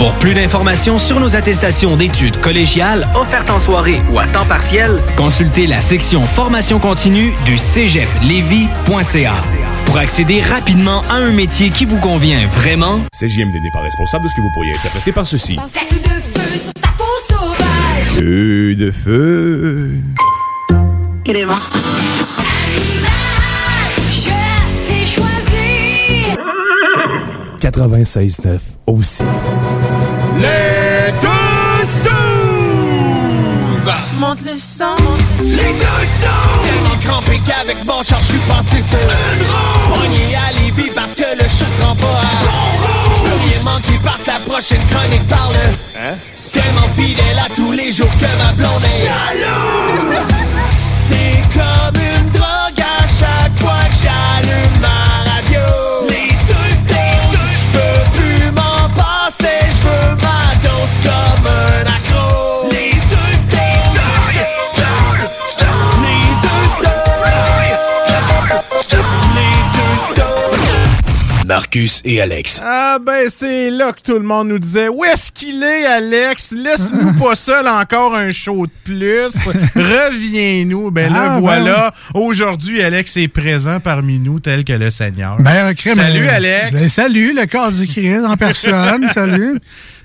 Pour plus d'informations sur nos attestations d'études collégiales offertes en soirée ou à temps partiel, consultez la section formation continue du cégeplevy.ca. Pour accéder rapidement à un métier qui vous convient vraiment, CJMD n'est pas responsable de ce que vous pourriez interpréter par ceci. Feu de feu sur ta peau 96.9 aussi. Les tous douze! Monte le sang. Les tous douze! Tellement crampé qu'avec mon char, je suis passé sur une roue! Pogné à Lévis parce que le chat se rend pas à bon roue! Je veux rien manquer parce que la prochaine chronique parle. Hein? Tellement fidèle à tous les jours que ma blonde est jalouse! C'est comme Marcus et Alex. Ah ben c'est là que tout le monde nous disait Où est-ce qu'il est, Alex? Laisse-nous pas seul encore un show de plus. Reviens-nous. Ben là, Ah, ben voilà. Aujourd'hui, Alex est présent parmi nous tel que le Seigneur. Ben, crème, Salut, Alex. ben, salut, le cas du Christ en personne. salut.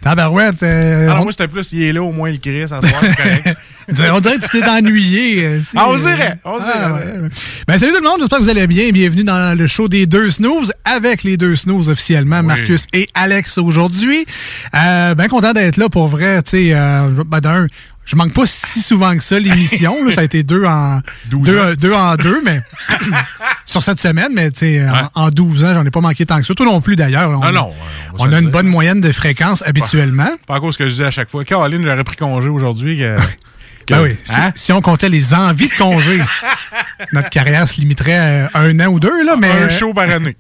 Tabarouette. euh, Alors on, moi, c'était plus, il est là au moins le Christ, à soir, correct. on dirait que tu t'es ennuyé. euh, si, Ah, on euh, dirait, on ah, dirait. ouais. Ben, salut tout le monde, j'espère que vous allez bien. Bienvenue dans le show des deux snooze avec les deux snooze officiellement, Marcus et Alex aujourd'hui. Euh, ben content d'être là pour vrai. Tu sais, euh, ben, d'un, je manque pas si souvent que ça l'émission. ça a été deux en deux, deux en deux, mais sur cette semaine, mais tu sais, en, en 12 ans, j'en ai pas manqué tant que ça. Toi non plus d'ailleurs. On, Ah non, on a une dire. bonne moyenne de fréquence habituellement. Pas à cause que je dis à chaque fois. Caroline, j'aurais pris congé aujourd'hui. Que, que- Ben oui, si, Hein? si on comptait les envies de congé, notre carrière se limiterait à un an ou deux, là, mais. Un show par année.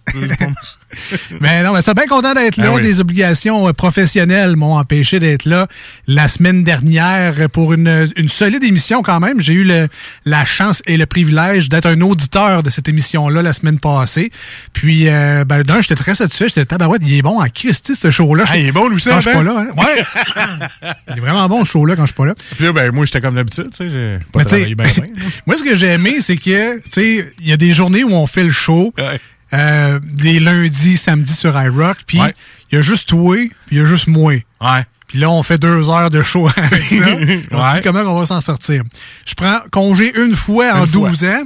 Mais non, mais ça, bien content d'être là. Ben oui. Des obligations euh, professionnelles m'ont empêché d'être là la semaine dernière pour une, une solide émission quand même. J'ai eu le, la chance et le privilège d'être un auditeur de cette émission-là la semaine passée. Puis, euh, ben, d'un, j'étais très satisfait. J'étais tabarouette, il est bon en Christy, ce show-là. Ah, il est bon, Louis Quand je suis Seb, pas hein? là, hein. Ouais. il est vraiment bon, ce show-là, quand je suis pas là. Puis là, ben, moi, j'étais comme d'habitude, tu sais, j'ai pas travaillé bien, bien. moi, ce que j'ai aimé, c'est que, tu sais, il y a des journées où on fait le show, Ouais. Euh, des lundis, samedis sur iRock, puis il Ouais. y a juste toi, puis il y a juste moi. Ouais. Puis là, on fait deux heures de show avec ça. On se dit comment on va s'en sortir. Je prends congé une fois en fois. 12 ans.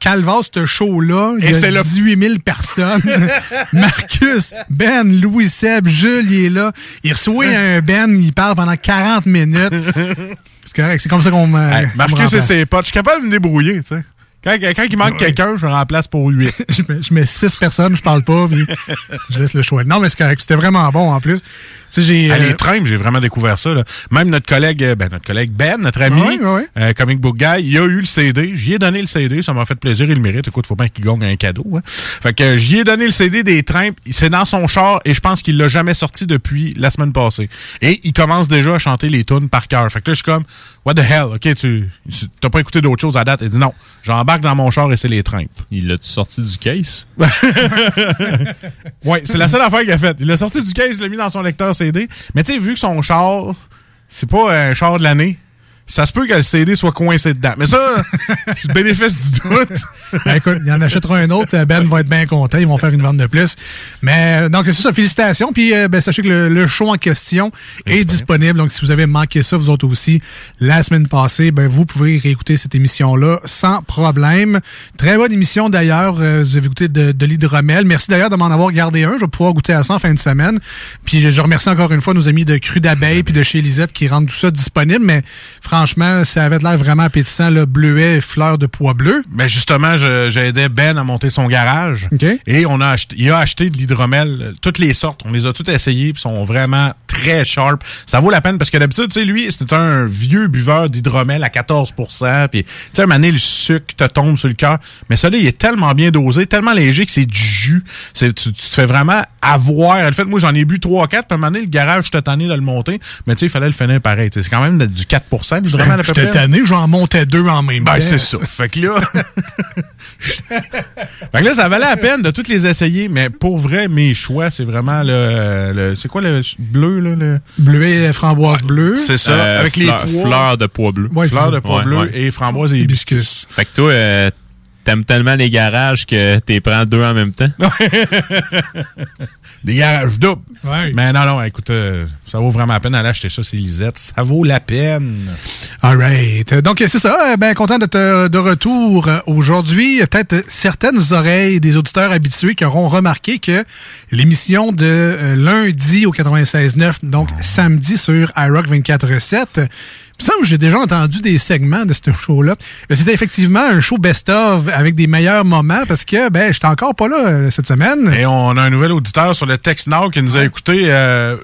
Calvas, ce show-là, il Et y a le- 18 000 personnes. Marcus, Ben, Louis Seb, Jules, il est là. Il reçoit un Ben, il parle pendant 40 minutes. C'est correct, c'est comme ça qu'on me. Hey, Marcus et ses potes, je suis capable de me débrouiller, tu sais. Quand, quand il manque quelqu'un, je le remplace pour 8. je, mets, je mets six personnes, je parle pas, puis je laisse le choix. Non, mais c'est correct. C'était vraiment bon en plus. Tu sais, j'ai. À euh, les trains, j'ai vraiment découvert ça. là. Même notre collègue, euh, ben, notre collègue Ben, notre ami, Ouais, ouais, ouais. euh, Comic Book Guy, il a eu le CD. J'y ai donné le CD. Ça m'a fait plaisir. Il le mérite. Écoute, faut bien qu'il gagne un cadeau. hein. Fait que euh, j'y ai donné le CD des trains. C'est dans son char et je pense qu'il l'a jamais sorti depuis la semaine passée. Et il commence déjà à chanter les tunes par cœur. Fait que là, je suis comme, what the hell? OK, tu t'as pas écouté d'autres choses à date? Il dit non. J'embarque dans mon char et c'est les trains. Il l'a-tu sorti du case? Ouais, c'est la seule affaire qu'il a faite. Il l'a sorti du case, il l'a mis dans son lecteur Mais tu sais, vu que son char, c'est pas un char de l'année, ça se peut que le CD soit coincé dedans. Mais ça, c'est le bénéfice du doute. Ben, écoute, il en achètera un autre, Ben va être bien content, ils vont faire une vente de plus. Mais euh, donc c'est ça, félicitations. Puis euh, ben, sachez que le, le show en question est disponible. Donc si vous avez manqué ça, vous autres aussi, la semaine passée, ben, vous pouvez réécouter cette émission-là sans problème. Très bonne émission d'ailleurs. Euh, vous avez goûté de, de l'hydromel. Merci d'ailleurs de m'en avoir gardé un. Je vais pouvoir goûter à ça en fin de semaine. Puis je remercie encore une fois nos amis de Cru d'abeille puis de chez Lisette qui rendent tout ça disponible. Mais franchement, ça avait l'air vraiment appétissant, le bleuet, fleur de pois bleu. Mais justement, je- j'ai aidé Ben à monter son garage. Et on a acheté, il a acheté de l'hydromel, euh, toutes les sortes. On les a toutes essayées, puis sont vraiment très sharp. Ça vaut la peine parce que d'habitude, tu sais, lui, c'était un vieux buveur d'hydromel à 14% Puis, tu sais, donné, le sucre te tombe sur le cœur. Mais ça, là, il est tellement bien dosé, tellement léger que c'est du jus. Tu, tu te fais vraiment avoir. En fait, moi, j'en ai bu 3-4, puis à un moment donné, le garage, j'étais tanné de le monter. Mais tu sais, il fallait le finir pareil. C'est quand même du 4 l'hydromel à peu J'étais près. tanné, j'en montais deux en même temps. Ben, c'est ça. Fait que là. fait que là, ça valait la peine de toutes les essayer, mais pour vrai, mes choix, c'est vraiment le. le- c'est quoi le bleu, là? Le... Bleuet, framboise bleue. C'est ça. Euh, avec les fleur- pois. fleurs de pois bleu. Ouais, c'est Fleurs de pois Ouais, bleu ouais. et framboise et hibiscus. Fait que toi, euh, t'aimes tellement les garages que t'es prends deux en même temps? Des garages doubles. Ouais. Mais non, non, écoute, euh, ça vaut vraiment la peine d'aller acheter ça, c'est Lisette. Ça vaut la peine. All right. Donc, c'est ça. Euh, Ben, content d'être de retour euh, aujourd'hui. Peut-être certaines oreilles des auditeurs habitués qui auront remarqué que l'émission de euh, lundi au 96.9, donc samedi sur iRock 24.7, il me semble que j'ai déjà entendu des segments de ce show-là. C'était effectivement un show best-of avec des meilleurs moments parce que, ben, j'étais encore pas là euh, cette semaine. Et on a un nouvel auditeur sur le Text Now qui nous a écouté euh,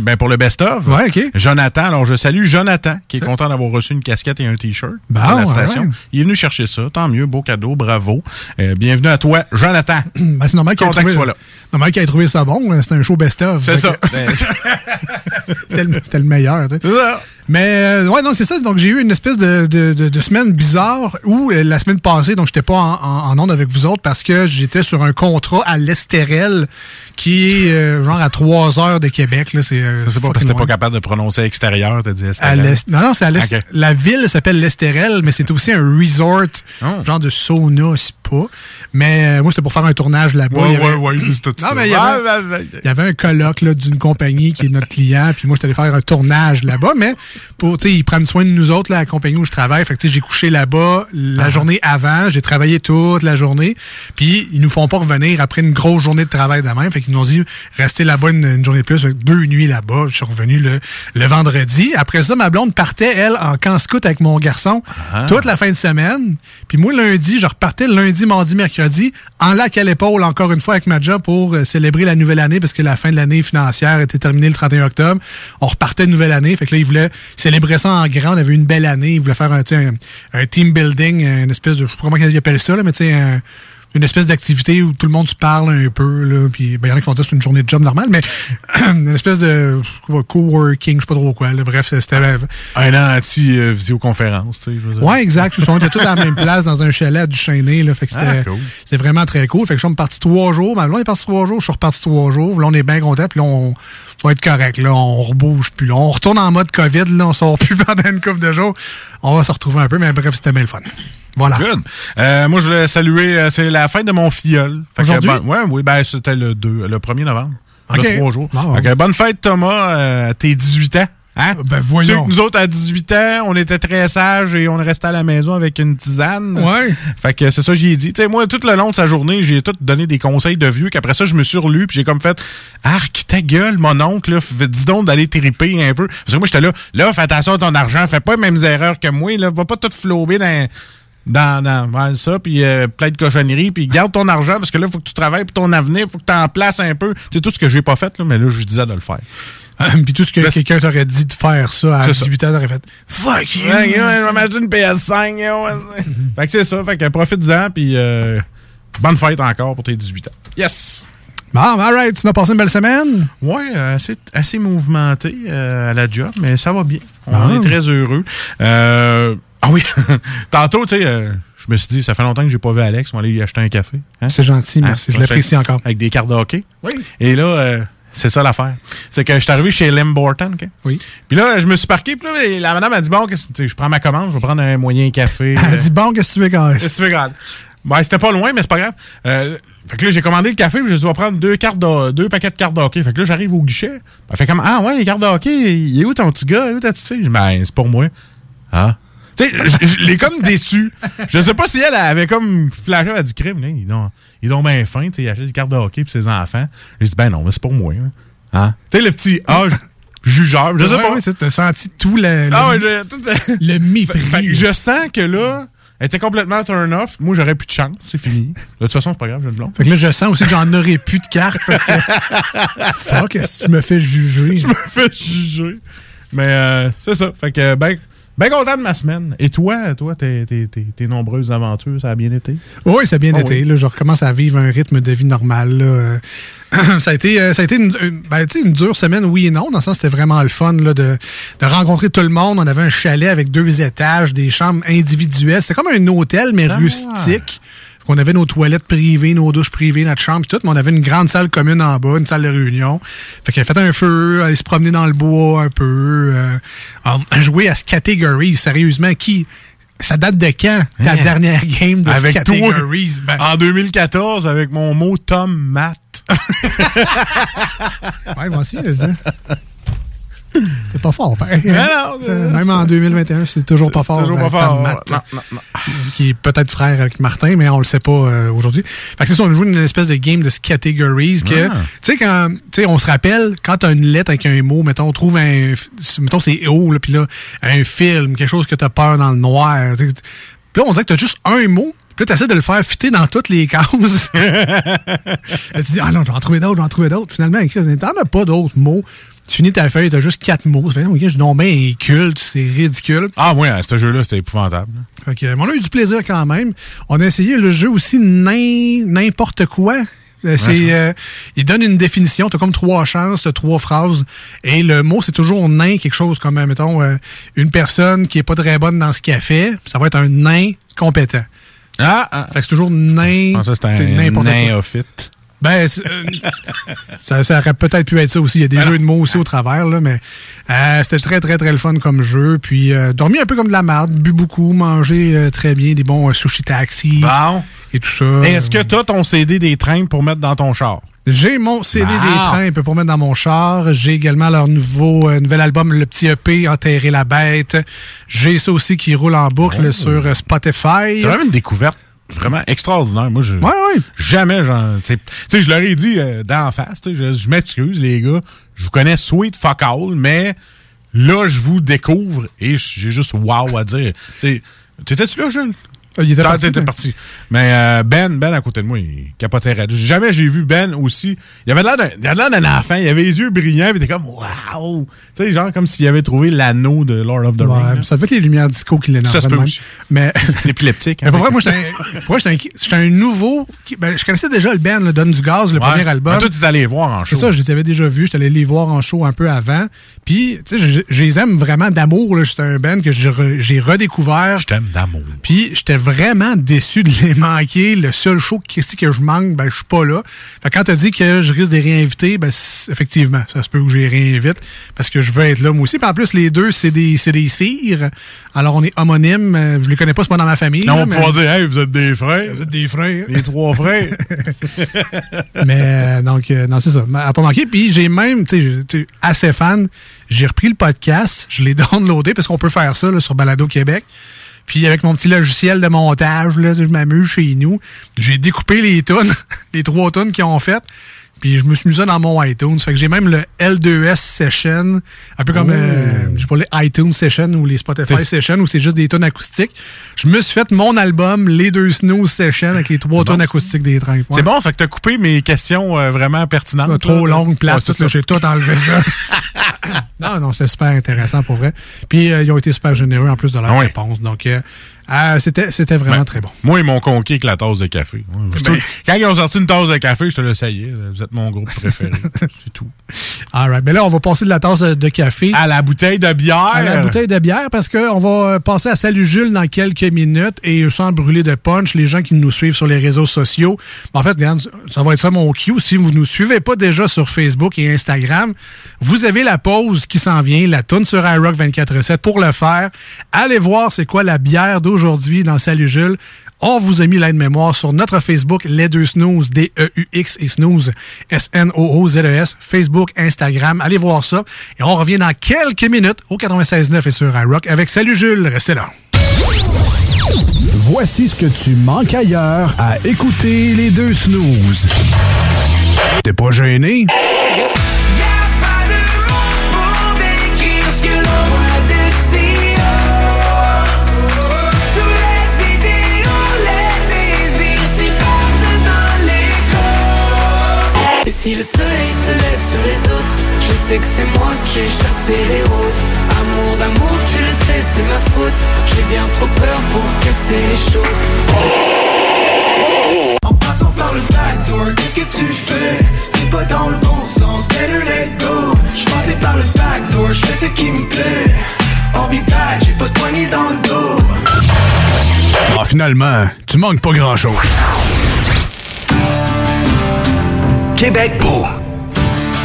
ben, pour le best-of. Ouais, OK. Jonathan. Alors, je salue Jonathan, qui est content d'avoir reçu une casquette et un T-shirt Bon, à la station. ouais. Il est venu chercher ça. Tant mieux. Beau cadeau. Bravo. Euh, bienvenue à toi, Jonathan. Ben, c'est normal qu'il ait trouvé, ait trouvé ça bon. là. C'était un show best-of. C'est ça. que- Ben, C'était le, c'était le meilleur. tu sais. c'est ça. Mais euh, ouais, non, c'est ça. Donc j'ai eu une espèce de, de, de, de semaine bizarre où euh, la semaine passée, donc j'étais pas en, en, en onde avec vous autres parce que j'étais sur un contrat à l'Estérel qui est euh, genre à 3 heures de Québec. Là, c'est euh, Ça, c'est pas parce que t'es pas capable de prononcer extérieur, t'as dit À extérieur. l'est- non, non, c'est à l'est. La ville s'appelle l'Estérel, mais c'est aussi un resort, Oh. genre de sauna, spa. Mais euh, moi, c'était pour faire un tournage là-bas. Il y Ouais, avait- ouais, ouais, juste tout Non, ça. mais il y avait- Ah, il y avait un colloque là, d'une compagnie qui est notre client, puis moi, j'étais allé faire un tournage là-bas, mais pour, tu sais, ils prennent soin de nous autres, là, la compagnie où je travaille. Fait que, tu sais, j'ai couché là-bas la Ah. journée avant, j'ai travaillé toute la journée, puis ils nous font pas revenir après une grosse journée de travail de même. Fait qu'ils nous ont dit, restez là-bas une, une journée de plus, deux nuits là-bas. Je suis revenu le, le vendredi. Après ça, ma blonde partait, elle, en camp scout avec mon garçon, Ah. toute la fin de semaine. Puis moi, lundi, je repartais lundi, mardi, mercredi, en lac à l'épaule, encore une fois, avec ma job pour euh, célébrer la nouvelle année, parce que la fin de l'année financière était terminée le 31 octobre. On repartait de nouvelle année. Fait que là, ils voulaient célébrer ça en grand. On avait une belle année. Ils voulaient faire un team building, une espèce de, je sais pas comment ils appellent ça, là, mais tu sais, un- une espèce d'activité où tout le monde se parle un peu. Là, puis ben, il y en a qui vont dire que c'est une journée de job normale, mais une espèce de coworking, je sais pas trop quoi. là. bref, c'était Un anti-visioconférence, tu sais. Ouais, exact. Ils sont tous à la même place dans un chalet à du Chêné. Là, fait que c'était Ah, cool. c'était vraiment très cool. Fait que je suis parti trois jours. Ben, là, on est parti trois jours. Je suis reparti trois jours. Là, on est bien content. Puis là, on va être correct. Là, on rebouge plus. Là, on retourne en mode COVID. Là, on sort plus pendant une couple de jours. On va se retrouver un peu. Mais bref, c'était bien le fun. Voilà. Good. Euh, moi, je voulais saluer, euh, c'est la fête de mon filleul. Aujourd'hui? ben, ouais, oui, ben, c'était le 2, le 1er novembre. Ok. Le 3 jours. Bon, bonne fête, Thomas, euh, tes 18 ans. Hein? Ben, Tu sais voyons. que nous autres, à 18 ans, on était très sages et on restait à la maison avec une tisane. Ouais. Fait que c'est ça que j'ai dit. Tu sais, moi, tout le long de sa journée, j'ai tout donné des conseils de vieux qu'après ça, je me suis relu puis j'ai comme fait Arc, ta gueule, mon oncle, là, dis donc d'aller triper un peu. Parce que moi, j'étais là, là, fais attention à ton argent, fais pas les mêmes erreurs que moi, là, va pas tout flouber dans. Dans, dans ouais, ça, puis euh, plein de cochonneries, puis garde ton argent, parce que là, il faut que tu travailles pour ton avenir, faut que tu en places un peu. C'est tout ce que j'ai pas fait, là, mais là, je disais de le faire. Puis tout ce que quelqu'un t'aurait dit de faire ça à C'est ça. 18 ans, t'aurais fait Fuck you! Ouais, je vais m'acheter une PS5. yo, ouais. fait que c'est ça. Fait que profite-en, puis euh, bonne fête encore pour tes 18 ans. Yes! Bon, alright, tu as passé une belle semaine? Ouais, euh, assez, assez mouvementé euh, à la job, mais ça va bien. On Ah. est très heureux. Euh, ah oui, tantôt, tu sais, euh, je me suis dit, ça fait longtemps que j'ai pas vu Alex, on va aller lui acheter un café. Hein? C'est gentil, merci. Hein? je l'apprécie encore. Avec des cartes de hockey. Oui. Et là, euh, C'est ça l'affaire. C'est que je suis arrivé chez Lim Borton, OK? Oui. Puis là, je me suis parqué, puis là, la madame a dit Bon, qu'est-ce que tu sais, je prends ma commande, je vais prendre un moyen café. Elle euh, dit bon, qu'est-ce que tu veux, gars? Qu'est-ce que tu veux, regarde? Ben, c'était pas loin, mais c'est pas grave. Euh, fait que là, j'ai commandé le café, puis je dois prendre deux, cartes de- deux paquets de cartes de hockey. Fait que là, j'arrive au guichet. Elle fait comme Ah ouais, les cartes de hockey, il est où ton petit gars? Il est où ta petite fille? Ben, c'est pour moi. Ah. Tu sais, je- je l'ai comme déçu. Je sais pas si elle avait comme flashé, a dit crime, là, ils ont, ils ont bien faim, tu sais, ils achètent des cartes de hockey pour ses enfants. J'ai dit, ben non, mais c'est pour moi. hein. Hein? Tu sais, le petit jugeur, je sais pas. c'est- t'as senti tout le, le, Ah ouais, je- tout- le mépris. fait je sens que là, elle était complètement turn off. Moi, j'aurais plus de chance. C'est fini. De toute façon, c'est pas grave, j'ai une blonde. Fait que là, je sens aussi que j'en aurais plus de cartes parce que. Fuck, que tu me fais juger? Je me fais juger. Mais euh, c'est ça. Fait que, ben, ben content de ma semaine. Et toi, toi, tes, tes, tes, tes nombreuses aventures, ça a bien été? Oui, ça a bien Ah été. oui. Là, je recommence à vivre un rythme de vie normal. là. Euh, ça a été, euh, ça a été une, une- ben, une dure semaine, oui et non. Dans le sens, c'était vraiment le fun là, de, de rencontrer tout le monde. On avait un chalet avec deux étages, des chambres individuelles. C'était comme un hôtel, mais Ah. rustique. On avait nos toilettes privées, nos douches privées, notre chambre, tout, mais on avait une grande salle commune en bas, une salle de réunion. Fait qu'elle a fait un feu, aller se promener dans le bois un peu, euh, jouer à Categories, sérieusement, qui... Ça date de quand, ta Hein? dernière game de Avec Categories? Ben, en 2014, avec mon mot Tom Matt. Ouais, moi aussi. C'est pas fort, pareil. Euh, Même en 2021, c'est toujours pas fort. Toujours euh, pas Tom fort. Matt, Non, non, non. qui est peut-être frère avec Martin, mais on le sait pas euh, aujourd'hui. Fait que c'est ça, on joue une espèce de game de categories que, Ah. tu sais, quand, tu sais, on se rappelle, quand t'as une lettre avec un mot, mettons, on trouve un, mettons, c'est haut, là, puis là, un film, quelque chose que t'as peur dans le noir. tu. Puis là, on dirait que t'as juste un mot, puis là, t'essaies de le faire fitter dans toutes les cases. Là, tu dis, ah non, je vais en trouver d'autres, je vais en trouver d'autres. Finalement, Chris, t'en as pas d'autres mots. Tu finis ta feuille, t'as juste quatre mots. Fait, je non, mais culte, c'est ridicule. Ah, moi, à ce jeu-là, c'était épouvantable. Fait que, mais on a eu du plaisir quand même. On a essayé le jeu aussi nain- n'importe quoi. Euh, C'est, euh, il donne une définition. Tu as comme trois chances, trois phrases. Et le mot, c'est toujours nain, quelque chose comme, euh, mettons, euh, une personne qui est pas très bonne dans ce qu'elle fait. Ça va être un nain compétent. Ah, ah. Fait que c'est toujours nain. Ça, c'est un n'importe quoi. Ben, euh, ça, ça aurait peut-être pu être ça aussi. Il y a des jeux de mots aussi au travers, là, mais euh, c'était très, très, très le fun comme jeu. Puis, euh, dormi un peu comme de la merde, bu beaucoup, mangé euh, très bien, des bons euh, sushi taxi Bon. et tout ça. Est-ce que t'as ton CD des trains pour mettre dans ton char? J'ai mon CD des trains pour mettre dans mon char. J'ai également leur nouveau euh, nouvel album, le petit EP, Enterrer la bête. J'ai ça aussi qui roule en boucle Oh. sur Spotify. C'est vraiment une découverte vraiment extraordinaire. Moi, je, Ouais, ouais. jamais, genre, tu sais- je leur ai dit euh, d'en face, je, je m'excuse, les gars, je vous connais sweet fuck all, mais là, je vous découvre et j'ai juste wow à dire. T'étais-tu là, Jules? Euh, Il était parti, mais- parti. Mais euh, Ben, Ben à côté de moi, il capotait raide. Jamais j'ai vu Ben aussi. Il avait l'air d'un, il avait l'air d'un enfant. Il avait les yeux brillants. Il était comme wow. Tu sais, genre comme s'il avait trouvé l'anneau de Lord of the Ouais, Rings. ça devait être les lumières disco qui l'énervaient. Ça se peut. Mais, Épileptique. mais hein, pour vrai, fait moi, j'étais un, vrai, un, nouveau. qui- ben, je connaissais déjà le band, le Donne du Gaz, le Ouais. premier album. Mais toi, t'es allé les voir en C'est show. ça, je les avais déjà vus. J'étais allé les voir en show un peu avant. Puis, tu sais, je, les aime vraiment d'amour. là. C'est un band que j'ai re- j'ai redécouvert. Je t'aime d'amour. Puis, j'étais vraiment déçu de les manquer. Le seul show Christy, que je manque, ben, je suis pas là. Fait que quand t'as dit que je risque de les réinviter, ben, effectivement, ça se peut que je les réinvite parce que je veux être là, moi aussi. Puis en plus, les deux, c'est des, c'est des cires. Alors, on est homonymes. Euh, Je les connais pas, c'est pas dans ma famille. Non, là, on mais- pourra dire, hey, vous êtes des frères. Vous êtes des frères. Les trois frères. Mais euh, donc, euh, non, c'est ça. À pas manquer. Puis j'ai même, tu sais, je- tu sais, assez fan, j'ai repris le podcast, je l'ai downloadé parce qu'on peut faire ça sur Balado Québec. Puis avec mon petit logiciel de montage, là, je m'amuse chez nous. J'ai découpé les tonnes, les trois tonnes qu'ils ont faites. Puis je me suis mis ça dans mon iTunes. Fait que j'ai même le L2S Session, un peu comme, euh, je sais les iTunes Session ou les Spotify Session, où c'est juste des tonnes acoustiques. Je me suis fait mon album, les deux Snooze Session, avec les trois tonnes acoustiques des trains. C'est bon, fait que t'as coupé mes questions euh, vraiment pertinentes. Trop là. longue, plate, Ouais, c'est tout, j'ai tout enlevé ça. non, non, c'était super intéressant pour vrai. Puis euh, ils ont été super généreux en plus de leur Ah oui. réponse. Donc, euh, euh, c'était, c'était vraiment Ben, très bon. Moi, ils m'ont conquis avec la tasse de café. C'est Ben- tout. Quand ils ont sorti une tasse de café, je te le ça y est, vous êtes mon groupe préféré. c'est tout. All right. Mais là, on va passer de la tasse de café À la bouteille de bière. à la bouteille de bière parce qu'on va passer à Salut Jules dans quelques minutes et sans brûler de punch, les gens qui nous suivent sur les réseaux sociaux. En fait, regarde, ça va être ça mon cue. Si vous ne nous suivez pas déjà sur Facebook et Instagram, vous avez la pause qui s'en vient, la tune sur iRock 24-7 pour le faire. Allez voir c'est quoi la bière d'aujourd'hui dans Salut Jules. On vous a mis l'aide-mémoire sur notre Facebook, les deux snooze, D-E-U-X et snooze, S-N-O-O-Z-E-S, Facebook, Instagram. Allez voir ça. Et on revient dans quelques minutes au 96.9 et sur iRock avec Salut Jules. Restez là. Voici ce que tu manques ailleurs à écouter les deux snooze. T'es pas gêné? Que c'est moi qui ai chassé les roses. Amour d'amour, tu le sais, c'est ma faute. J'ai bien trop peur pour casser les choses. En passant par le backdoor, qu'est-ce que tu fais? T'es pas dans le bon sens, better let go J'passais par le backdoor, j'fais ce qui me plaît I'll be back, j'ai pas de poignée dans le dos Ah, finalement, tu manques pas grand-chose. Québec beau.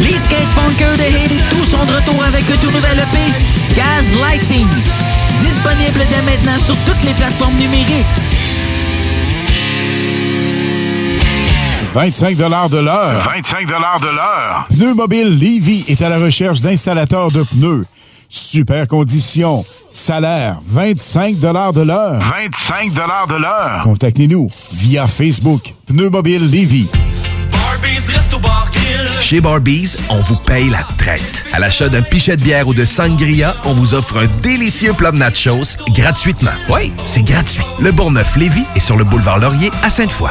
Les skatepunkers de Haiti, tous sont de retour avec un tout nouvel EP, Gaz Lighting. Disponible dès maintenant sur toutes les plateformes numériques. 25 de l'heure. 25 de l'heure. Pneu Mobile Levy est à la recherche d'installateurs de pneus. Super conditions. Salaire 25 de l'heure. 25 de l'heure. Contactez-nous via Facebook. Pneu Mobile Levy. Chez Barbies, on vous paye la traite. À l'achat d'un pichet de bière ou de sangria, on vous offre un délicieux plat de nachos gratuitement. Oui, c'est gratuit. Le Bourgneuf-Lévis est sur le boulevard Laurier à Sainte-Foy.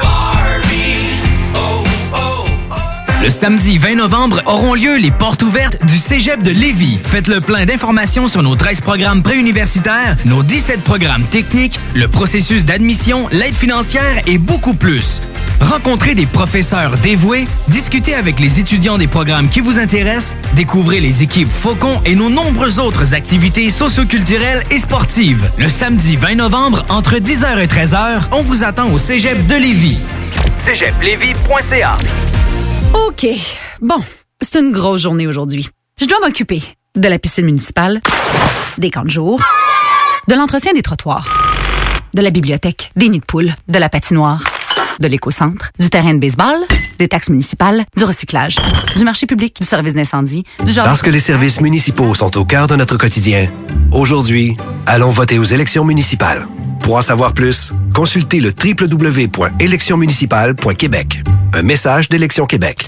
Le samedi 20 novembre auront lieu les portes ouvertes du Cégep de Lévis. Faites le plein d'informations sur nos 13 programmes préuniversitaires, nos 17 programmes techniques, le processus d'admission, l'aide financière et beaucoup plus. Rencontrez des professeurs dévoués, discutez avec les étudiants des programmes qui vous intéressent, découvrez les équipes Faucon et nos nombreuses autres activités socioculturelles et sportives. Le samedi 20 novembre, entre 10h et 13h, on vous attend au Cégep de Lévis. cégeplévis.ca OK. Bon, c'est une grosse journée aujourd'hui. Je dois m'occuper de la piscine municipale, des camps de jour, de l'entretien des trottoirs, de la bibliothèque, des nids de poules, de la patinoire, de l'éco-centre, du terrain de baseball, des taxes municipales, du recyclage, du marché public, du service d'incendie, du genre... Parce que les services municipaux sont au cœur de notre quotidien, aujourd'hui, allons voter aux élections municipales. Pour en savoir plus, consultez le www.électionsmunicipales.québec. Un message d'Élection Québec.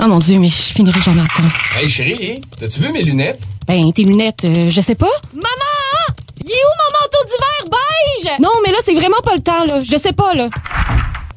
Oh mon Dieu, mais je finirai jamais à temps. Hey chérie, t'as-tu vu mes lunettes? Ben, tes lunettes, euh, je sais pas. Maman! Il est où mon manteau d'hiver Non, mais là, c'est vraiment pas le temps, là. Je sais pas, là.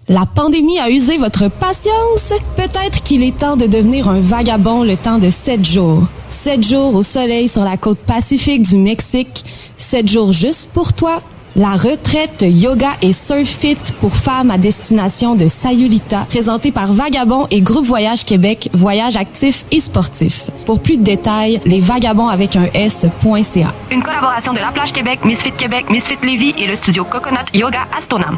La pandémie a usé votre patience? Peut-être qu'il est temps de devenir un vagabond le temps de sept jours. Sept jours au soleil sur la côte pacifique du Mexique. Sept jours juste pour toi. La retraite yoga et surf fit pour femmes à destination de Sayulita, présentée par Vagabond et Groupe Voyage Québec, voyage actif et sportif. Pour plus de détails, les vagabonds avec un S.ca. Une collaboration de La Plage Québec, Misfit Québec, Misfit Lévis et le studio Coconut Yoga Astonam.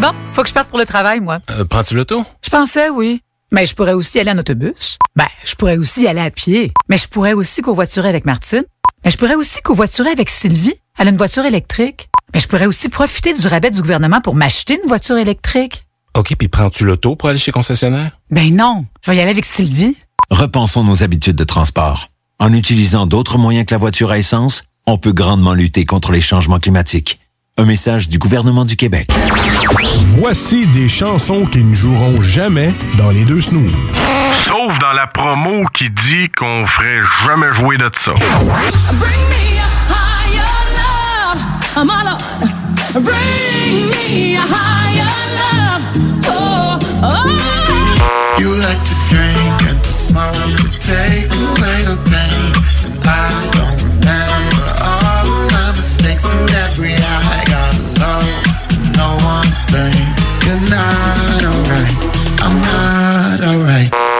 Bon, faut que je parte pour le travail, moi. Euh, Prends-tu l'auto? Je pensais, oui. Mais je pourrais aussi aller en autobus. Ben, je pourrais aussi aller à pied. Mais je pourrais aussi covoiturer avec Martine. Mais je pourrais aussi covoiturer avec Sylvie. Elle a une voiture électrique. Mais je pourrais aussi profiter du rabais du gouvernement pour m'acheter une voiture électrique. OK, puis prends-tu l'auto pour aller chez concessionnaire? Ben non, je vais y aller avec Sylvie. Repensons nos habitudes de transport. En utilisant d'autres moyens que la voiture à essence, on peut grandement lutter contre les changements climatiques. Un message du gouvernement du Québec. Voici des chansons qui ne joueront jamais dans les deux snooze. Sauf dans la promo qui dit qu'on ferait jamais jouer de ça. Oh, my Lord, bring me a higher love. Oh, oh. You like to drink and to smoke to take and every I got alone. No one thing, you're not alright. I'm not alright.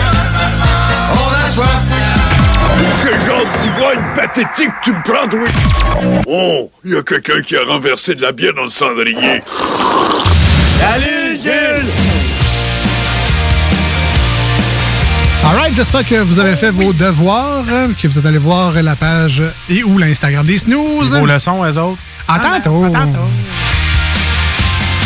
Quel genre d'ivrogne pathétique tu me prends, toi? Oh, il y a quelqu'un qui a renversé de la bière dans le cendrier. Salut Jules Alright, j'espère que vous avez fait vos devoirs, euh, que vous êtes allé voir la page et ou l'Instagram des snooze. Vos leçons, eux autres. À tantôt.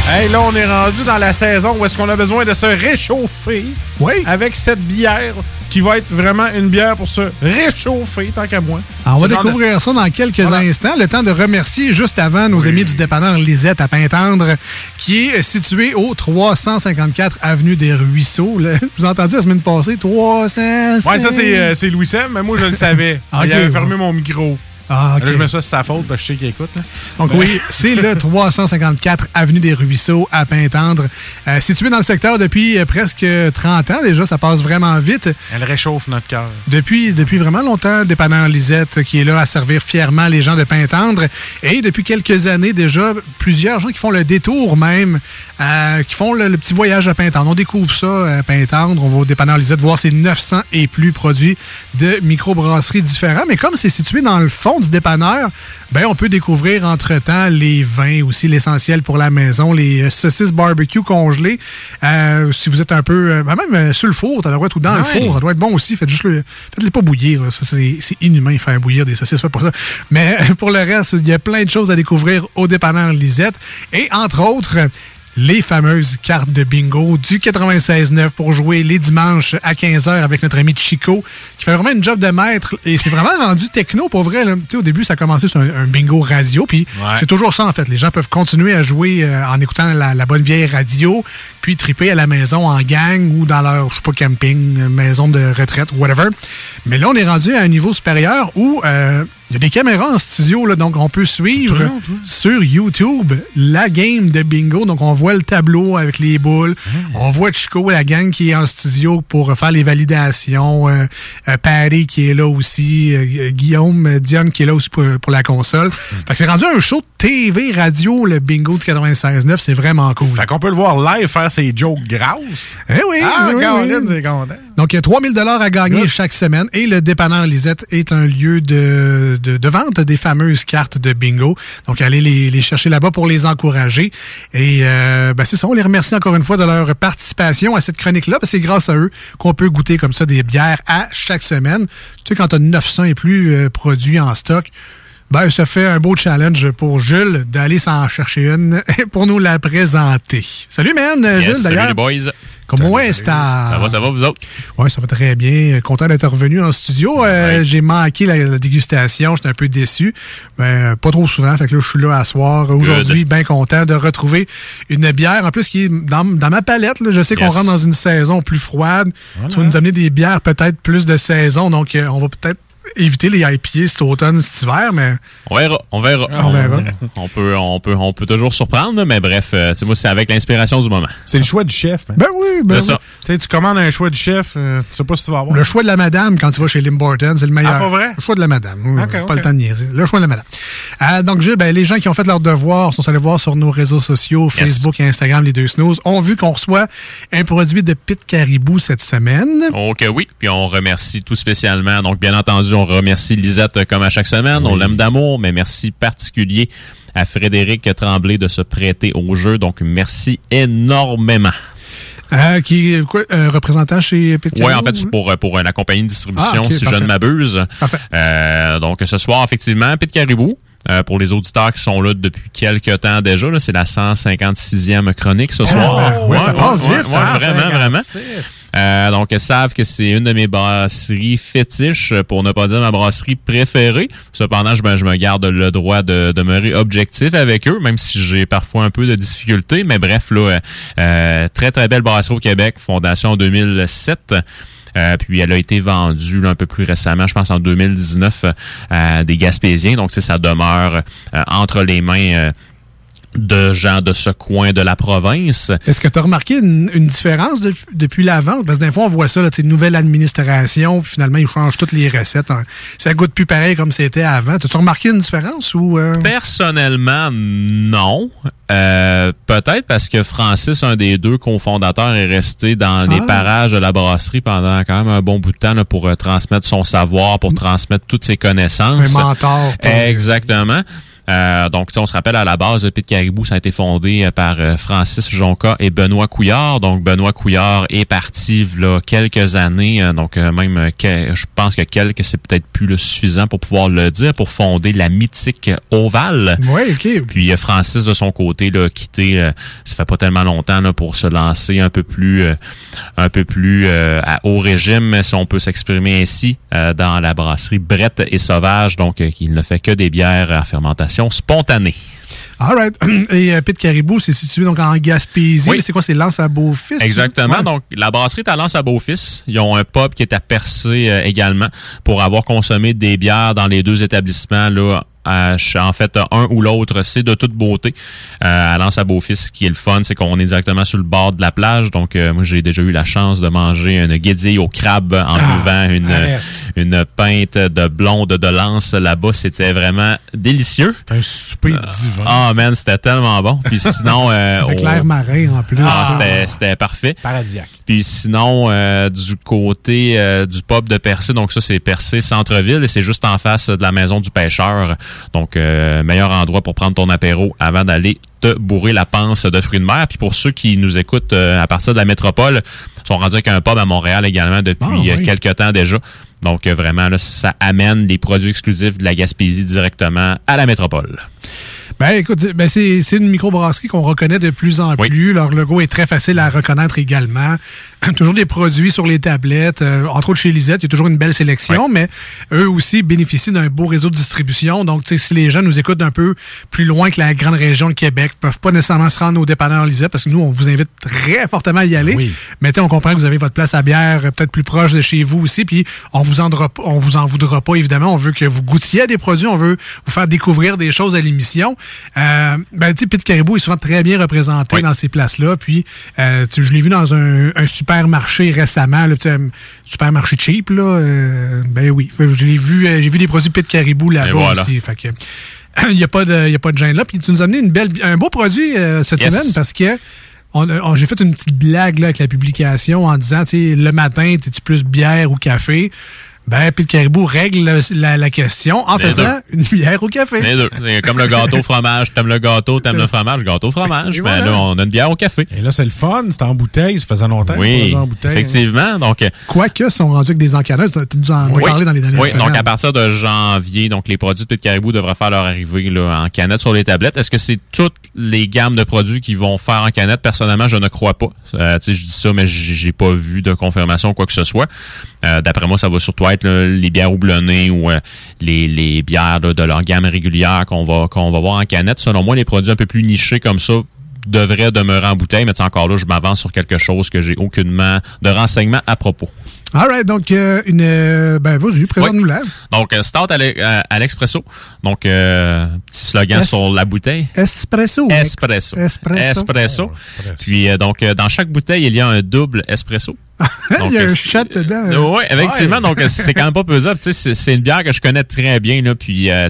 Hey, là, on est rendu dans la saison où est-ce qu'on a besoin de se réchauffer. Oui. Avec cette bière qui va être vraiment une bière pour se réchauffer, tant qu'à moi. Alors, on va de- découvrir ça dans quelques Voilà. instants. Le temps de remercier juste avant nos amis du dépanneur Lisette à Pintendre, qui est situé au 354 Avenue des Ruisseaux. Là, je vous ai entendu la semaine passée, 300. Ouais, ça, c'est euh, c'est Louis Sem, mais moi, je le savais. Ah, Il avait ouais. fermé mon micro. Ah. Là, je mets ça sur sa faute parce que je sais qu'il écoute. là. Donc oui, c'est le 354 Avenue des Ruisseaux à Pintendre, euh, situé dans le secteur depuis euh, presque 30 ans déjà, ça passe vraiment vite. Elle réchauffe notre cœur. Depuis, depuis vraiment longtemps, dépanneur Lisette qui est là à servir fièrement les gens de Pintendre. Et depuis quelques années déjà, plusieurs gens qui font le détour même, euh, qui font le, le petit voyage à Pintendre. On découvre ça à Pintendre. On va au dépanneur Lisette voir ces 900 et plus produits de microbrasseries différents. Mais comme c'est situé dans le fond du dépanneur, ben on peut découvrir entre-temps les vins aussi, l'essentiel pour la maison, les euh, saucisses barbecue congelées. Euh, si vous êtes un peu, euh, ben même sur le four, ça doit être ou dans le four, ça doit être bon aussi. Faites juste le, faites-les pas bouillir. c'est, c'est inhumain faire bouillir des saucisses, faites pas ça. Mais pour le reste, il y a plein de choses à découvrir au dépanneur Lisette. Et entre autres, les fameuses cartes de bingo du 96.9 pour jouer les dimanches à 15h avec notre ami Chico, qui fait vraiment une job de maître. Et c'est vraiment rendu techno, pour vrai. là. Au début, ça a commencé sur un, un bingo radio, puis Ouais. c'est toujours ça, en fait. Les gens peuvent continuer à jouer euh, en écoutant la, la bonne vieille radio, puis triper à la maison en gang ou dans leur, je sais pas, camping, maison de retraite, whatever. Mais là, on est rendu à un niveau supérieur où euh, il y a des caméras en studio, là, donc on peut suivre sur YouTube la game de bingo. Donc on voit le tableau avec les boules. On voit Chico, la gang qui est en studio pour faire les validations. Euh, euh, Patty qui est là aussi. euh, Guillaume Dion qui est là aussi pour, pour la console. Fait que c'est rendu un show de TV radio, le bingo du 96.9. C'est vraiment cool. Fait qu'on peut le voir live faire ses jokes grasses. Eh oui, Ah, oui, oui, Caroline, oui. c'est content. Donc, il y a 3000 dollars à gagner chaque semaine et le dépanneur Lisette est un lieu de de, de- de vente des fameuses cartes de bingo. Donc, allez les, les chercher là-bas pour les encourager. Et euh, ben, c'est ça, on les remercie encore une fois de leur participation à cette chronique-là. que c'est grâce à eux qu'on peut goûter comme ça des bières à chaque semaine. Tu sais, quand tu as 900 et plus euh, produits en stock, ben, ça fait un beau challenge pour Jules d'aller s'en chercher une pour nous la présenter. Salut, man, Yes, Jules, salut d'ailleurs. les boys. Comment est-ce que Ça va, ça va, vous autres? Oui, ça va très bien. Content d'être revenu en studio. Euh, J'ai manqué la, la dégustation. J'étais un peu déçu. Ben, pas trop souvent. Fait que là, je suis là à soir. Aujourd'hui, bien content de retrouver une bière. En plus, qui est dans, dans ma palette. là. Je sais qu'on rentre dans une saison plus froide. Tu vas nous amener des bières peut-être plus de saison. Donc, euh, on va peut-être éviter les IPA cet automne, cet hiver, mais On verra, on verra. On verra. On peut, on peut, on peut toujours surprendre, mais bref, euh, tu sais, moi, c'est avec l'inspiration du moment. C'est le choix du chef. Ben oui, ben C'est ça. Tu sais, tu commandes un choix du chef, euh, tu sais pas si tu vas avoir. Le choix de la madame quand tu vas chez Lim Borton, c'est le meilleur. Ah, pas vrai? Le choix de la madame. Oui, Ok, pas ok. le temps de niaiser. Le choix de la madame. Euh, donc, Gilles, ben, les gens qui ont fait leur devoir sont allés voir sur nos réseaux sociaux, Facebook et Instagram, les deux snooze, ont vu qu'on reçoit un produit de Pit Caribou cette semaine. Donc oui, puis on remercie tout spécialement. Donc bien entendu, on remercie Lisette euh, comme à chaque semaine. On l'aime d'amour, mais merci particulier à Frédéric Tremblay de se prêter au jeu. Donc merci énormément. Euh, qui est quoi, euh, représentant chez Pit Caribou? Oui, en fait, c'est pour, euh, pour euh, la compagnie de distribution, Ah, si parfait. je ne m'abuse. Euh, donc, ce soir, effectivement, Pit Caribou. Euh, pour les auditeurs qui sont là depuis quelques temps déjà, là, c'est la 156e chronique ce soir. ouais, ça passe vite, ouais, ça. vraiment, vraiment. Euh, donc, elles savent que c'est une de mes brasseries fétiches, pour ne pas dire ma brasserie préférée. Cependant, je me, je me garde le droit de demeurer objectif avec eux, même si j'ai parfois un peu de difficultés. Mais bref, là, euh, euh, très, très belle brasserie au Québec, fondation en 2007. Euh, puis elle a été vendue un peu plus récemment, je pense en 2019, euh, à des Gaspésiens. Donc, ça demeure euh, entre les mains de gens de ce coin de la province. Est-ce que tu as remarqué une, une différence de- depuis la vente? Parce que des fois, on voit ça, là, sais, nouvelle administration, puis finalement, ils changent toutes les recettes. hein. Ça goûte plus pareil comme c'était avant. As-tu remarqué une différence ou... euh? Personnellement, non. Euh, Peut-être parce que Francis, un des deux cofondateurs, est resté dans les Ah. parages de la brasserie pendant quand même un bon bout de temps là, pour euh, transmettre son savoir, pour transmettre toutes ses connaissances. Un mentor, Exactement. Euh, donc, on se rappelle à la base, le Pit Caribou, ça a été fondé euh, par euh, Francis Jonca et Benoît Couillard. Donc, Benoît Couillard est parti là quelques années, euh, donc même, je pense que quelques, c'est peut-être plus le suffisant pour pouvoir le dire, pour fonder la mythique Ovale. Oui, OK. Puis Francis, de son côté, là, a quitté, ça fait pas tellement longtemps là, pour se lancer un peu plus, un peu plus euh, à haut régime, si on peut s'exprimer ainsi, euh, dans la brasserie Brette et Sauvage. Donc, il ne fait que des bières à fermentation spontanée. All right. Et euh, Pit Caribou, c'est situé donc en Gaspésie. Oui. C'est quoi? C'est Lance à Beaufils? Exactement. Ouais. Donc, la brasserie est à Lens à Beaufils. Ils ont un pub qui est à Percé euh, également pour avoir consommé des bières dans les deux établissements là. Ch- en fait, un ou l'autre, c'est de toute beauté. Euh, à Lens à Beaufils, ce qui est le fun, c'est qu'on est directement sur le bord de la plage. Donc, euh, moi, j'ai déjà eu la chance de manger une guédille au crabe en buvant une, une pinte de blonde de Lens là-bas. C'était vraiment délicieux. C'est un souper divin. Ah, man, c'était tellement bon. Puis sinon... euh, Avec l'air marin en plus. ah, c'était, c'était parfait. Paradisiaque. Puis sinon, euh, du côté euh, du pub de Percé, donc ça, c'est Percé Centre-Ville et c'est juste en face de la maison du pêcheur. Donc, euh, meilleur endroit pour prendre ton apéro avant d'aller te bourrer la panse de fruits de mer. Puis pour ceux qui nous écoutent euh, à partir de la métropole, ils sont rendus avec un pub à Montréal également depuis Ah, oui. euh, quelques temps déjà. Donc, euh, vraiment, là, ça amène les produits exclusifs de la Gaspésie directement à la métropole. Ben écoute, ben, c'est c'est une microbrasserie qu'on reconnaît de plus en plus. Leur logo est très facile à reconnaître également. toujours des produits sur les tablettes. Euh, entre autres chez Lisette, il y a toujours une belle sélection, mais eux aussi bénéficient d'un beau réseau de distribution. Donc, tu sais, si les gens nous écoutent d'un peu plus loin que la grande région de Québec, peuvent pas nécessairement se rendre au dépanneur Lisette parce que nous, on vous invite très fortement à y aller. Oui. Mais on comprend que vous avez votre place à bière euh, peut-être plus proche de chez vous aussi, puis on vous en on vous en voudra pas évidemment. On veut que vous goûtiez à des produits, on veut vous faire découvrir des choses à l'émission. Euh, ben tu sais, Pete Caribou est souvent très bien représenté dans ces places-là. Puis euh, je l'ai vu dans un, un supermarché récemment, là, un supermarché cheap là. euh, ben oui, je l'ai vu, j'ai vu des produits Pete Caribou là-bas voilà. aussi. Fait que il n'y a pas de, y a pas de gêne là. Puis tu nous as amené une belle, un beau produit cette Yes. semaine parce que j'ai fait une petite blague là, avec la publication en disant, tu le matin, t'es-tu plus bière ou café? Ben, puis le caribou règle le- la, la question en Les faisant une bière au café. Les deux. C'est Comme le gâteau fromage, t'aimes le gâteau, t'aimes le fromage, gâteau fromage. Ben voilà. là, on a une bière au café. Et là, c'est le fun. C'est en bouteille. Ça faisait longtemps Oui, en bouteille. effectivement. Donc, euh, Quoique, sont rendus avec des encanneuses. Tu nous en Oui. parlé dans les dernières Oui, semaines. donc à partir de janvier, donc les produits de Pit Caribou devraient faire leur arrivée là, en canette sur les tablettes. Est-ce que c'est toutes les gammes de produits qui vont faire en canette? Personnellement, je ne crois pas. Euh, tu sais, je dis ça, mais j'ai pas vu de confirmation ou quoi que ce soit. Euh, D'après moi, ça va surtout être les bières houblonnées ou euh, les, les bières de leur gamme régulière qu'on va qu'on va voir en canette. Selon moi, les produits un peu plus nichés comme ça devraient demeurer en bouteille, mais encore là, je m'avance sur quelque chose que j'ai aucunement de renseignements à propos. All right, donc, euh, une. euh, ben, vas-y, présente-nous-la. Donc, euh, stout à l'e- à à l'expresso. Donc, euh, petit slogan Es- sur la bouteille. Espresso. Espresso. Espresso. Espresso. Puis, euh, donc, euh, dans chaque bouteille, il y a un double espresso. Il y a un shot dedans. oui, effectivement. Donc, c'est quand même pas peu dire. Tu sais, c'est- une bière que je connais très bien. Là, puis, euh,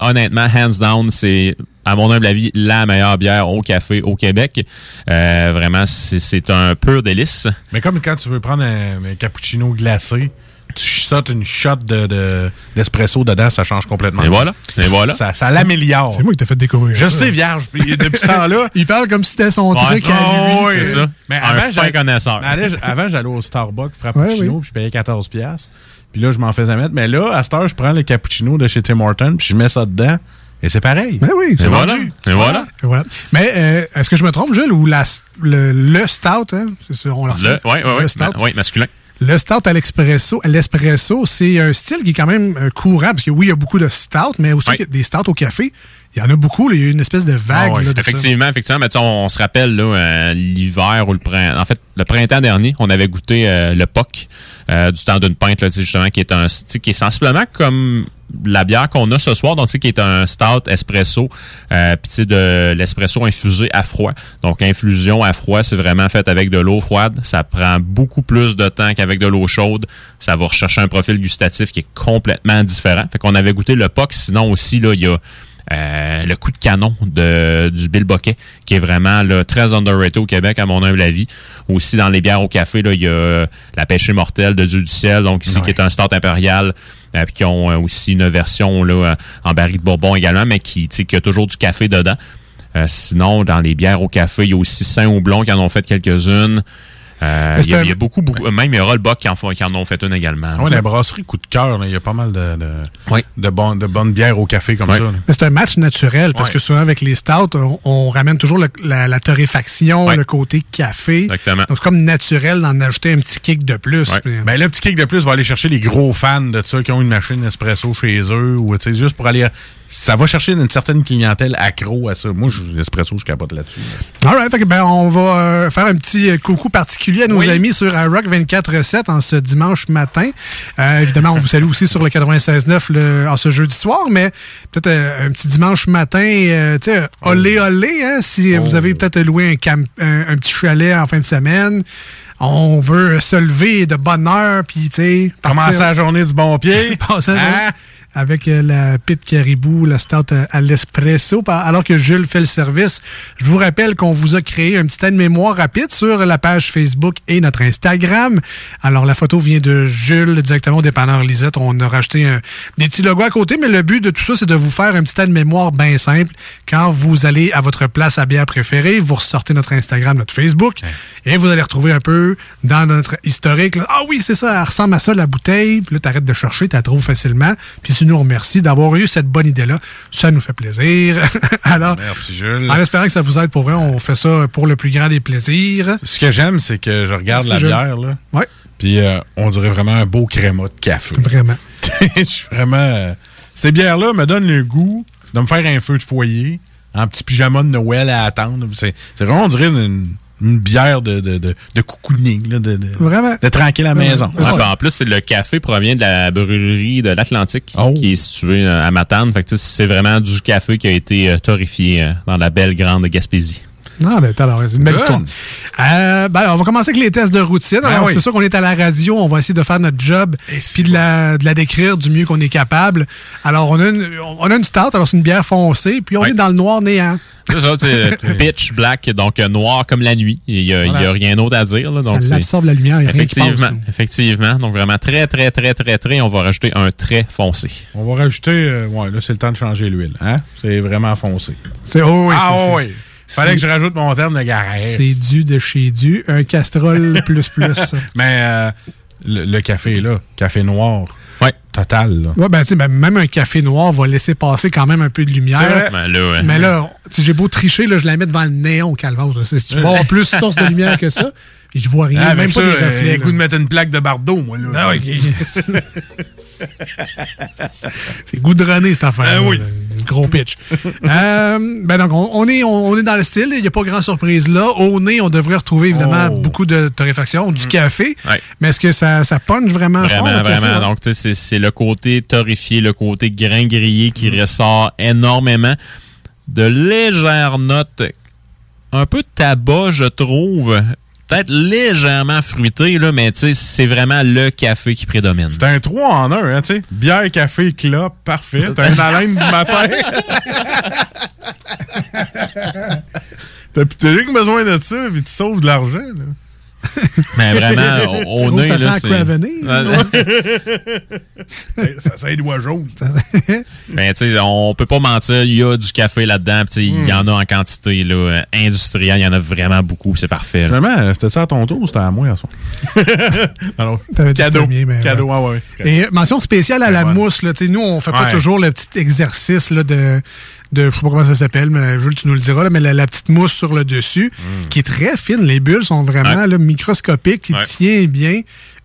honnêtement, hands down, c'est, à mon humble avis, la meilleure bière au café au Québec. Euh, vraiment, c'est un pur délice. Mais comme quand tu veux prendre un, un cappuccino glacé, tu sautes une shot de- de- d'espresso dedans, ça change complètement. Et voilà. Et voilà. Ça, ça l'améliore. C'est moi qui t'ai fait découvrir Je ça. sais, vierge. Puis depuis ce temps-là. Il parle comme si c'était son Ouais. truc. Oh, oui, c'est ça. Mais Un avant, j'allais- connaisseur. avant, j'allais au Starbucks Frappuccino, Ouais, oui. puis je payais 14$. piastres. Puis là, je m'en faisais mettre. Mais là, à cette heure, je prends le cappuccino de chez Tim Hortons, puis je mets ça dedans. Et c'est pareil. Ben oui, Et voilà. Et voilà. Et voilà. Mais euh, est-ce que je me trompe, Jules, ou la, le, le stout, hein? C'est ça, on leur Le, ouais, ouais, ouais. Le stout. Ma- masculin. Le stout à l'expresso, à l'espresso, c'est un style qui est quand même euh, courant, parce que oui, il y a beaucoup de stout, mais aussi des stouts au café. Il y en a beaucoup, là, il y a une espèce de vague Ah ouais, là, de ça. effectivement, effectivement. Mais on, on se rappelle là, euh, l'hiver ou le printemps. En fait, le printemps dernier, on avait goûté euh, le POC euh, du temps d'une pinte, là, justement, qui est un qui est sensiblement comme la bière qu'on a ce soir, donc sais, qui est un stout espresso, euh, puis tu sais, de l'espresso infusé à froid. Donc l'infusion à froid, c'est vraiment fait avec de l'eau froide. Ça prend beaucoup plus de temps qu'avec de l'eau chaude. Ça va rechercher un profil gustatif qui est complètement différent. Fait qu'on avait goûté le POC, sinon aussi là, il y a euh, le coup de canon de, du Bill Boquet, qui est vraiment là, très underrated au Québec, à mon humble avis. Aussi, dans les bières au café, là, il y a la pêche mortelle de Dieu du ciel, donc ici, qui est un start impérial, euh, qui ont euh, aussi une version euh, en baril de bourbon également, mais qui, qui a toujours du café dedans. Sinon, dans les bières au café, il y a aussi Saint-Houblon qui en ont fait quelques-unes. Euh, il, y a, c'est un- il y a beaucoup, beaucoup. Même il y a Rollbuck qui en, font- qui en ont fait une également. Ouais, la brasserie coup de cœur, il y a pas mal de, de, de, bon- de bonnes bières au café comme ça. c'est un match naturel, parce que souvent, avec les stouts, on, on ramène toujours le- la, la torréfaction, le côté café. Exactement. Donc, c'est comme naturel d'en ajouter un petit kick de plus. Puis- Ben, le petit kick de plus va aller chercher les gros fans de ça qui ont une machine espresso chez eux ou tu sais, juste pour aller. Ça va chercher une certaine clientèle accro à ça. Moi, je- l'espresso, je capote là-dessus. All right, fait que, ben, on va euh, faire un petit euh, coucou particulier à nos amis sur iRock 24.7 en ce dimanche matin. Euh, évidemment, on vous salue aussi sur le 96.9 le- en ce jeudi soir, mais peut-être euh, un petit dimanche matin, euh, tu sais, olé olé, hein, si vous avez peut-être loué un, camp- un, un petit chalet en fin de semaine. On veut se lever de bonne heure, puis tu sais... Commencer la journée du bon pied. Passer Hein? Avec euh, la pit caribou, la stout euh, à l'espresso. Par- Alors que Jules fait le service, je vous rappelle qu'on vous a créé un petit aide-mémoire rapide sur la page Facebook et notre Instagram. Alors, la photo vient de Jules, directement au dépanneur Lisette. On a rajouté un- des petits logos à côté, mais le but de tout ça, c'est de vous faire un petit aide-mémoire bien simple. Quand vous allez à votre place à bière préférée, vous ressortez notre Instagram, notre Facebook, et vous allez retrouver un peu dans notre historique. là, ah oui, c'est ça, elle ressemble à ça, la bouteille. Puis là, t'arrêtes de chercher, tu la trouves facilement. Puis tu nous remercies d'avoir eu cette bonne idée-là. Ça nous fait plaisir. Alors, Merci, Jules. en espérant que ça vous aide pour vrai, on fait ça pour le plus grand des plaisirs. Ce que j'aime, c'est que je regarde Merci, la Jules. bière, là. Ouais. Puis euh, on dirait vraiment un beau crémat de café. Vraiment. je suis vraiment. euh, ces bières-là me donnent le goût de me faire un feu de foyer en petit pyjama de Noël à attendre. C'est vraiment, on dirait une, une bière de, de, de, de cocooning, là, de, de, Vraiment. de tranquille à la maison. Ouais, puis en plus, c'est le café provient de la brûlerie de l'Atlantique Oh. qui est située euh, à Matane. Fait que tu sais, c'est vraiment du café qui a été euh, torréfié euh, dans la belle grande Gaspésie. Non, mais alors, c'est une belle Good. histoire. Euh, ben, on va commencer avec les tests de routine. Ben oui. c'est sûr qu'on est à la radio, on va essayer de faire notre job puis de la, de la décrire du mieux qu'on est capable. Alors, on a une, on a une alors c'est une bière foncée, puis on est dans le noir néant. C'est ça, c'est pitch black, donc euh, noir comme la nuit. Il n'y a, rien d'autre à dire. Là, donc Ça l'absorbe la lumière, il y a rien qui Effectivement, passe. effectivement. Donc vraiment très, très, très, très, très. On va rajouter un trait foncé. On va rajouter. euh, ouais, là, c'est le temps de changer l'huile. Hein? C'est vraiment foncé. C'est, oh oui, ah c'est- oui. Fallait que je rajoute mon terme de garage. C'est du de chez du, un castrol plus plus. Mais euh, le, le café là. Café noir. Ouais. Total, là. Ouais, ben, tu sais, ben, même un café noir va laisser passer quand même un peu de lumière. C'est vrai. Ben, là, ouais. Mais là, tu sais, j'ai beau tricher, là, je la mets devant le néon, calvaire. là. C'est- Tu vas avoir plus source de lumière que ça. Et je vois rien, Ah, même avec pas ça, des euh, reflets. le goût de mettre une plaque de Bardot, moi, là. Ah oui. C'est goudronné, cette affaire. Ah oui. Gros pitch. Euh, ben donc, on, on est, on, on est dans le style. Il n'y a pas grand surprise là. Au nez, on devrait retrouver évidemment Oh. beaucoup de torréfaction, du café. Ouais. Mais est-ce que ça, ça punch vraiment, fort? Vraiment, le café, vraiment. Donc, tu sais, c'est- le côté torréfié, le côté grain grillé qui Mm. ressort énormément. De légères notes, un peu de tabac, je trouve. Peut-être légèrement fruité, là, mais c'est vraiment le café qui prédomine. C'est un 3 en 1, hein, tu sais. Bière, café, clope, parfait. T'as une haleine du matin. T'as que besoin de ça, puis tu sauves de l'argent, là. Mais vraiment, au, au nez, ça là, sent c'est... Là? ça, ça doigts jaunes. Ben, tu sais, on peut pas mentir, il y a du café là-dedans, puis tu sais, il y Mm. en a en quantité, là, industrielle, il y en a vraiment beaucoup, c'est parfait. là. Finalement, c'était ça à ton tour ou c'était à moi, à son? Alors, T'avais dit cadeau. premier, mais cadeau, ouais. ah ouais. Et mention spéciale à la Ouais. mousse. Là. Tu sais, Nous, on fait pas Ouais. toujours le petit exercice là, de, de. Je sais pas comment ça s'appelle, mais Jules, tu nous le diras, là, mais la, la petite mousse sur le dessus, qui est très fine. Les bulles sont vraiment là, microscopiques, qui Ouais. tient bien.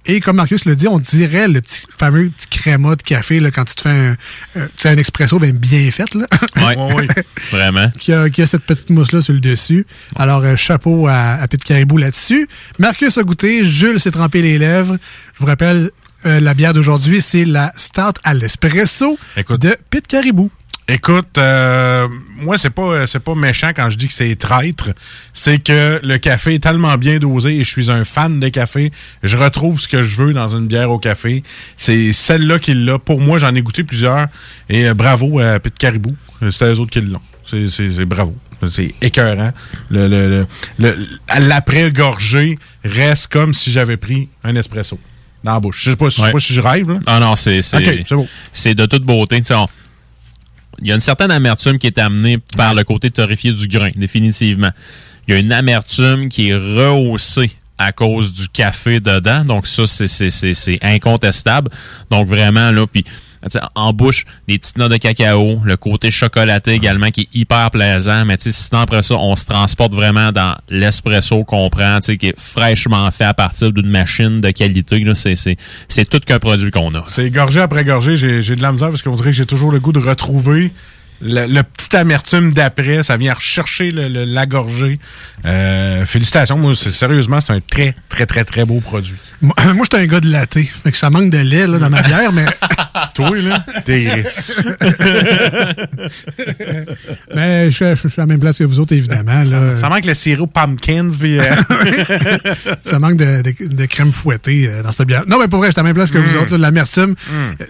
Et comme Marcus le dit, on dirait le petit fameux petit créma de café là, quand tu te fais un, euh, tu sais, un expresso ben, bien fait. Là. Vraiment. qui, a, qui a cette petite mousse-là sur le dessus. Alors, euh, chapeau à, à Pete Caribou là-dessus. Marcus a goûté, Jules s'est trempé les lèvres. Je vous rappelle, euh, la bière d'aujourd'hui, c'est la Stout à l'espresso de Pete Caribou. Écoute, euh, moi, c'est pas, c'est pas méchant quand je dis que c'est traître. C'est que le café est tellement bien dosé et je suis un fan de café. Je retrouve ce que je veux dans une bière au café. C'est celle-là qui l'a. Pour moi, j'en ai goûté plusieurs. Et euh, bravo à Pete Caribou. Euh, C'était eux autres qui l'ont. C'est, c'est, c'est bravo. C'est écœurant. Le, le, le, l'après-gorgée reste comme si j'avais pris un espresso dans la bouche. Je sais pas, je sais Ouais. pas si je rêve. Là. Ah non, c'est c'est de toute beauté. On- Il y a une certaine amertume qui est amenée par le côté torréfié du grain, définitivement. Il y a une amertume qui est rehaussée à cause du café dedans. Donc ça, c'est- incontestable. Donc vraiment, là, puis en bouche, des petites notes de cacao, le côté chocolaté également qui est hyper plaisant. Mais sais, sinon après ça, on se transporte vraiment dans l'espresso qu'on prend, qui est fraîchement fait à partir d'une machine de qualité. C'est- tout qu'un produit qu'on a. C'est gorgé après gorgé. J'ai j'ai de la misère parce qu'on dirait que j'ai toujours le goût de retrouver le, le petit amertume d'après. Ça vient rechercher le, le- la gorgée. Euh, félicitations. Moi, c'est- sérieusement, c'est un très, très, très, très beau produit. Moi, moi j'étais un gars de latte. Fait que ça manque de lait là, dans ma bière, mais. Toi, là, t'es mais je, je- je suis à la même place que vous autres, évidemment. là. Ça manque le sirop pumpkins. Puis, euh, ça manque de, de- de crème fouettée euh, dans cette bière. Non, mais pour vrai, je suis à la même place que vous Mm. autres. là, L'amertume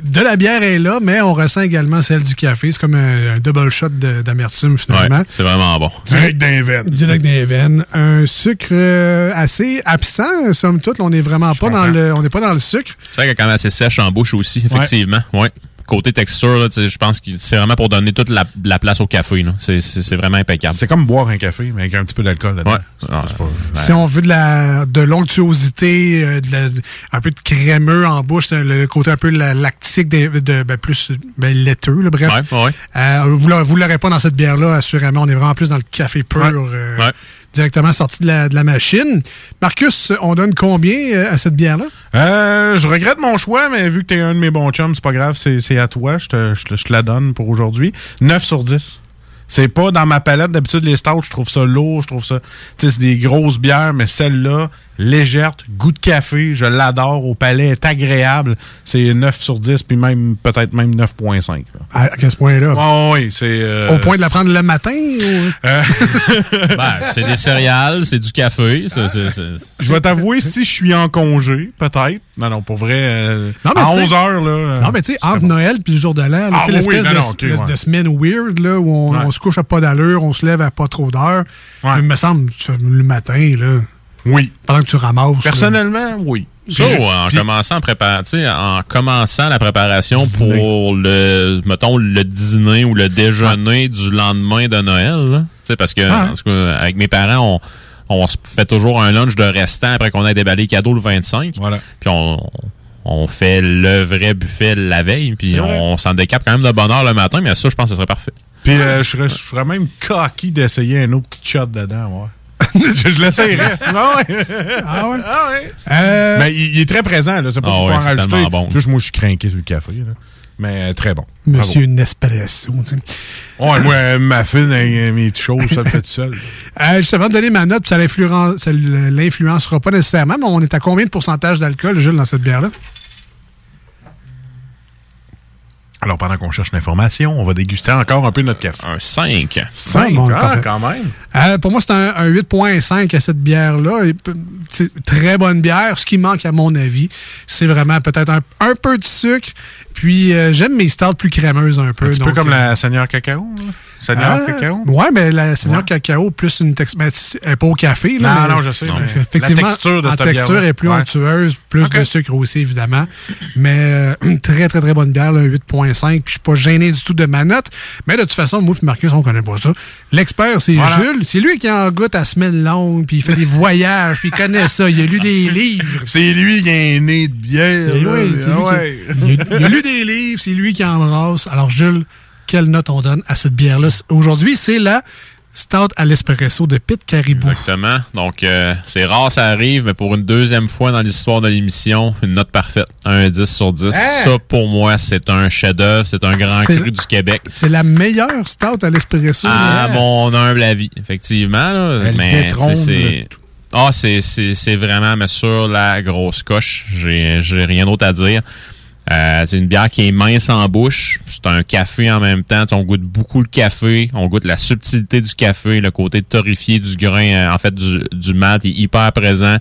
de la bière est là, mais on ressent également celle du café. C'est comme un, un double shot d'amertume, finalement. Ouais, c'est vraiment bon. Direct d'un veine. Direct des veines. Un sucre euh, assez absent, somme toute. On n'est vraiment pas dans le, on n'est pas dans le sucre. C'est vrai qu'elle est quand même assez sèche en bouche aussi, effectivement. Ouais. Côté texture, je pense que c'est vraiment pour donner toute la, la place au café. là. C'est- C'est c'est vraiment impeccable. c'est comme boire un café, mais avec un petit peu d'alcool dedans. Ouais. Ah, Si on veut de la de l'onctuosité, euh, de la- un peu de crémeux en bouche, le côté un peu la- lactique, de, de- ben, plus ben, laiteux, là, bref. Ouais, ouais. Euh, vous vous l'aurez pas dans cette bière-là, assurément. On est vraiment plus dans le café pur, euh, Ouais. Directement sorti de la, machine. Marcus, on donne combien euh, à cette bière-là? Euh, je regrette mon choix, mais vu que t'es un de mes bons chums, c'est pas grave, c'est à toi. Je te, je je te la donne pour aujourd'hui. 9 sur 10. C'est pas dans ma palette. D'habitude, les stouts, je trouve ça lourd, je trouve ça. Tu sais, c'est des grosses bières, mais celle-là, légère, goût de café, je l'adore, au palais, est agréable. C'est 9 sur 10, puis même peut-être même 9.5. là. À, à ce point-là? Ouais, oui, c'est... euh, Au point de la prendre le matin? Ou... Euh, Ben, c'est des céréales, c'est du café. Je vais t'avouer, si je suis en congé, peut-être. Non, non, pour vrai, euh, Non, mais à tu sais- 11 heures, là... Non, mais tu sais, entre Noël et le jour de l'an, Ah oui, l'espèce de, non, ok, de- ouais. de semaine weird, là, où on, Ouais. on se couche à pas d'allure, on se lève à pas trop d'heures. Il me semble, le matin, là. Oui. Pendant que tu ramasses. là. Personnellement, oui. Ça, Puis- en puis- commençant à préparer, en commençant la préparation pour le, mettons, le dîner ou le déjeuner du lendemain de Noël. Tu parce que, Ah. avec mes parents, on, on se fait toujours un lunch de restant après qu'on ait déballé les cadeaux le 25. Voilà. Puis on, on fait le vrai buffet la veille, puis on s'en décape quand même de bonne heure le matin, mais ça, je pense que ce serait parfait. Puis euh, je serais, je serais même coquille d'essayer un autre petit shot dedans, ouais. je je l'essayerais. ah ouais. Ah ouais? Ah ouais. Euh, Mais il, il est très présent, là. C'est pas Ah ouais, en rajouter. bon. Juste, moi, je suis craqué sur le café, là. Mais euh, très bon. Monsieur Nespresso, tu sais. Bravo. Ouais, moi, euh, ma fille, euh, mes petites choses, ça le fait tout seul. Euh, juste avant de donner ma note, puis ça l'influence- ça l'influencera pas nécessairement, mais on est à combien de pourcentage d'alcool, Jules, dans cette bière-là? Alors, pendant qu'on cherche l'information, on va déguster encore un peu notre café. Un 5. 5, bon, ah, quand même. Euh, pour moi, c'est un, un 8.5 à cette bière-là. Très bonne bière. Ce qui manque, à mon avis, c'est vraiment peut-être un, un peu de sucre. Puis, euh, j'aime mes stouts plus crémeuses un peu. Un petit peu comme euh, la Seigneur Cacao, là. Seigneur Ah, Cacao? Ouais, mais la Seigneur Cacao, plus une texture. pas au café. Là, Non, non, je sais, mais Effectivement, la texture de cette texture est plus Ouais. onctueuse, plus de sucre aussi, évidemment. Mais euh, une très, très, très bonne bière, là, 8.5. Puis je suis pas gêné du tout de ma note. Mais de toute façon, moi et Marcus, on connaît pas ça. L'expert, c'est Voilà. Jules. C'est lui qui en goûte à semaine longue, puis il fait des voyages, puis il connaît ça. Il a lu des livres. C'est lui qui a un nez de bière. C'est lui Ah qui- il, a, il a lu des livres, c'est lui qui embrasse. Alors, Jules, quelle note on donne à cette bière-là? Aujourd'hui, c'est la Stout à l'espresso de Pit Caribou. Exactement. Donc, euh, c'est rare, ça arrive, mais pour une deuxième fois dans l'histoire de l'émission, une note parfaite. Un 10 sur 10. Hein? Ça, pour moi, c'est un chef-d'œuvre. C'est un grand cru du Québec. C'est la meilleure Stout à l'espresso. À Yes. mon humble avis, effectivement. Là, Elle mais c'est. Ah, c'est, vraiment, mais sur la grosse coche. J'ai rien d'autre à dire. Euh, c'est une bière qui est mince en bouche. C'est un café en même temps. On goûte beaucoup le café. On goûte la subtilité du café, le côté torréfié du grain, euh, en fait, du, du malt est hyper présent.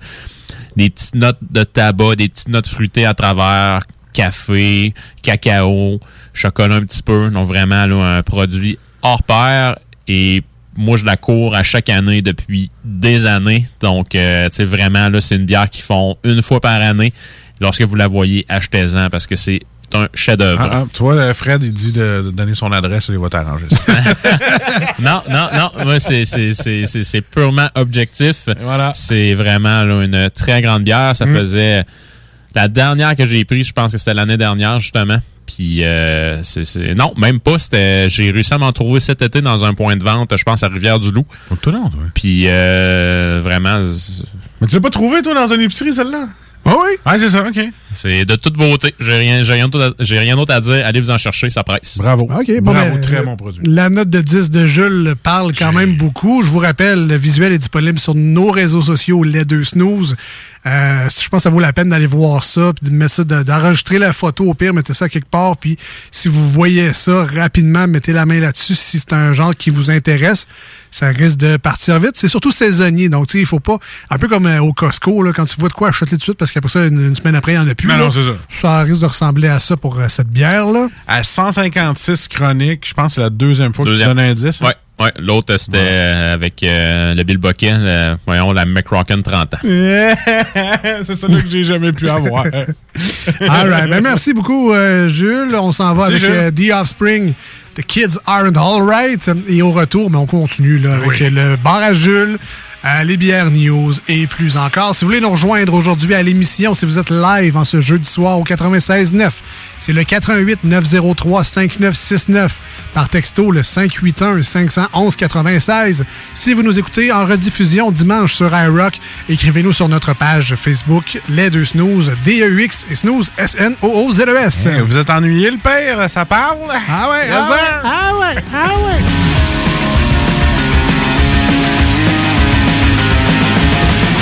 Des petites notes de tabac, des petites notes fruitées à travers café, cacao, chocolat un petit peu. Donc vraiment là, un produit hors pair. Et moi, je la cours à chaque année depuis des années. Donc, euh, vraiment, là, c'est une bière qu'ils font une fois par année. Lorsque vous la voyez, achetez-en parce que c'est un chef-d'œuvre. Ah, ah, tu vois, euh, Fred, il dit de, de donner son adresse, il va t'arranger ça. non, non, non. Moi, c'est, c'est, c'est, c'est, c'est purement objectif. C'est vraiment là, une très grande bière. Ça Mm. faisait. La dernière que j'ai prise, je pense que c'était l'année dernière, justement. Puis, euh, c'est, non, même pas. C'était, j'ai réussi à m'en trouver cet été dans un point de vente, je pense, à Rivière-du-Loup. Puis, euh, vraiment. Mais tu l'as pas trouvé, toi, dans une épicerie, celle-là? Ah oui? Ah, c'est ça, OK. C'est de toute beauté. J'ai rien, j'ai rien d'autre à, j'ai rien d'autre à dire. Allez vous en chercher, ça presse. Bravo. OK, bon, Bravo, ben, très bon produit. La note de 10 de Jules parle quand même beaucoup. Je vous rappelle, le visuel est disponible sur nos réseaux sociaux, les deux snooze. Euh, je pense que ça vaut la peine d'aller voir ça, puis de mettre ça, de- d'enregistrer la photo au pire, mettez ça quelque part, puis si vous voyez ça rapidement, mettez la main là-dessus si c'est un genre qui vous intéresse. Ça risque de partir vite. C'est surtout saisonnier, donc tu sais, il faut pas, un peu comme euh, au Costco, là, quand tu vois de quoi, achète-le tout de suite, parce qu'après ça, une, une semaine après, il n'y en a plus. Non, là. non, c'est ça. Ça risque de ressembler à ça pour euh, cette bière-là. À 156 chroniques, je pense que c'est la deuxième fois que tu donnes un 10. hein? Ouais, ouais. L'autre, c'était euh, avec euh, le Bill Bucket, le- voyons, la McRocken 30 ans. c'est ça là que j'ai jamais pu avoir. All right. Ben, merci beaucoup, euh, Jules. On s'en va Merci, avec euh, The Offspring. The Kids Aren't All Right. Et au retour, mais on continue là, avec le bar à Jules, euh, les bières news et plus encore. Si vous voulez nous rejoindre aujourd'hui à l'émission, si vous êtes live en ce jeudi soir au 96.9, c'est le 88 903 5969 par texto le 581 511 96. Si vous nous écoutez en rediffusion dimanche sur iRock, écrivez-nous sur notre page Facebook Les Deux Snooze, D-E-U-X et Snooze, S-N-O-O-Z-E-S. Hey, vous êtes ennuyé, le père? Ça parle? Ah ouais, ah ouais, ah ouais, ah ouais.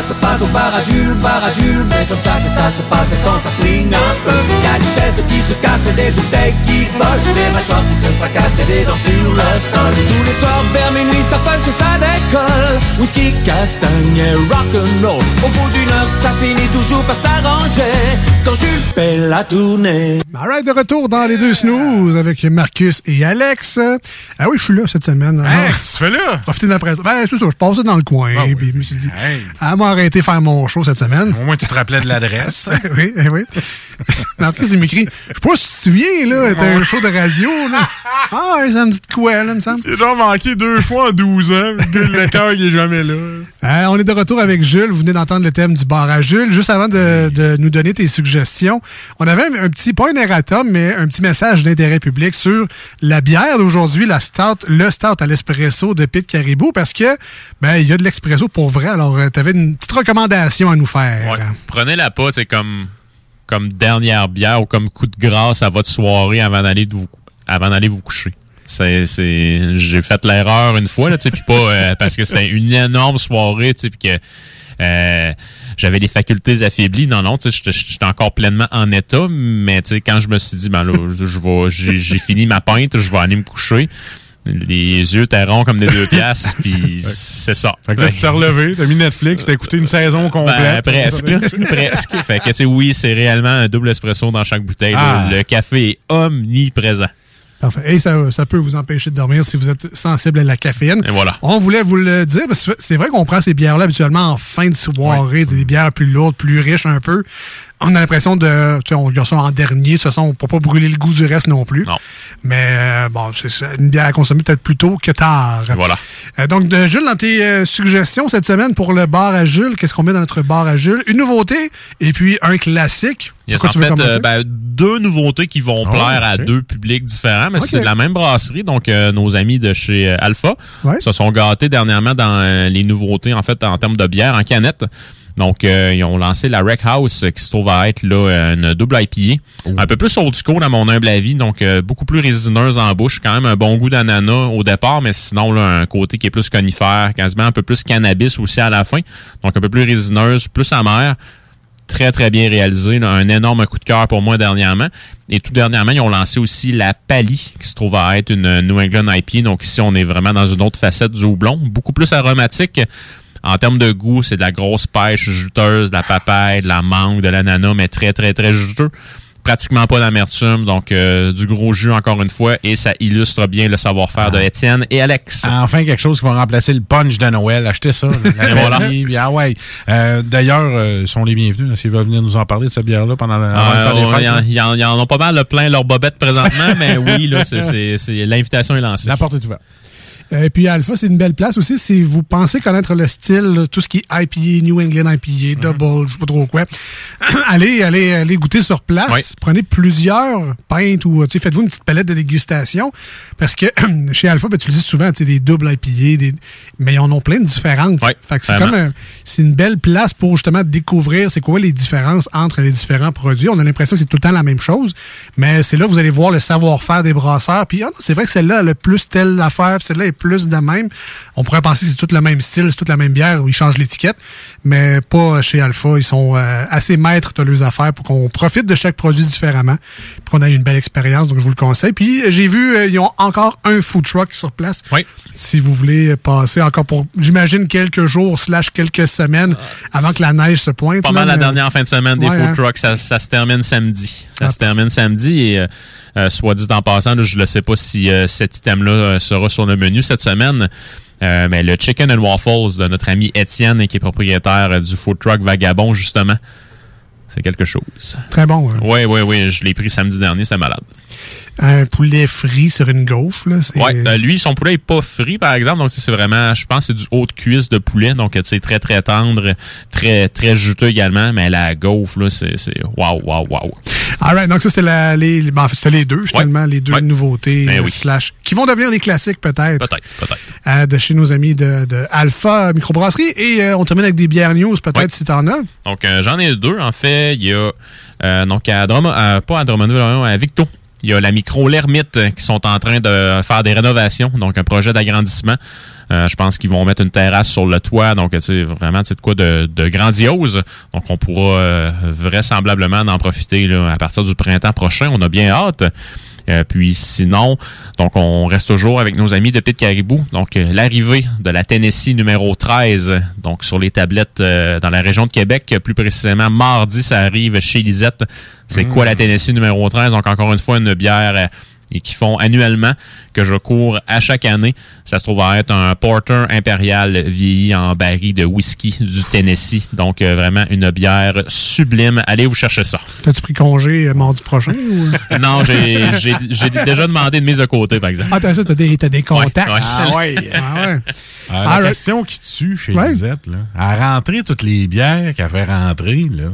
ça se passe au bar à Jules, bar à Jules Mais comme ça que ça se passe quand ça flingue un peu. Y'a des chaises qui se cassent et des bouteilles qui volent. Des mâchoires qui se fracassent et des dents sur le sol. Tous les soirs vers minuit ça punch et ça décolle. Whisky, castagne et rock'n'roll Au bout d'une heure ça finit toujours par s'arranger. Quand Jules fait la tournée. Alright, de retour dans les deux snooze avec Marcus et Alex. Ah oui, je suis là cette semaine. Hey, tu fais là? Profitez de la présence. Ben, c'est ça, je passais dans le coin, puis je me suis dit, à m'a arrêté faire mon show cette semaine. Au moins, tu te rappelais de l'adresse. oui, eh oui. Marcus, il m'écrit, je sais pas si tu te souviens, là, t'as un show de radio, là. Ah, ça me dit de quoi, là, me semble. J'ai genre manqué deux fois en 12 ans. Le cœur, il est jamais là. Euh, on est de retour avec Jules. Vous venez d'entendre le thème du bar à Jules. Juste avant de, de nous donner tes suggestions, on avait un, un petit, pas un erratum, mais un petit message d'intérêt public sur la bière d'aujourd'hui, la stout, le stout à l'espresso de Pete Caribou, parce que, ben, il y a de l'espresso pour vrai. Alors, tu avais une petite recommandation à nous faire. Prenez-la pas, comme, comme dernière bière ou comme coup de grâce à votre soirée avant d'aller vous, avant d'aller vous coucher. C'est, j'ai fait l'erreur une fois, là, tu puis pas euh, parce que c'était une énorme soirée, tu que euh, j'avais des facultés affaiblies. Non, non, tu sais, j'étais- encore pleinement en état, mais tu sais, quand je me suis dit, ben là, j'ai, fini ma pinte, je vais aller me coucher. Les yeux étaient ronds comme des deux piastres, puis c'est ça. Fait que là, tu t'es relevé, t'as mis Netflix, t'as écouté une saison Ben, complète. presque, presque. Fait que, tu sais, oui, c'est réellement un double espresso dans chaque bouteille. Ah. Le café est omniprésent. Parfait. Et ça, ça peut vous empêcher de dormir si vous êtes sensible à la caféine. Et voilà. On voulait vous le dire, parce que c'est vrai qu'on prend ces bières-là habituellement en fin de soirée, des bières plus lourdes, plus riches un peu. On a l'impression de, tu sais, on regarde ça en dernier, de toute façon, pour pas brûler le goût du reste non plus. Non. Mais euh, bon, c'est une bière à consommer peut-être plus tôt que tard. Voilà. Euh, donc, de, Jules, dans tes euh, suggestions cette semaine pour le bar à Jules, qu'est-ce qu'on met dans notre bar à Jules? Une nouveauté et puis un classique. Il y a Pourquoi en fait euh, ben, deux nouveautés qui vont Oh, plaire à deux publics différents, mais c'est de la même brasserie. Donc, euh, nos amis de chez euh, Alpha Ouais. se sont gâtés dernièrement dans les nouveautés, en fait, en termes de bière en canette. Donc, euh, ils ont lancé la Wreck House, euh, qui se trouve à être là, euh, une double IPA. Un peu plus old school, à mon humble avis. Donc, euh, beaucoup plus résineuse en bouche. Quand même un bon goût d'ananas au départ, mais sinon, là, un côté qui est plus conifère, quasiment un peu plus cannabis aussi à la fin. Donc, un peu plus résineuse, plus amère très très bien réalisé, là. un énorme coup de cœur pour moi dernièrement. Et tout dernièrement, ils ont lancé aussi la Pali, qui se trouve à être une New England IPA. Donc ici, on est vraiment dans une autre facette du houblon, beaucoup plus aromatique. En termes de goût, c'est de la grosse pêche juteuse, de la papaye, de la mangue, de l'ananas, mais très très très juteux. Pratiquement pas d'amertume, donc euh, du gros jus encore une fois, et ça illustre bien le savoir-faire de Étienne et Alex. Enfin, quelque chose qui va remplacer le punch de Noël. Achetez ça. La voilà. Ah ouais. Euh, D'ailleurs, euh, ils sont les bienvenus s'ils veulent venir nous en parler de cette bière-là pendant avant le temps des Euh, fêtes, Il y, en- y y pas mal le plein leur bobette présentement, mais oui, l'invitation est lancée. La porte est ouverte. Et puis Alpha, c'est une belle place aussi si vous pensez connaître le style, tout ce qui est IPA, New England IPA, Mhm. Double, je sais pas trop quoi. allez, allez, allez goûter sur place. Oui. Prenez plusieurs pintes ou faites-vous une petite palette de dégustation. Parce que chez Alpha, ben, tu le dis souvent, des doubles IPA, des... mais ils en ont plein de différentes. Oui, fait que c'est comme un- c'est une belle place pour justement découvrir c'est quoi les différences entre les différents produits. On a l'impression que c'est tout le temps la même chose, mais c'est là que vous allez voir le savoir-faire des brasseurs. Puis ah c'est vrai que celle-là elle a plus telle affaire, celle-là est plus de même. On pourrait penser que c'est tout le même style, c'est toute la même bière où ils changent l'étiquette, mais pas chez Alpha. Ils sont euh, assez maîtres de leurs affaires pour qu'on profite de chaque produit différemment, puis qu'on ait une belle expérience. Donc je vous le conseille. Puis euh, j'ai vu euh, ils ont encore un food truck sur place. Oui. Si vous voulez passer encore pour, j'imagine quelques jours slash quelques semaines avant que la neige se pointe. Pas là, mal la mais- dernière fin de semaine des Ouais, food hein. trucks. Ça, ça se termine samedi. Ça Ah. se termine samedi et, euh, euh, soit dit en passant, là, je ne sais pas si euh, cet item-là euh, sera sur le menu cette semaine. euh, mais le Chicken and Waffles de notre ami Étienne, qui est propriétaire euh, du food truck Vagabond, justement, c'est quelque chose. Très bon. hein? Oui, oui, oui. Je l'ai pris samedi dernier, c'est malade. Un poulet frit sur une gaufre. Là, c'est- Ouais, ben, lui, son poulet est pas frit, par exemple. Donc, c'est vraiment, je pense, c'est du haut de cuisse de poulet. Donc, tu sais, très, très tendre, très, très juteux également. Mais la gaufre, là, c'est, c'est, waouh, waouh, waouh. All right, donc ça, c'est la, les, ben, en fait, c'était les deux, finalement, les deux nouveautés, Ben euh, oui. slash, qui vont devenir des classiques, peut-être. Peut-être, peut-être. euh, de chez nos amis de, de Alpha Microbrasserie. Et euh, on termine avec des bières news, peut-être, si t'en as. Donc, euh, j'en ai deux, en fait. Il y a, euh, donc, à Drummond, euh, pas à Drummondville, à Victo. Il y a la micro L'Ermite euh, qui sont en train de faire des rénovations, donc un projet d'agrandissement. Euh, je pense qu'ils vont mettre une terrasse sur le toit, donc c'est vraiment de quoi de, de grandiose. Donc on pourra euh, vraisemblablement en profiter là, à partir du printemps prochain. On a bien hâte. Euh, puis sinon, donc on reste toujours avec nos amis de Pit Caribou. Donc euh, l'arrivée de la Tennessee numéro 13, donc sur les tablettes euh, dans la région de Québec, plus précisément mardi, ça arrive chez Lisette. C'est quoi la Tennessee numéro 13? Donc encore une fois, une bière euh, et qui font annuellement, que je cours à chaque année. Ça se trouve à être un Porter impérial vieilli en baril de whisky du Tennessee. Donc euh, vraiment une bière sublime. Allez vous chercher ça. T'as-tu pris congé euh, mardi prochain? ou- Non, j'ai déjà demandé une mise de côté, par exemple. Ah, t'as ça, t'as des, contacts. ouais. Ah ouais. Ah ouais. Ah, la All right. question qui tue chez Ouais. Lisette, là, à rentrer toutes les bières qu'elle fait rentrer, là,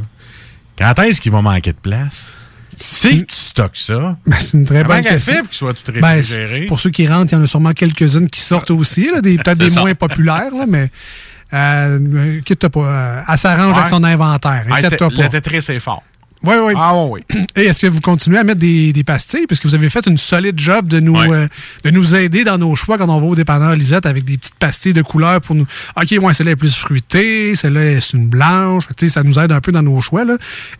quand est-ce qu'il va manquer de place? Que tu stockes ça. Ben, c'est une très Comment bonne question. qu'il soit tout Ben, réfrigéré? c'est- pour ceux qui rentrent, il y en a sûrement quelques-unes qui sortent aussi, là, des- peut-être C'est des ça. moins populaires, là, mais euh, quitte pas. euh, elle s'arrange Ouais. avec son inventaire. Ah, Inquiète-toi le pas. tétris, c'est fort. Oui, oui. Ah oui, oui. Et est-ce que vous continuez à mettre des, des pastilles? Parce que vous avez fait une solide job de nous, euh, de nous aider dans nos choix quand on va au dépanneur Lisette avec des petites pastilles de couleur pour nous. OK, ouais, celle-là est plus fruitée, celle-là c'est une blanche. Ça nous aide un peu dans nos choix.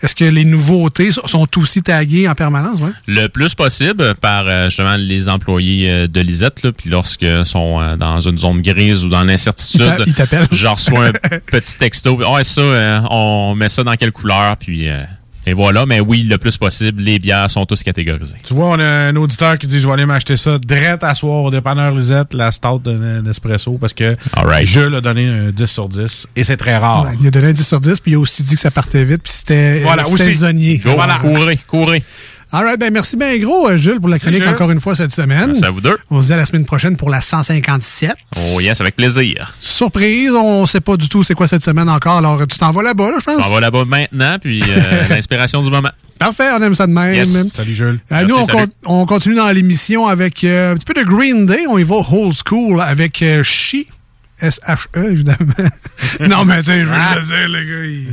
Est-ce que les nouveautés sont- aussi taguées en permanence? Ouais? Le plus possible par euh, justement les employés euh, de Lisette. Là, puis lorsque sont dans une zone grise ou dans l'incertitude, ils t'appellent. je reçois un petit texto. Ouais, ça, on met ça dans quelle couleur, puis euh, et voilà. Mais oui, le plus possible, les bières sont tous catégorisées. Tu vois, on a un auditeur qui dit Je vais aller m'acheter ça direct à soir au dépanneur Lisette, la stout de Nespresso, parce que right. je l'ai donné un 10 sur 10 et c'est très rare. Ouais, il a donné un 10 sur 10, puis il a aussi dit que ça partait vite, puis c'était Voilà, euh, aussi. saisonnier. Go, Voilà. courez, courez. All right, ben merci bien gros, euh, Jules, pour la chronique Jules. encore une fois cette semaine. Merci à vous deux. On se dit à la semaine prochaine pour la 157. Oh yes, avec plaisir. Surprise, on sait pas du tout c'est quoi cette semaine encore, alors tu t'en vas là-bas, là, je pense. On va là-bas maintenant, puis euh, l'inspiration du moment. Parfait, on aime ça de même. Yes. Salut Jules. Euh, nous, on, salut. con- on continue dans l'émission avec euh, un petit peu de Green Day. On y va old school avec euh, She. S-H-E, évidemment. non, mais tu sais, je veux Ah. le dire, le gars, il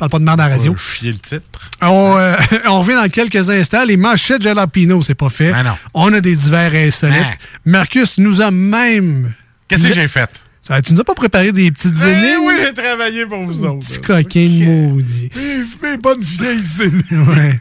parle pas de merde à la radio. chier le titre. On, euh, on revient dans quelques instants. Les manchettes Jalapino, c'est pas fait. Non. On a des divers insolites. Ah. Marcus nous a même... Qu'est-ce que j'ai fait? Ça, tu nous as pas préparé des petites Eh énigmes? oui, j'ai travaillé pour vous autres. Petit coquin maudit. Mes, mes bonnes vieilles énigmes. Ouais.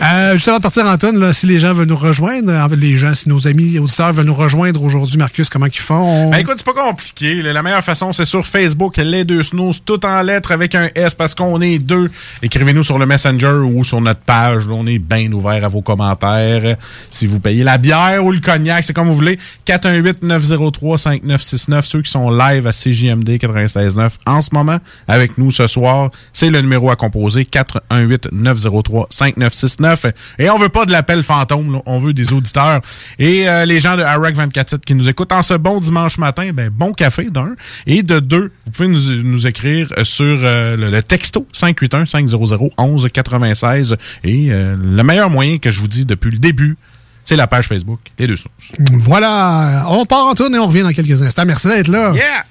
Euh, juste avant de partir, Antoine, là, si les gens veulent nous rejoindre, les gens, si nos amis auditeurs veulent nous rejoindre aujourd'hui, Marcus, comment ils font? Ben écoute, c'est pas compliqué. là. La meilleure façon, c'est sur Facebook, les deux snooze, tout en lettres avec un S parce qu'on est deux. Écrivez-nous sur le Messenger ou sur notre page. là. On est bien ouvert à vos commentaires. Si vous payez la bière ou le cognac, c'est comme vous voulez. 418-903-5969. Ceux qui sont à CJMD 96.9 en ce moment avec nous ce soir, c'est le numéro à composer. 418-903-5969. Et on veut pas de l'appel fantôme. On veut des auditeurs. Et euh, les gens de Iraq 24 qui nous écoutent en ce bon dimanche matin, ben, bon café d'un. Et de deux, vous pouvez nous, écrire sur euh, le texto 581-500-1196. Et euh, le meilleur moyen que je vous dis depuis le début, c'est la page Facebook, les deux snooze. Voilà. On part en tourne et on revient dans quelques instants. Merci d'être là. Yeah!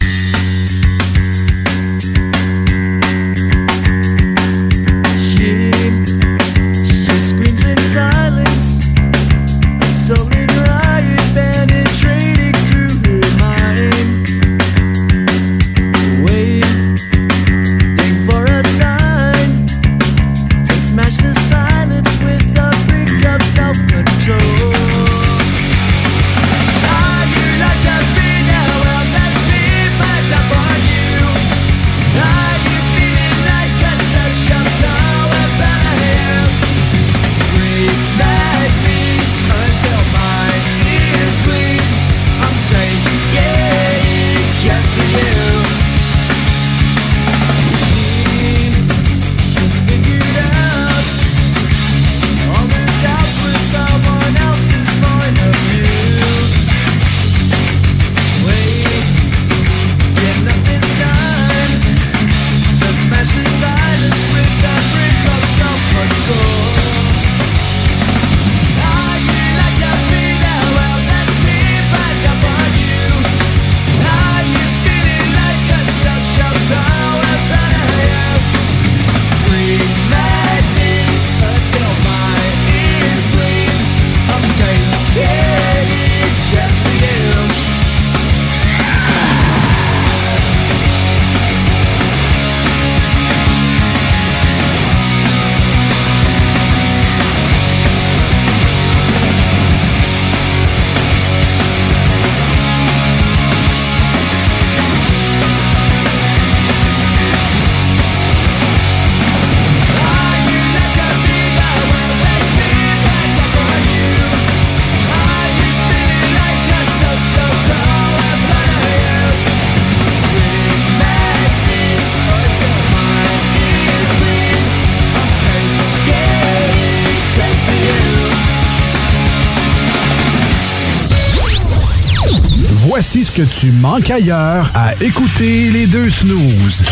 Que tu manques ailleurs à écouter les deux snooze.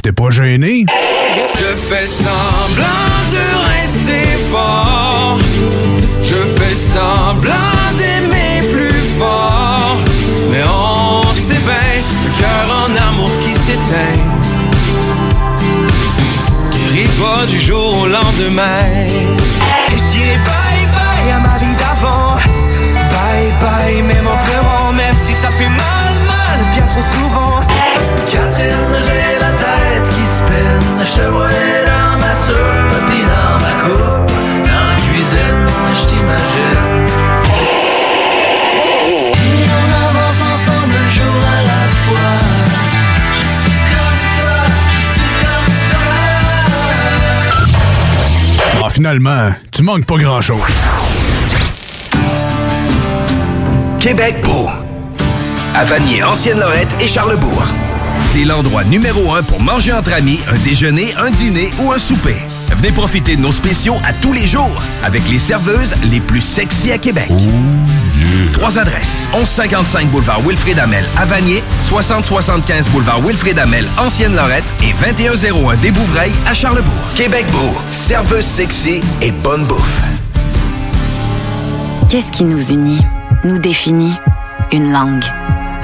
T'es pas gêné? Je fais semblant de rester fort. Je fais semblant d'aimer plus fort. Mais on bien, le cœur en amour qui s'éteint. Guérit pas du jour au lendemain. Finalement, tu manques pas grand-chose. Québec beau. À Vanier, Ancienne-Lorette et Charlebourg. C'est l'endroit numéro un pour manger entre amis, un déjeuner, un dîner ou un souper. Venez profiter de nos spéciaux à tous les jours avec les serveuses les plus sexy à Québec. Trois adresses. 1155 boulevard Wilfrid Amel à Vanier, 6075 boulevard Wilfrid Amel, Ancienne-Lorette et 2101 des Bouvrailles à Charlebourg. Québec beau. Serveuse sexy et bonne bouffe. Qu'est-ce qui nous unit, nous définit? Une langue.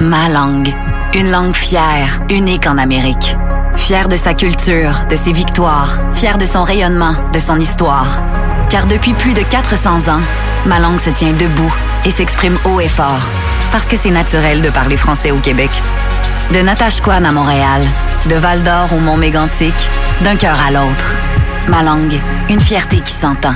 Ma langue. Une langue fière, unique en Amérique. Fière de sa culture, de ses victoires, fière de son rayonnement, de son histoire. Car depuis plus de 400 ans, ma langue se tient debout et s'exprime haut et fort. Parce que c'est naturel de parler français au Québec. De Natashquan à Montréal, de Val d'Or au Mont Mégantic, d'un cœur à l'autre. Ma langue, une fierté qui s'entend.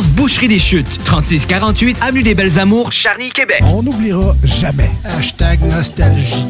Boucherie des Chutes. 3648 Avenue des Belles Amours, Charny, Québec. On n'oubliera jamais. Hashtag nostalgie.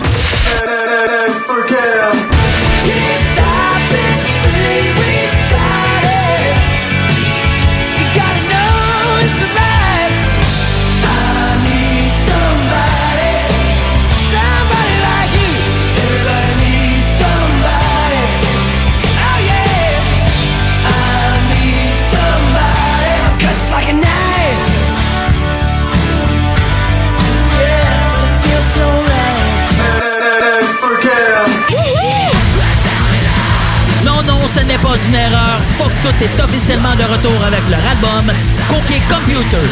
N'est pas une erreur. Fuck tout est officiellement de retour avec leur album Cookie Computer.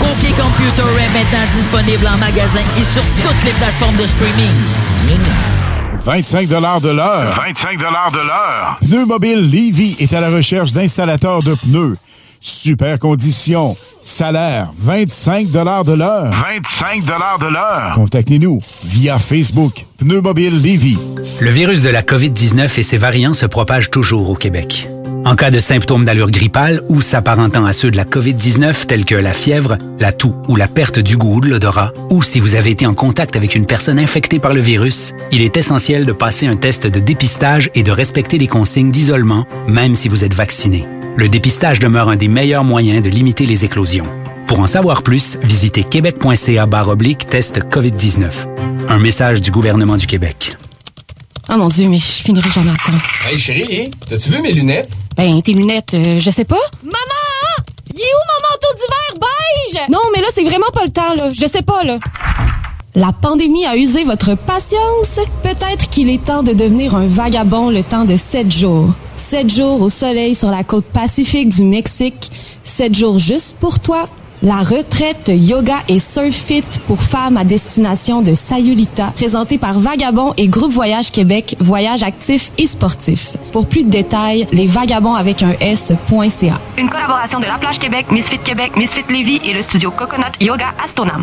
Cookie Computer est maintenant disponible en magasin et sur toutes les plateformes de streaming. 25 de l'heure. 25 de l'heure. Pneu Mobile Levy est à la recherche d'installateurs de pneus. Super conditions. Salaire 25 de l'heure. 25 de l'heure. Contactez-nous via Facebook. Pneu Mobile Levy. Le virus de la COVID-19 et ses variants se propagent toujours au Québec. En cas de symptômes d'allure grippale ou s'apparentant à ceux de la COVID-19 tels que la fièvre, la toux ou la perte du goût ou de l'odorat, ou si vous avez été en contact avec une personne infectée par le virus, il est essentiel de passer un test de dépistage et de respecter les consignes d'isolement, même si vous êtes vacciné. Le dépistage demeure un des meilleurs moyens de limiter les éclosions. Pour en savoir plus, visitez québec.ca oblique test COVID-19. Un message du gouvernement du Québec. Oh mon Dieu, mais je finirai jamais à temps. Hey chérie, t'as-tu vu mes lunettes? Ben, tes lunettes, euh, je sais pas. Maman! Il est où mon manteau d'hiver beige? Non, mais là, c'est vraiment pas le temps, là. Je sais pas, là. La pandémie a usé votre patience? Peut-être qu'il est temps de devenir un vagabond le temps de sept jours. Sept jours au soleil sur la côte pacifique du Mexique. Sept jours juste pour toi. La retraite yoga et surf fit pour femmes à destination de Sayulita, présentée par Vagabond et Groupe Voyage Québec, voyage actif et sportif. Pour plus de détails, les vagabonds avec un S.ca. Une collaboration de La Plage Québec, Misfit Québec, Misfit Lévis et le studio Coconut Yoga Astonam.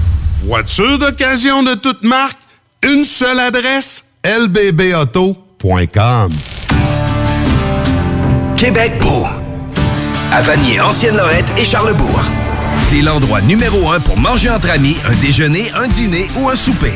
Voiture d'occasion de toute marque, une seule adresse, lbbauto.com. Québec beau. À Vanier, Ancienne-Lorette et Charlebourg. C'est l'endroit numéro un pour manger entre amis, un déjeuner, un dîner ou un souper.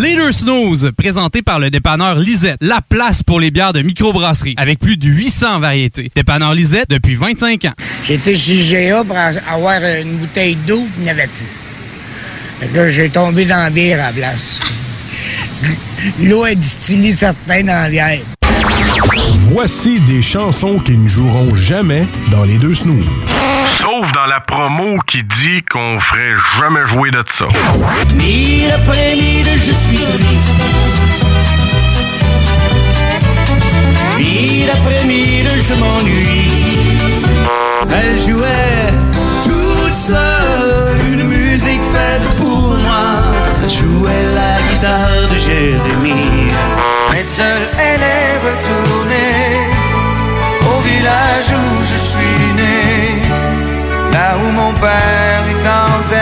Leader Snooze, présenté par le dépanneur Lisette, la place pour les bières de microbrasserie, avec plus de 800 variétés. Dépanneur Lisette depuis 25 ans. J'étais chez GA pour avoir une bouteille d'eau, puis il n'y avait plus. Fait que là, j'ai tombé dans la bière à la place. L'eau est distillée certains dans la bière. Voici des chansons qui ne joueront jamais dans les deux snooze. Sauf dans la promo qui dit qu'on ferait jamais jouer de ça. Mille après mille, je suis triste. Mille après mille, je m'ennuie. Elle jouait toute seule une musique faite pour moi. Jouait la guitare de Jérémie. Seule, elle est retournée au village où je suis né. Là où mon père est enterré.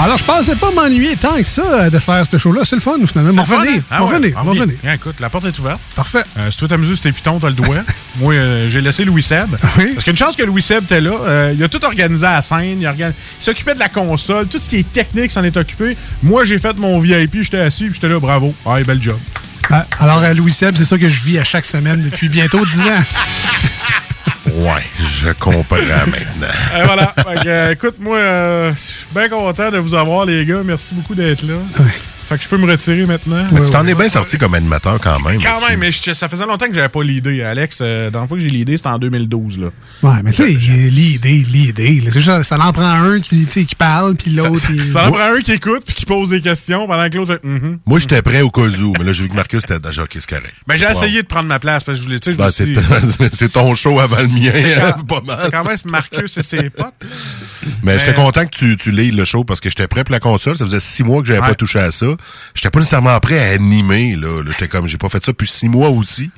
Alors, je pensais pas m'ennuyer tant que ça de faire ce show-là. C'est le fun, finalement. Fun, revenir. hein? Ah revenir. ah M'en oui. revenir. Bien, écoute, la porte est ouverte. Parfait. Euh, si toi t'amuses tes pitons, t'as le doigt. Moi, euh, j'ai laissé Louis Seb. Parce qu'une chance que Louis Seb était là. Euh, il a tout organisé à la scène. Il, s'occupait de la console. Tout ce qui est technique s'en est occupé. Moi, j'ai fait mon VIP. J'étais assis. puis J'étais là, bravo. Ah, bel job. Ah, Alors, euh, Louis Seb, c'est ça que je vis à chaque semaine depuis bientôt 10 ans. Ouais, je comprends maintenant. Et voilà. Fait que, euh, écoute, moi, euh, je suis bien content de vous avoir, les gars. Merci beaucoup d'être là. Fait que je peux me retirer maintenant. Mais tu t'en es bien sorti comme animateur quand même. Quand même, mais je- ça faisait longtemps que j'avais pas l'idée, Alex. Euh, la dernière fois que j'ai l'idée, c'était en 2012. Là. Ouais, mais tu sais, l'idée, l'idée. C'est juste, ça en prend un qui, qui parle, puis l'autre. il- Ça en prend un qui écoute puis qui pose des questions pendant que l'autre fait Mhm. Moi, j'étais prêt au cas où, mais là, j'ai vu que Marcus était déjà c'est correct. Ben, j'ai essayé de prendre ma place parce que je voulais, tu sais, Ben, c'est dit- c'est ton show avant le mien, hein, quand- pas mal. C'était quand même Marcus et ses potes. Mais j'étais Mais- content que tu, tu lises le show parce que j'étais prêt pour la console. Ça faisait six mois que j'avais Ouais. pas touché à ça. J'étais pas nécessairement prêt à animer, là. Là, J'étais comme, j'ai pas fait ça depuis six mois aussi.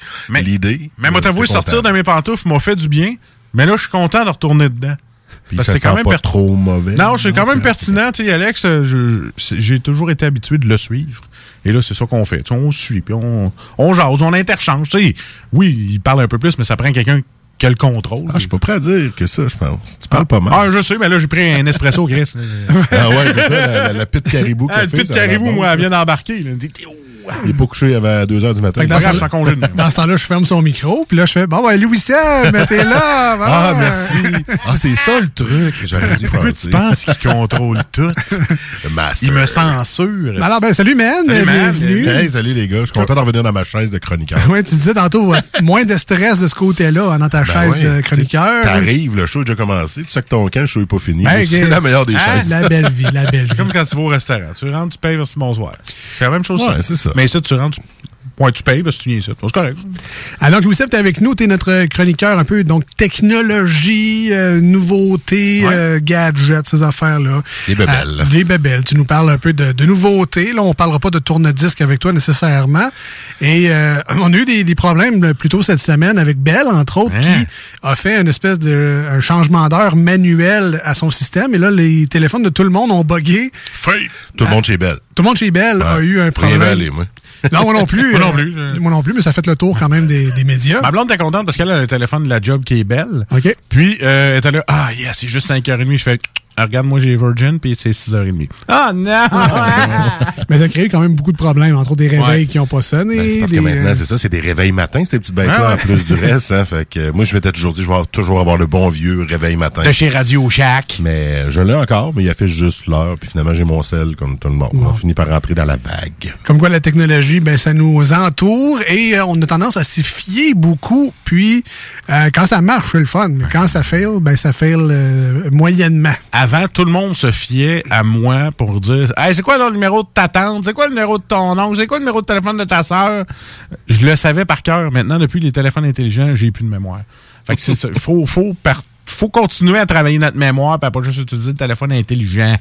L'idée. Mais moi, t'avouer, sortir de mes pantoufles m'a fait du bien. Mais là, je suis content de retourner dedans. Puis Parce que c'est quand même pas trop mauvais. Non, c'est quand même pertinent. Tu sais, Alex, euh, je- j'ai toujours été habitué de le suivre. Et là, c'est ça qu'on fait. On suit, puis on, on jase, on interchange. Oui, il parle un peu plus, mais ça prend quelqu'un qui a le contrôle? Ah, je suis pas prêt à dire que ça, je pense. Tu parles pas mal. Ah, je sais, mais là, j'ai pris un espresso, Chris. Ah ouais, c'est ça, la, la, la pite caribou. Ah, le café, petite ça a l'air caribou, moi, elle vient d'embarquer. Il est pas couché avant 2 h du matin. Dans, ce temps- dans ce temps-là, je ferme son micro, puis là, je fais Bon, ben, Louis Seb, t'es là. Ah, merci. Ah, c'est ça le truc. J'aurais dû Pourquoi tu penses qu'il contrôle tout? Il me censure. Alors, ben, salut, man. Salut, man. Bienvenue. Hey, salut les gars. Je suis content d'en revenir dans ma chaise de chroniqueur. Oui, tu disais tantôt, euh, moins de stress de ce côté-là, hein, dans ta Ben chaise ouais, de chroniqueur. T'arrives, le show est déjà commencé. Tu sais que ton camp, le show est pas fini. Ben, c'est la meilleure des Ah, chaises. La belle vie, la belle vie. C'est comme quand tu vas au restaurant. Tu rentres, tu payes, merci, bonsoir. C'est la même chose. Ouais, c'est ça. Mais ça, tu rentres. Ouais, tu payes parce que tu viens ici. C'est correct. Alors, Louis Seb, t'es avec nous, t'es notre chroniqueur un peu, donc, technologie, euh, nouveautés, euh, gadgets, ces affaires-là. Les bébelles. Euh, les bébelles. Tu nous parles un peu de, de nouveautés. Là, on parlera pas de tourne-disque avec toi nécessairement. Et euh, on a eu des, des problèmes là, plus tôt cette semaine avec Bell, entre autres, Hein? qui a fait une espèce de un changement d'heure manuel à son système. Et là, les téléphones de tout le monde ont buggé. Tout le monde chez Belle. Tout le monde chez Bell a Ouais. eu un problème. aller. Non, moi non plus. Moi non euh, plus. Euh. Moi non plus, mais ça fait le tour quand même des, des médias. Ma blonde était contente parce qu'elle a un téléphone de la job qui est belle. OK. Puis, euh, elle était là, ah, yeah, c'est juste 5h30. Je fais, Ah, regarde, moi, j'ai Virgin, puis c'est 6h30. Ah, non! Mais ça a créé quand même beaucoup de problèmes, entre autres des réveils Ouais. qui n'ont pas sonné. Ben, c'est parce des, que maintenant, euh, c'est ça, c'est des réveils matins, ces petites bêtes-là, Ah ouais. en plus du reste. Hein, fait que moi, je m'étais toujours dit, je vais toujours avoir le bon vieux réveil matin. De chez Radio Shack. Mais je l'ai encore, mais il a fait juste l'heure, puis finalement, j'ai mon sel, comme tout le monde. On finit par rentrer dans la vague. Comme quoi la technologie, ben ça nous entoure et euh, on a tendance à s'y fier beaucoup. Puis euh, quand ça marche, c'est le fun. Mais quand ça fail, ben ça fail euh, moyennement. Avant, tout le monde se fiait à moi pour dire c'est quoi le numéro de ta tante? C'est quoi le numéro de ton oncle? C'est quoi le numéro de téléphone de ta sœur? Je le savais par cœur. Maintenant, depuis les téléphones intelligents, j'ai plus de mémoire. Fait que c'est ça. Faut, faut, par- faut continuer à travailler notre mémoire et pas juste utiliser le téléphone intelligent.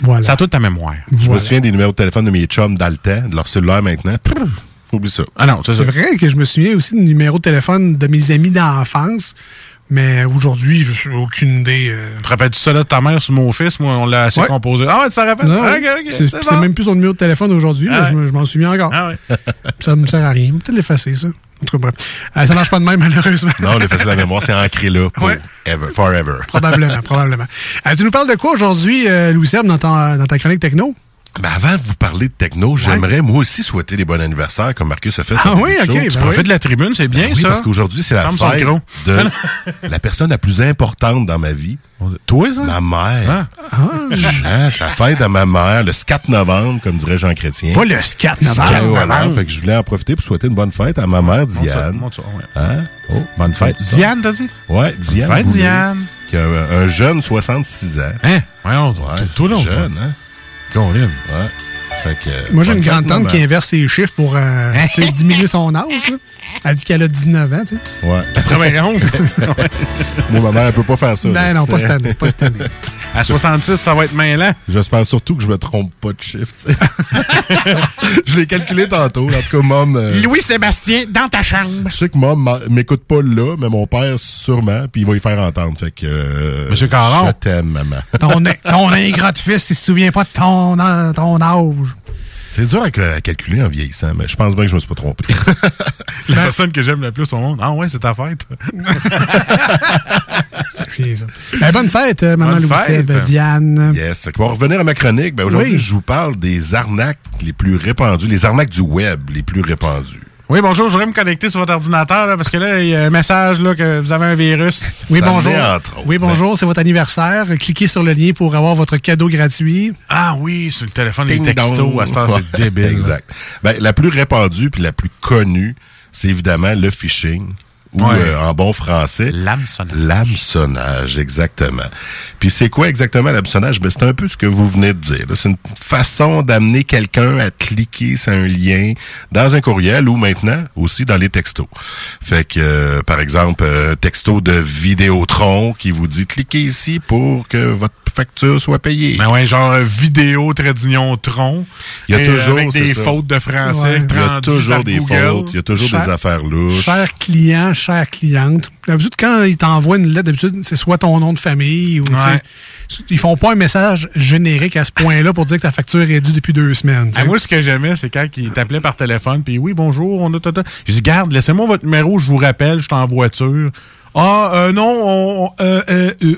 Voilà. Ça a toute ta mémoire. Je me souviens des numéros de téléphone de mes chums dans le temps, de leur cellulaire maintenant. Prrr, Oublie ça. Ah non, C'est vrai que je me souviens aussi du numéro de téléphone de mes amis d'enfance. Mais aujourd'hui, je n'ai aucune idée. euh. Tu te rappelles-tu ça là de ta mère sur mon fils? Moi, on l'a assez Ouais. composé. Ah ouais, tu t'en rappelles? Non, Ok, ok, c'est bon. même plus son numéro de téléphone aujourd'hui, Ah mais je ouais. je m'en souviens encore. Ah ouais. Ça me sert à rien. Peut-être l'effacer, ça. En tout cas, bref. Euh, ça marche pas de même, malheureusement. Non, l'effet de la mémoire, c'est ancré là pour Ouais. ever, forever. Probablement, probablement. Euh, tu nous parles de quoi aujourd'hui, euh, Louis Serbe, dans, ton- dans ta chronique techno? Ben avant de vous parler de techno, j'aimerais moi aussi souhaiter des bons anniversaires comme Marcus a fait. Ah oui, ok, ben Tu profites de la tribune, c'est bien Ben oui, ça. parce qu'aujourd'hui, c'est la fête de la personne la plus importante dans ma vie. Toi, ça? Ma mère. Hein, c'est la fête de ma mère, le 4 novembre, comme dirait Jean Chrétien. Pas le 4 novembre. Ouais, voilà. Fait que je voulais en profiter pour souhaiter une bonne fête à ma mère, Diane. ça, ouais. Hein? Oh, Bonne fête. Diane, t'as dit? Ouais, Diane. Bonne fête, Diane. Qui a un, un jeune 66 ans. Hein? Voyons, Ouais, tout c'est long. jeune, hein? Colin. Ouais. Fait que, euh, Moi, j'ai une bonne grande fête, tante maman. qui inverse ses chiffres pour euh, sais, diminuer son âge. là. Elle dit qu'elle a 19 ans, tu sais. Ouais. 91. Moi, ma mère, elle peut pas faire ça. Ben là. non, pas cette année, pas cette année. À 66, ça va être mêlant. J'espère surtout que je me trompe pas de chiffre, tu sais. je l'ai calculé tantôt. En tout cas, mom. euh, Louis-Sébastien, dans ta chambre. je sais que mom m'a- m'écoute pas là, mais mon père sûrement, puis il va y faire entendre. Fait que. euh, Monsieur Caron. Je t'aime, maman. Ton, ton ingrat de fils, il se souvient pas de ton, ton âge. C'est dur à, à calculer en vieillissant, mais je pense bien que je me suis pas trompé. La personne que j'aime le plus au monde. Ah ouais, c'est ta fête. Ben, bonne fête, euh, maman Bonne Louis fête. Seb, Diane. Yes. Pour revenir à ma chronique, ben aujourd'hui, Oui. je vous parle des arnaques les plus répandues, les arnaques du web les plus répandues. Oui, bonjour, je voudrais me connecter sur votre ordinateur, là, parce que là, il y a un message là, que vous avez un virus. Oui, Ça bonjour. Oui, bonjour, c'est votre anniversaire. Cliquez sur le lien pour avoir votre cadeau gratuit. Ah oui, sur le téléphone, les Ding textos, dong. à ce temps, c'est débile. Exact. Ben, la plus répandue puis la plus connue, c'est évidemment le phishing. Ou Ouais. euh, en bon français, L'hameçonnage. l'hameçonnage, exactement. Puis c'est quoi exactement l'hameçonnage? Ben, c'est un peu ce que vous venez de dire. C'est une façon d'amener quelqu'un à cliquer sur un lien dans un courriel ou maintenant aussi dans les textos. Fait que, euh, par exemple, un texto de Vidéotron qui vous dit cliquez ici pour que votre facture soit payée. Ben ouais, genre vidéo, trait d'union, tron. Il y a Et, toujours Avec des ça. fautes de français. Ouais. Il y a toujours des Google. fautes, il y a toujours Cher- des affaires louches. Cher client, chère cliente. D'habitude, quand ils t'envoient une lettre, d'habitude, c'est soit ton nom de famille ou, tu sais, Ouais. ils font pas un message générique à ce point-là pour dire que ta facture est due depuis deux semaines. Ah, moi, ce que j'aimais, c'est quand il t'appelait par téléphone, puis oui, bonjour, on a... tata. J'ai dit, garde, laissez-moi votre numéro, je vous rappelle, je suis en voiture. Ah, euh, non, on, euh,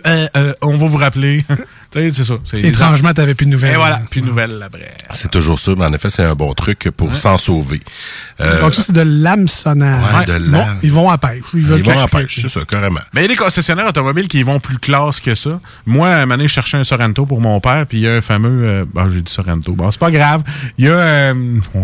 euh, on va vous rappeler. C'est ça. Étrangement, t'avais plus de nouvelles. Et voilà, plus de nouvelles après. C'est toujours ça, mais en effet, c'est un bon truc pour s'en sauver. Euh, Donc ça, c'est de l'hameçonnage. Ouais, de Bon, l'âme. ils vont à pêche. Ils, veulent ils vont cacher- pêche, c'est ça, carrément. Mais il y a des concessionnaires automobiles qui vont plus classe que ça. Moi, à un moment donné, je cherchais un Sorento pour mon père, puis il y a un fameux... euh, bon, j'ai dit Sorento. Bon, c'est pas grave. Il y a... euh,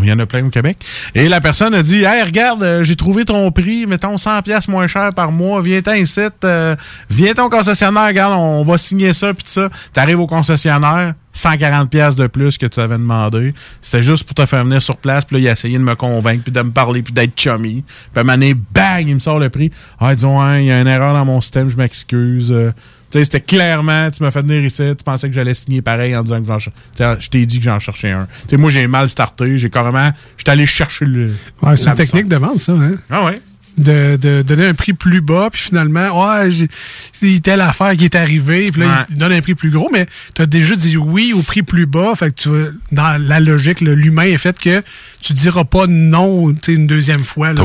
il y en a plein au Québec. Et la personne a dit, « Hey, regarde, j'ai trouvé ton prix, mettons 100 pièces moins cher par mois. Viens-t'en ici, euh, viens ton concessionnaire, regarde, on va signer ça, puis tout ça. » T'arrives au concessionnaire, 140 pièces de plus que tu avais demandé. C'était juste pour te faire venir sur place, puis là, il a essayé de me convaincre, puis de me parler, puis d'être chummy. Puis à un moment donné, bang, il me sort le prix. Ah, disons, hein, il y a une erreur dans mon système, je m'excuse. Euh, tu sais, c'était clairement, tu m'as fait venir ici, tu pensais que j'allais signer pareil en disant que j'en cher- tu sais, Je t'ai dit que j'en cherchais un. Tu sais, moi, j'ai mal starté, j'ai carrément, j'étais allé chercher le. Ouais, c'est une technique de vente, ça. Hein? Ah ouais. De, de donner un prix plus bas, puis finalement, ouais, j'ai- c'est telle affaire qui est arrivée, puis là, Ouais. il donne un prix plus gros, mais tu as déjà dit oui au prix plus bas, fait que tu vas- dans la logique, l'humain est fait que tu diras pas non tu sais, une deuxième fois. que-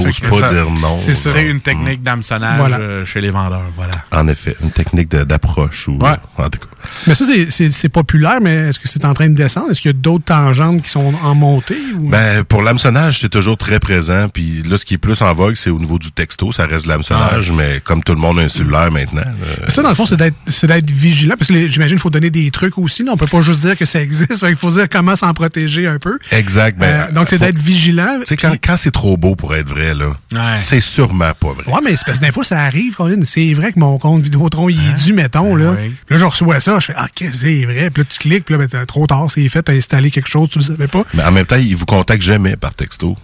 pas dire non. C'est ça. C'est une technique d'hameçonnage Voilà. euh, chez les vendeurs, voilà. En effet, une technique d'approche. ou Ouais. En tout cas. Mais ça, c'est- c'est c'est populaire, mais est-ce que c'est en train de descendre? Est-ce qu'il y a d'autres tangentes qui sont en montée? Ou... Ben, pour l'hameçonnage, c'est toujours très présent. Puis là, ce qui est plus en vogue, c'est au niveau du texto. Ça reste de l'hameçonnage, mais comme tout le monde a un cellulaire maintenant. euh, Ça, dans le fond, c'est d'être vigilant, parce que j'imagine qu'il faut donner des trucs aussi. Là. On peut pas juste dire que ça existe, il faut dire comment s'en protéger un peu. Exact. Ben, Euh, donc, c'est d'être vigilant. Tu sais, quand, quand c'est trop beau pour être vrai, là, Ouais. c'est sûrement pas vrai. Ouais, mais c'est parce que des fois, ça arrive. C'est vrai que mon compte Vidéotron, il est dû, mettons, là. Ouais. Là, je reçois ça, je fais, ah, qu'est-ce que c'est vrai? Puis là, tu cliques, puis là, ben, trop tard, c'est fait, t'as installé quelque chose, tu le savais pas. Mais en même temps, ils vous contactent jamais par texto.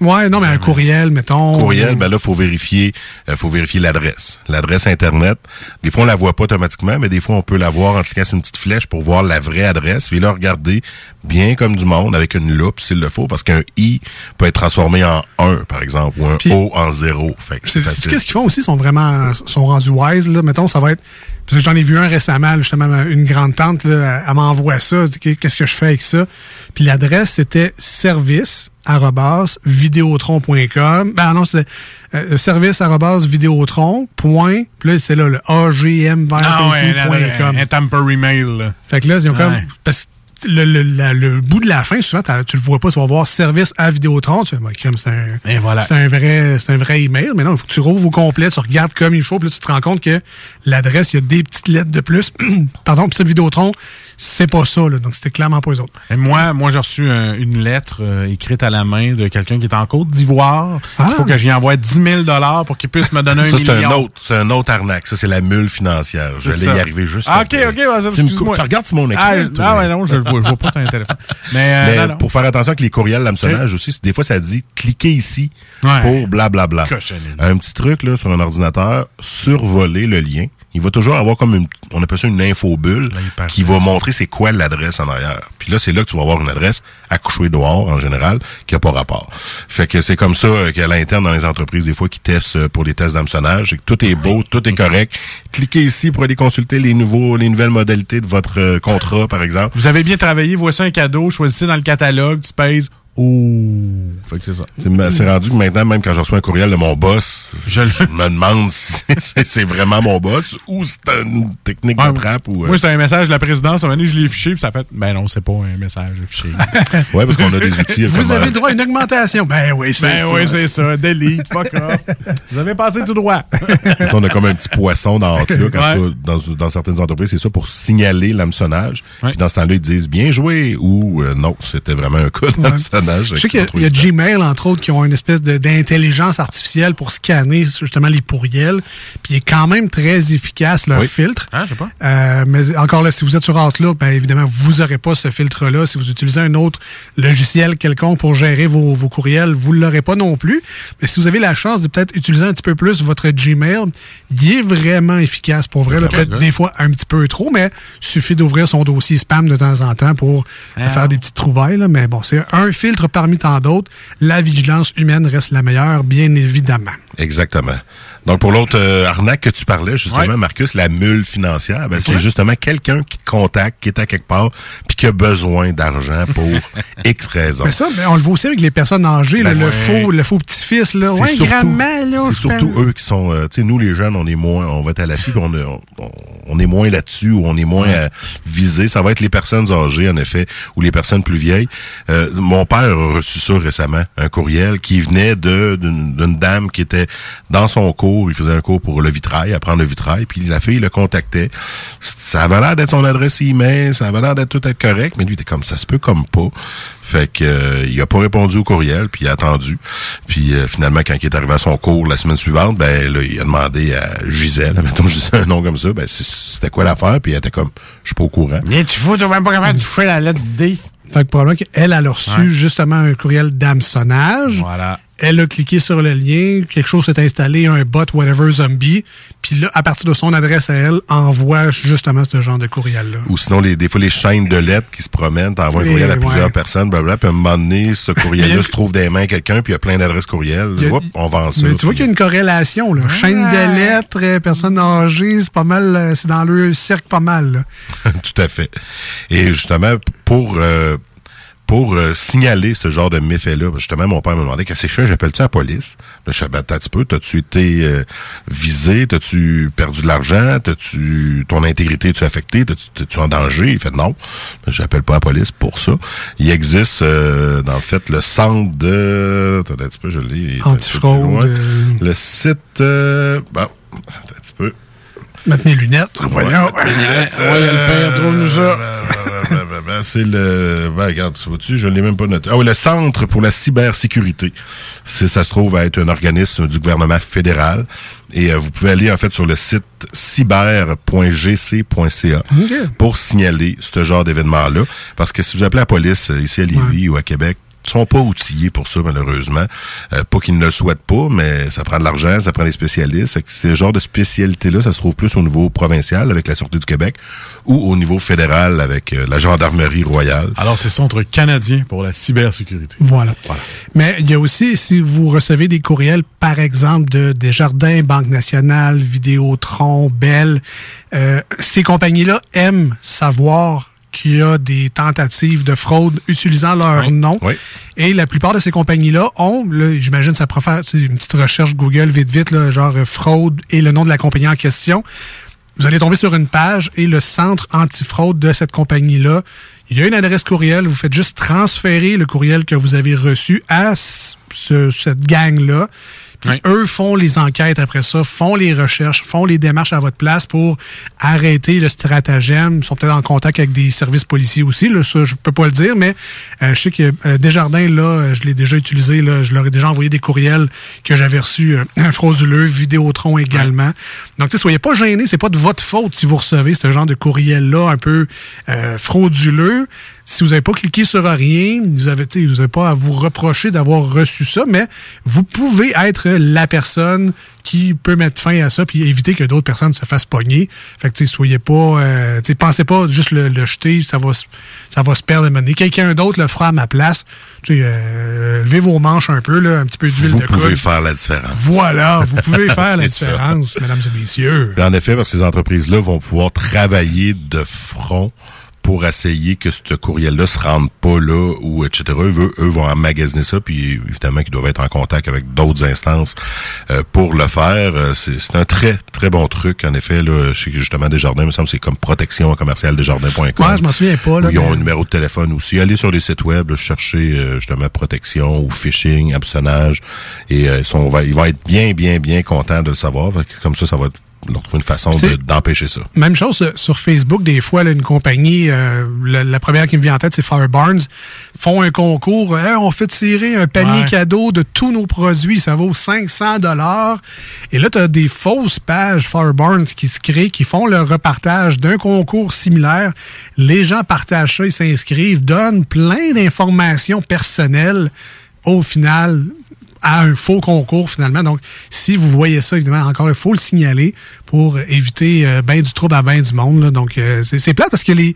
Ouais, non, mais un courriel, mettons. Courriel, ben là, faut vérifier, euh, faut vérifier l'adresse. L'adresse Internet. Des fois, on la voit pas automatiquement, mais des fois, on peut la voir en cliquant sur une petite flèche pour voir la vraie adresse. Puis là, regarder bien comme du monde avec une loupe s'il le faut, parce qu'un I peut être transformé en 1, par exemple, ou un Puis- O en 0. Fait que C'est c'est c'est facile. qu'est-ce qu'ils font aussi, ils sont vraiment sont rendus wise là. Mettons, ça va être parce que j'en ai vu un récemment, justement une grande tante là, elle, m'envoie ça, elle dit, qu'est-ce que je fais avec ça Puis l'adresse c'était service arobase vidéotron.com. Ben non, c'était euh, service arobase vidéotron. Point. Puis là c'est là le agm Ah ouais, un temporary mail. là. Fait que là, ils ont comme. Ouais. Parce que le, le, la- le bout de la fin, souvent, tu le vois pas, tu vas voir service à Vidéotron. Tu fais, bah, c'est un, voilà. c'est un vrai, c'est un vrai email. Mais non, il faut que tu rouvres au complet, tu regardes comme il faut, puis là, tu te rends compte que l'adresse, il y a des petites lettres de plus. Pardon, puis ça, Vidéotron, c'est pas ça, là. Donc, c'était clairement pas eux autres. Et moi, moi j'ai reçu un- une lettre euh, écrite à la main de quelqu'un qui est en Côte d'Ivoire. Il faut que j'y envoie 10 000 pour qu'il puisse me donner un Ça, c'est million. un autre, c'est un autre arnaque. Ça, c'est la mule financière. Je vais y ça. arriver juste Ah, après. ok, ok, vas-y, Tu me. Tu regardes sur mon écran. Ah, ah ouais, non, je le vois, je vois pas ton téléphone. Mais, euh, Mais non, non. pour faire attention avec les courriels l'hameçonnage aussi, des fois ça dit cliquez ici Ouais. pour blablabla. Cochonnerie. Un petit truc là sur un ordinateur, survoler le lien. Il va toujours avoir comme une, on appelle ça une infobulle qui va montrer c'est quoi l'adresse en arrière. Puis là, c'est là que tu vas avoir une adresse accouchée dehors en général qui a pas rapport. Fait que c'est comme ça qu'à l'interne dans les entreprises des fois qui testent euh, pour des tests d'hameçonnage, tout est beau, tout est correct. Cliquez ici pour aller consulter les nouveaux, les nouvelles modalités de votre euh, contrat par exemple. Vous avez bien travaillé, voici un cadeau, choisissez dans le catalogue, tu pèses. Oh, fait que c'est ça. C'est rendu que maintenant, même quand je reçois un courriel de mon boss, je, me demande si c'est vraiment mon boss ou c'est une technique de trappe. Ou, euh, Moi, c'était un message de la présidence. À un moment donné, je l'ai fiché, puis ça fait, ben non, c'est pas un message fiché. ouais, parce qu'on a des outils. Vous avez euh, le droit à une augmentation. Ben oui, c'est Ben ça. oui, c'est ça. Delete, fuck off. Vous avez passé tout droit. Ça, on a comme un petit poisson dans Outlook. Ouais. dans, dans certaines entreprises, c'est ça pour signaler l'hameçonnage. Puis dans ce temps-là, ils disent bien joué ou euh, non, c'était vraiment un cas d'hameçonnage. Je sais qu'il y a- il y, a Gmail, entre autres, qui ont une espèce d'intelligence artificielle pour scanner justement les pourriels. Puis il est quand même très efficace, leur Oui. filtre. Ah, je sais pas. Euh, mais encore là, si vous êtes sur Outlook, ben évidemment, vous n'aurez pas ce filtre-là. Si vous utilisez un autre logiciel quelconque pour gérer vos, vos courriels, vous ne l'aurez pas non plus. Mais si vous avez la chance de peut-être utiliser un petit peu plus votre Gmail, il est vraiment efficace pour vrai. Peut-être des fois un petit peu trop, mais il suffit d'ouvrir son dossier spam de temps en temps pour Ah. faire des petites trouvailles. là. Mais bon, c'est un filtre parmi tant d'autres. La vigilance humaine reste la meilleure, bien évidemment. Exactement. Donc, pour l'autre euh, arnaque que tu parlais, justement, Marcus, la mule financière, ben, c'est Ouais. justement quelqu'un qui te contacte, qui est à quelque part, puis qui a besoin d'argent pour X raisons. Mais ça, mais on le voit aussi avec les personnes âgées, là, Ben, le, ouais. faux, le faux petit-fils. là. C'est Ouais, surtout- grand-mère, là. C'est surtout eux qui sont, euh, tu sais, nous les jeunes, on est moins, on va être à la fille, on, est- on, on est moins là-dessus, ou on est moins euh, visé. Ça va être les personnes âgées, en effet, ou les personnes plus vieilles. Euh, mon père a reçu ça récemment, un courriel qui venait de d'une d'une dame qui était dans son cours, il faisait un cours pour le vitrail, apprendre le vitrail, puis la fille le contactait. Ça avait l'air d'être son adresse email, ça avait l'air d'être tout être correct, mais lui il était comme ça se peut comme pas. Fait que euh, il a pas répondu au courriel, puis il a attendu. Puis euh, finalement, quand il est arrivé à son cours la semaine suivante, ben là, il a demandé à Gisèle, mettons je un nom comme ça, ben c'était quoi l'affaire, puis elle était comme je suis pas au courant. Bien, tu fous, t'es même pas capable de toucher la lettre D. Fait que probablement qu'elle, elle a reçu Ouais. justement un courriel d'hameçonnage. Voilà. Elle a cliqué sur le lien, quelque chose s'est installé, un bot, whatever, zombie. Puis là, à partir de son adresse à elle, envoie justement ce genre de courriel-là. Ou sinon, les, des fois, les chaînes de lettres qui se promènent, t'envoies un courriel à ouais. plusieurs personnes, blablabla, puis à un moment donné, ce courriel-là se trouve des mains à quelqu'un, puis il y a plein d'adresses courriel. A- Oups, on vend ça. Mais tu vois qu'il y a une corrélation, là. Chaîne de lettres, euh, personnes âgées, c'est pas mal, euh, c'est dans le cercle pas mal, là. Tout à fait. Et justement, pour euh, pour euh, signaler ce genre de méfait-là, justement, mon père me demandait qu'est-ce que je fais, j'appelle-tu la police? Là, je ben, petit peu, t'as-tu été euh, visé? T'as-tu perdu de l'argent? T'as-tu ton intégrité tu affectée? T'as-tu t'es-tu en danger? Il fait non. Ben, J'appelle pas la police pour ça. Il existe, euh, dans le fait, le centre de... Attends un petit peu, je l'ai. Antifraude, euh. Le site... Euh, bon, attends un petit peu. Mettre mes lunettes. Voyons. Ouais, le père, trouve-nous ça. Ben, c'est le. Ben, regarde, tu vois-tu, je l'ai même pas noté. Ah oui, le Centre pour la cybersécurité. Ça se trouve à être un organisme du gouvernement fédéral. Et euh, vous pouvez aller, en fait, sur le site cyber.gc.ca pour signaler ce genre d'événement-là. Parce que si vous appelez la police euh, ici à Lévis ou à Québec, sont pas outillés pour ça, malheureusement. Euh, pas qu'ils ne le souhaitent pas, mais ça prend de l'argent, ça prend des spécialistes. Fait que Ce genre de spécialité-là, ça se trouve plus au niveau provincial avec la Sûreté du Québec ou au niveau fédéral avec euh, la Gendarmerie royale. Alors, c'est Centre canadien pour la cybersécurité. Voilà. Mais il y a aussi, si vous recevez des courriels, par exemple, de Desjardins, Banque nationale, Vidéotron, Bell, euh, ces compagnies-là aiment savoir qu'il y a des tentatives de fraude utilisant leur nom. Et la plupart de ces compagnies-là ont, là, j'imagine, ça pourrait faire une petite recherche Google vite vite, là, genre euh, fraude et le nom de la compagnie en question. Vous allez tomber sur une page et le centre antifraude de cette compagnie-là. Il y a une adresse courriel. Vous faites juste transférer le courriel que vous avez reçu à ce- cette gang-là. Puis eux font les enquêtes après ça, font les recherches, font les démarches à votre place pour arrêter le stratagème. Ils sont peut-être en contact avec des services policiers aussi, là, ça je peux pas le dire, mais euh, je sais que euh, Desjardins, là, euh, je l'ai déjà utilisé, là, je leur ai déjà envoyé des courriels que j'avais reçus euh, frauduleux, Vidéotron également. Donc, tu sais, soyez pas gênés, c'est pas de votre faute si vous recevez ce genre de courriel-là un peu euh, frauduleux. Si vous n'avez pas cliqué sur rien, vous avez, tu sais, vous n'avez pas à vous reprocher d'avoir reçu ça, mais vous pouvez être la personne qui peut mettre fin à ça puis éviter que d'autres personnes se fassent pogner. Fait que, soyez pas, euh, pensez pas juste le, le jeter, ça va, se- ça va se perdre. à donné. Quelqu'un d'autre le fera à ma place. Euh, levez vos manches un peu, là, un petit peu d'huile Vous de pouvez coude. faire la différence. Voilà, vous pouvez faire la ça. différence, mesdames et messieurs. En effet, parce que ces entreprises-là vont pouvoir travailler de front pour essayer que ce courriel-là se rende pas là ou etc. Eux, eux vont emmagasiner ça, puis évidemment qu'ils doivent être en contact avec d'autres instances euh, pour le faire. Euh, C'est c'est un très, très bon truc, en effet. Là, je sais que justement Desjardins, il me semble que c'est comme protection commerciale desjardins.com. Ouais, je m'en souviens pas, là, Où Ils ont mais- un numéro de téléphone aussi. Allez sur les sites web, là, chercher euh, justement protection ou phishing, hameçonnage, et euh, ils, sont, ils vont être bien, bien, bien contents de le savoir. Comme ça, ça va leur trouver une façon de- d'empêcher ça. Même chose euh, sur Facebook, des fois, là, une compagnie, euh, la, la première qui me vient en tête, c'est Firebarns, font un concours, Hey, on fait tirer un panier Ouais. cadeau de tous nos produits, ça vaut 500 dollars. Et là, tu as des fausses pages Firebarns qui se créent, qui font le repartage d'un concours similaire. Les gens partagent ça, ils s'inscrivent, donnent plein d'informations personnelles. Au final, à un faux concours finalement. Donc, si vous voyez ça, évidemment, encore, il faut le signaler pour éviter euh, ben du trouble à ben du monde. Donc, euh, c'est c'est plate parce que les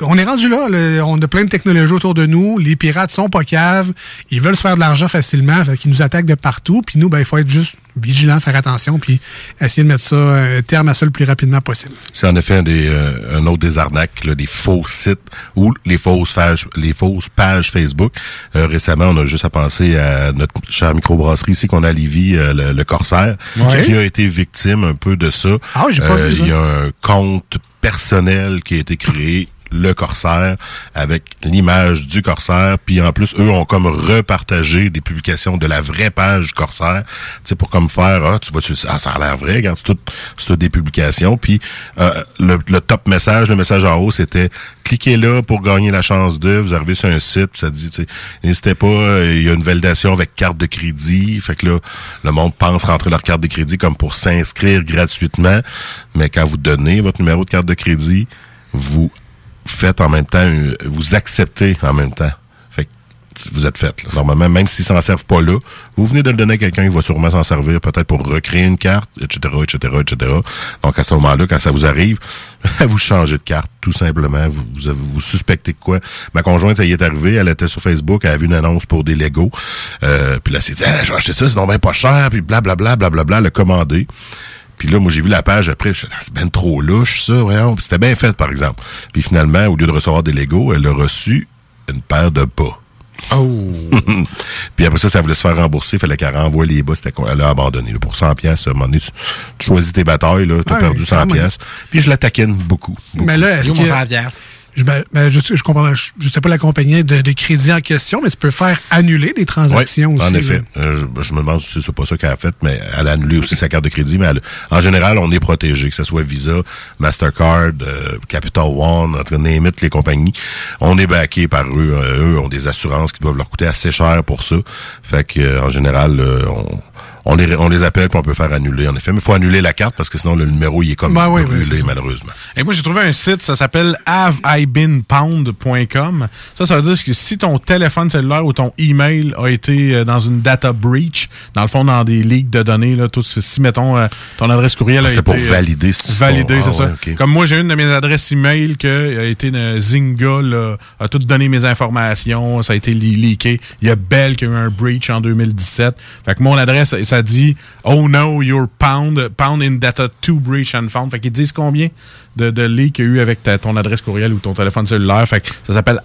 on est rendu là, là. On a plein de technologies autour de nous. Les pirates sont pas caves. Ils veulent se faire de l'argent facilement. Fait qu'ils nous attaquent de partout. Puis nous, ben, il faut être juste vigilant, faire attention, puis essayer de mettre ça un terme à ça le plus rapidement possible. C'est en effet un, des, euh, un autre des arnaques, là, des faux sites ou les fausses pages, les fausses pages Facebook. Euh, récemment, on a juste à penser à notre chère microbrasserie ici qu'on a à Lévis, euh, le, le Corsaire, Ouais. qui a été victime un peu de ça. Ah, j'ai pas vu ça. Il y a un compte personnel qui a été créé le Corsaire avec l'image du Corsaire. Puis en plus eux ont comme repartagé des publications de la vraie page Corsaire. Tu sais pour comme faire ah tu vois tu ah, ça a l'air vrai regarde c'est tout c'est des publications. Puis euh, le, le top message le message en haut c'était cliquez là pour gagner la chance de vous arrivez sur un site ça dit n'hésitez pas euh, il y a une validation avec carte de crédit fait que là le monde pense rentrer leur carte de crédit comme pour s'inscrire gratuitement. Mais quand vous donnez votre numéro de carte de crédit vous faites en même temps, une- vous acceptez en même temps. Fait que vous êtes fait. là. Normalement, même s'ils s'en servent pas là, vous venez de le donner à quelqu'un qui va sûrement s'en servir, peut-être pour recréer une carte, etc., etc., etc. Donc, à ce moment-là, quand ça vous arrive, vous changez de carte, tout simplement. Vous, vous, vous suspectez de quoi. Ma conjointe, ça y est arrivé, elle était sur Facebook, elle a vu une annonce pour des Legos. Euh, puis là, elle s'est dit, ah, je vais acheter ça, c'est donc bien pas cher, puis blablabla, blablabla, elle a commandé. Puis là, moi, j'ai vu la page après, je c'est bien trop louche, ça, voyons. Puis c'était bien fait, par exemple. Puis finalement, au lieu de recevoir des Legos, elle a reçu une paire de bas. Oh! Puis après ça, ça voulait se faire rembourser, il fallait qu'elle renvoie les bas, c'était quoi? Elle a abandonné. là. pour 100 pièces, à un moment donné, tu, tu choisis tes batailles, là, t'as Ouais, perdu 100 quand même. pièces. Puis je la taquine beaucoup. Mais là, est-ce que... 100 piastres. Je, ben, ben, je, sais- je comprends, je, je sais pas la compagnie de, de crédit en question, mais tu peux faire annuler des transactions Oui, aussi. en effet. Euh, je, je me demande si c'est pas ça qu'elle a fait, mais elle a annulé aussi sa carte de crédit. Mais elle- en général, on est protégé, que ce soit Visa, Mastercard, euh, Capital One, entre name it, les compagnies. On est backé par eux. Euh, eux ont des assurances qui doivent leur coûter assez cher pour ça. Fait que euh, en général, on, on les, on les appelle puis on peut faire annuler, en effet. Mais il faut annuler la carte parce que sinon le numéro il est comme Ben oui, brûlé, malheureusement. Et moi, j'ai trouvé un site, ça s'appelle haveibeenpound.com. Ça, ça veut dire que si ton téléphone cellulaire ou ton email a été euh, dans une data breach, dans le fond, dans des leaks de données, là, tout, si, mettons, euh, ton adresse courriel a Ah, été... c'est pour euh, valider si Valider, c'est ah ça. ouais, ok. Comme moi, j'ai une de mes adresses email qui a été une Zynga, là, a tout donné mes informations, ça a été le- leaké. Il y a Bell qui a eu un breach en 2017. Fait que mon adresse, ça dit « Oh no, your pound, pound in data 2 breach and found ». Fait qu'ils disent combien de, de leaks qu'il y a eu avec ta- ton adresse courriel ou ton téléphone cellulaire. Fait que ça s'appelle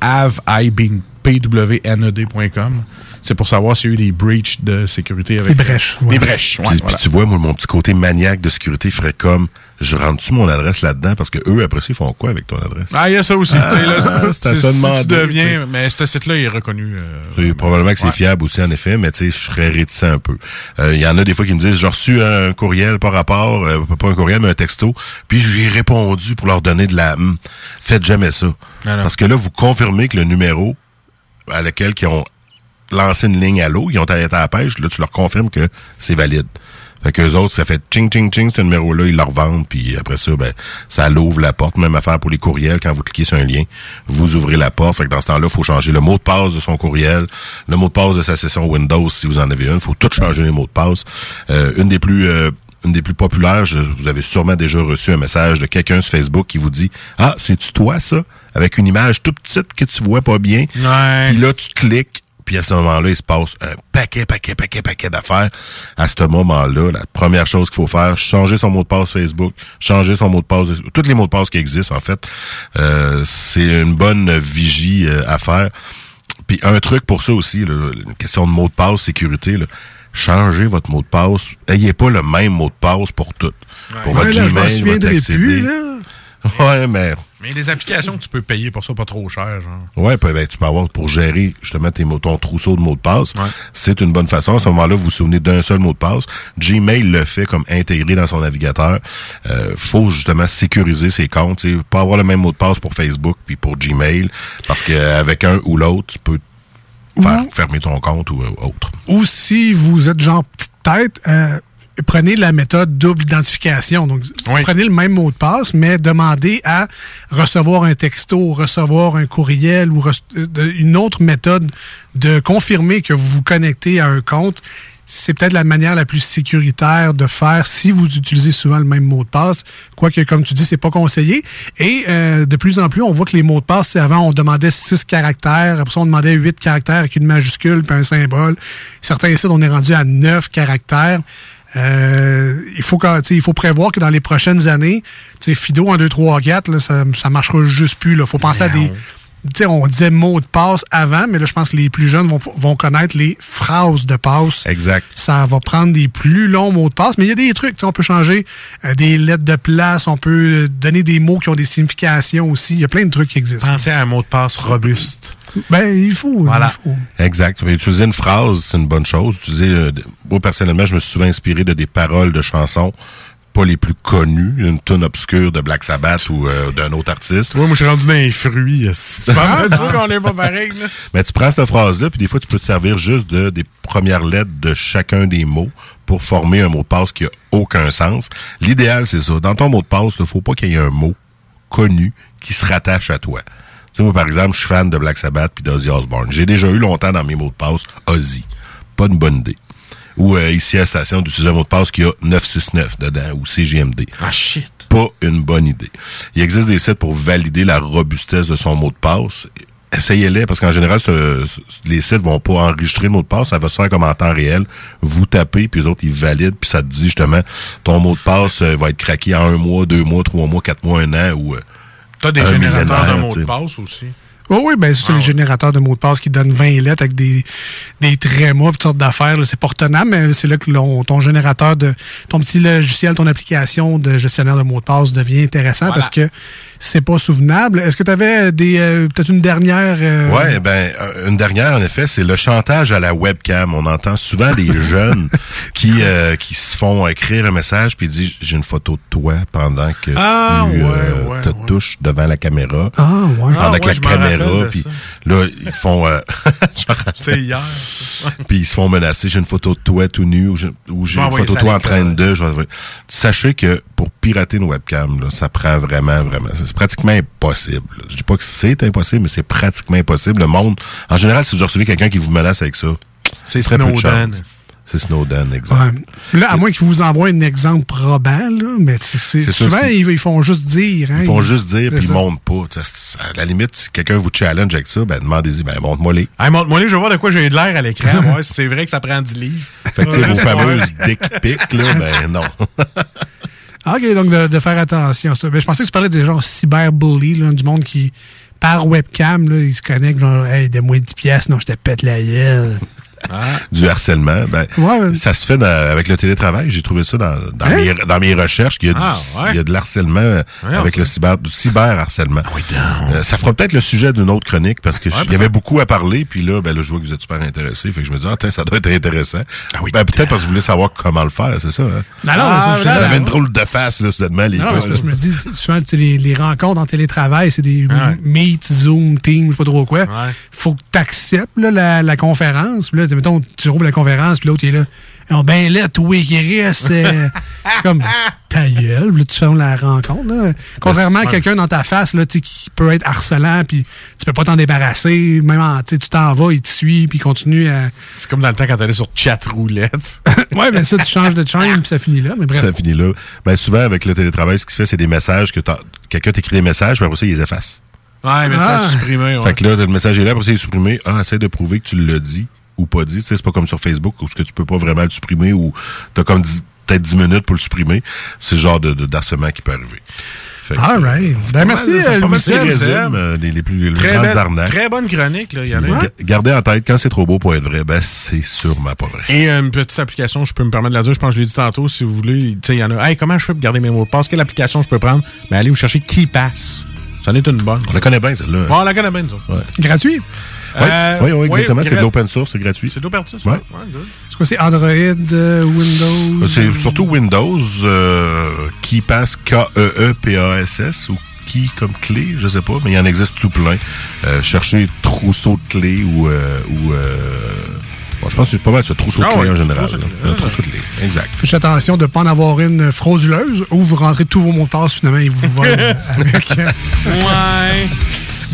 haveibeenpwned.com. C'est pour savoir s'il y a eu des breaches de sécurité avec... Des brèches, Des ouais. brèches, ouais, Puis, voilà. puis tu vois, moi, mon petit côté maniaque de sécurité ferait comme je rentre-tu mon adresse là-dedans? Parce que eux, après ça, ils font quoi avec ton adresse? Ah, il y a ça aussi. Ah, là, c'est ça si demander, tu deviens, mais ce site-là il est reconnu. euh, C'est probablement que c'est Ouais. fiable aussi, en effet, mais tu sais, je serais réticent un peu. Euh, Il y en a des fois qui me disent, j'ai reçu un courriel par rapport, euh, pas un courriel, mais un texto, puis j'ai répondu pour leur donner de la... Faites jamais ça. Non, non. Parce que là, vous confirmez que le numéro à lequel ils ont lancé une ligne à l'eau, ils ont arrêté à la pêche, là, tu leur confirmes que c'est valide. Fait qu'eux autres, ça fait ching, ching, ching, ce numéro-là, ils le revendent, puis après ça, ben, ça l'ouvre la porte. Même affaire pour les courriels, quand vous cliquez sur un lien, vous ouvrez la porte. Fait que dans ce temps-là, il faut changer le mot de passe de son courriel, le mot de passe de sa session Windows, si vous en avez une. Il faut tout changer les mots de passe. Euh, une des plus... euh, une des plus populaires, je- vous avez sûrement déjà reçu un message de quelqu'un sur Facebook qui vous dit Ah, c'est-tu toi, ça? Avec une image toute petite que tu vois pas bien. Ouais. Puis là, tu cliques, puis à ce moment-là, il se passe un paquet, paquet, paquet, paquet d'affaires. À ce moment-là, la première chose qu'il faut faire, changer son mot de passe Facebook, changer son mot de passe, tous les mots de passe qui existent, en fait. Euh, c'est une bonne vigie euh, à faire. Puis un truc pour ça aussi, là, une question de mot de passe, sécurité, là, changez votre mot de passe. Ayez pas le même mot de passe pour tout. Pour Ouais, votre là, Gmail, votre accéder. plus, là. Ouais, mais Mais il y a des applications que tu peux payer pour ça pas trop cher, genre. Ouais, ben, tu peux avoir pour gérer justement tes mots, ton trousseau de mots de passe. C'est une bonne façon. À ce moment-là, vous vous souvenez d'un seul mot de passe. Gmail le fait comme intégré dans son navigateur. Euh, faut justement sécuriser ses comptes. Tu sais, pas avoir le même mot de passe pour Facebook puis pour Gmail, parce qu'avec un ou l'autre, tu peux faire fermer ton compte ou euh, autre. Ou si vous êtes genre petite tête, euh, prenez la méthode double identification. Donc, prenez le même mot de passe, mais demandez à recevoir un texto, recevoir un courriel ou euh, une autre méthode de confirmer que vous vous connectez à un compte. c'est peut-être la manière la plus sécuritaire de faire si vous utilisez souvent le même mot de passe. Quoique, comme tu dis, c'est pas conseillé. Et euh, de plus en plus, on voit que les mots de passe, c'est avant, on demandait six caractères. Après ça, on demandait huit caractères avec une majuscule puis un symbole. Certains sites, on est rendu à neuf caractères. Euh, il faut sais, il faut prévoir que dans les prochaines années, Fido en 2, 3, 4, là, ça, ça marchera juste plus. Il faut penser à des. Tu sais, on disait mots de passe avant, mais là, je pense que les plus jeunes vont, vont connaître les phrases de passe. Exact. Ça va prendre des plus longs mots de passe, mais il y a des trucs. tu sais, On peut changer euh, des lettres de place, on peut donner des mots qui ont des significations aussi. Il y a plein de trucs qui existent. Pensez à un mot de passe robuste. Ben, il faut. Voilà. il faut. Exact. Mais Utiliser une phrase, c'est une bonne chose. Utiliser, euh, moi, personnellement, je me suis souvent inspiré de des paroles de chansons pas les plus connues, une tonne obscure de Black Sabbath ou euh, d'un autre artiste. Ouais, moi, je suis rendu dans les fruits. C'est pas vrai, tu vois qu'on est pas pareil, là? Mais tu prends cette phrase-là, puis des fois, tu peux te servir juste de, des premières lettres de chacun des mots pour former un mot de passe qui a aucun sens. L'idéal, c'est ça. Dans ton mot de passe, il faut pas qu'il y ait un mot connu qui se rattache à toi. Tu sais, moi, par exemple, je suis fan de Black Sabbath puis d'Ozzy Osbourne. J'ai déjà eu longtemps dans mes mots de passe Ozzy. Pas une bonne idée. Ou euh, ici à la station d'utiliser un mot de passe qui a 969 dedans ou CGMD. Ah, shit. Pas une bonne idée. Il existe des sites pour valider la robustesse de son mot de passe. Essayez-les, parce qu'en général, ce- ce- les sites vont pas enregistrer le mot de passe, ça va se faire comme en temps réel. Vous tapez, puis les autres, ils valident, puis ça te dit justement, ton mot de passe euh, va être craqué en un mois, deux mois, trois mois, quatre mois, un an, ou... euh, T'as des un générateurs de mots de passe aussi. Oui, oui, ben c'est ça, les générateurs de mots de passe qui donnent 20 lettres avec des, des trémas, toutes sortes d'affaires. C'est pas retenable, mais c'est là que ton générateur de ton petit logiciel, ton application de gestionnaire de mots de passe devient intéressant Voilà. parce que c'est pas souvenable. Est-ce que tu avais des euh, peut-être une dernière euh, Ouais, ben euh, une dernière en effet, c'est le chantage à la webcam. On entend souvent des jeunes qui euh, qui se font écrire un message puis disent j'ai une photo de toi pendant que Ah, tu ouais, euh, ouais, te touches devant la caméra. Ah, ouais. Pendant Ah, que la caméra puis là ils font euh, C'était hier. puis ils se font menacer. J'ai une photo de toi tout nu ou j'ai une photo de toi en train de. Sachez que pour pirater une webcam, là, ça prend vraiment, vraiment. C'est pratiquement impossible. là. Je dis pas que c'est impossible, mais c'est pratiquement impossible. Le monde, en général, si vous recevez quelqu'un qui vous menace avec ça, C'est Snowden. C'est Snowden, exact. Ouais. Là, à moins qu'ils vous envoient un exemple probant, là, mais c'est- sûr, souvent, ils, ils font juste dire. hein, Ils font juste dire, puis ils ça. montrent pas. À la limite, si quelqu'un vous challenge avec ça, ben demandez-y, ben montre-moi les. Hey, montre-moi les, je vais voir de quoi j'ai de l'air à l'écran. Si c'est vrai que ça prend 10 livres. Fait que vos fameuses dick pics, là, ben non. Ah, OK, donc de, de faire attention ça. Mais je pensais que tu parlais des gens cyberbully, là, du monde qui, par webcam, là, ils se connectent, genre, hey, donne-moi 10 piastres, non, je te pète la gueule. Du harcèlement, ben, ça se fait dans- avec le télétravail. J'ai trouvé ça dans, dans, Hein? mes, dans mes recherches qu'il y a, du, Ah, ouais? y a de l'harcèlement euh, Ouais, avec le cyber, du cyberharcèlement. Euh, ça fera peut-être le sujet d'une autre chronique parce que Ouais, il y avait beaucoup à parler. Puis là, ben là, je vois que vous êtes super intéressé. Fait que je me dis, ah, tiens, ça doit être intéressant. ben, peut-être parce que vous voulez savoir comment le faire, c'est ça. Hein? Non, ah, vous avez une drôle de face, là, soudainement, les Non, gars. parce que là. je me dis, souvent, tu sais, les, les rencontres en télétravail, c'est des Meet, Zoom, Teams, je sais pas trop quoi. Faut que tu acceptes la, la conférence. Puis là, mettons, tu rouvres la conférence, puis l'autre, il est là. Oh, ben là, toi qui restes, euh, comme ta gueule, là, tu fermes la rencontre. là. Contrairement à quelqu'un dans ta face là, qui peut être harcelant, puis tu peux pas t'en débarrasser. Même en, tu t'en vas, il te suit, puis il continue à. C'est comme dans le temps quand t'allais sur chat roulette. ouais, mais ça, tu changes de chaîne, puis ça finit là. Mais bref. Ça finit là. Ben, souvent, avec le télétravail, ce qui se fait, c'est des messages que quelqu'un t'écrit des messages, puis après ça, il les efface. Ouais, mais ça, Ah. supprimé. Ouais. Fait que là, le message est là, après ça, il est supprimé. Ah, essaie de prouver que tu l'as dit ou pas dit. C'est pas comme sur Facebook où ce que tu peux pas vraiment le supprimer ou t'as comme dix- peut-être 10 minutes pour le supprimer. C'est le genre de, de- d'harcèlement qui peut arriver. Fait que, All right. Ben, merci, euh, pas mal Louis ça Seb. résume, euh, les, les plus les Très grandes belle, arnaques. très bonne chronique, là. Il y en a. ga- Gardez en tête, quand c'est trop beau pour être vrai, ben c'est sûrement pas vrai. Et euh, une petite application, je peux me permettre de la dire, je pense que je l'ai dit tantôt, si vous voulez. Tu sais, il y en a. Hey, comment je fais pour garder mes mots? De passe? Quelle application je peux prendre? Mais allez vous chercher KeyPass. Ça en est une bonne. On la connaît bien, celle-là. Bon, on la connaît bien, nous autres. Gratuit? Oui, Euh, oui, oui, exactement. oui, c'est de l'open source, c'est gratuit. C'est de l'open source, good. Est-ce que c'est Android, euh, Windows? C'est surtout Windows euh, qui passe K-E-E-P-A-S-S ou qui comme clé, je sais pas, mais il y en existe tout plein. Euh, cherchez trousseau de clés ou... euh, ou euh, bon, je pense que c'est pas mal ce trousseau de Ah clés ouais, en général. trousseau de clés. Trousseau de clés, exact. Faites attention de ne pas en avoir une frauduleuse ou vous rentrez tous vos mots de passe, finalement, et vous volent euh, avec. euh, Ouais.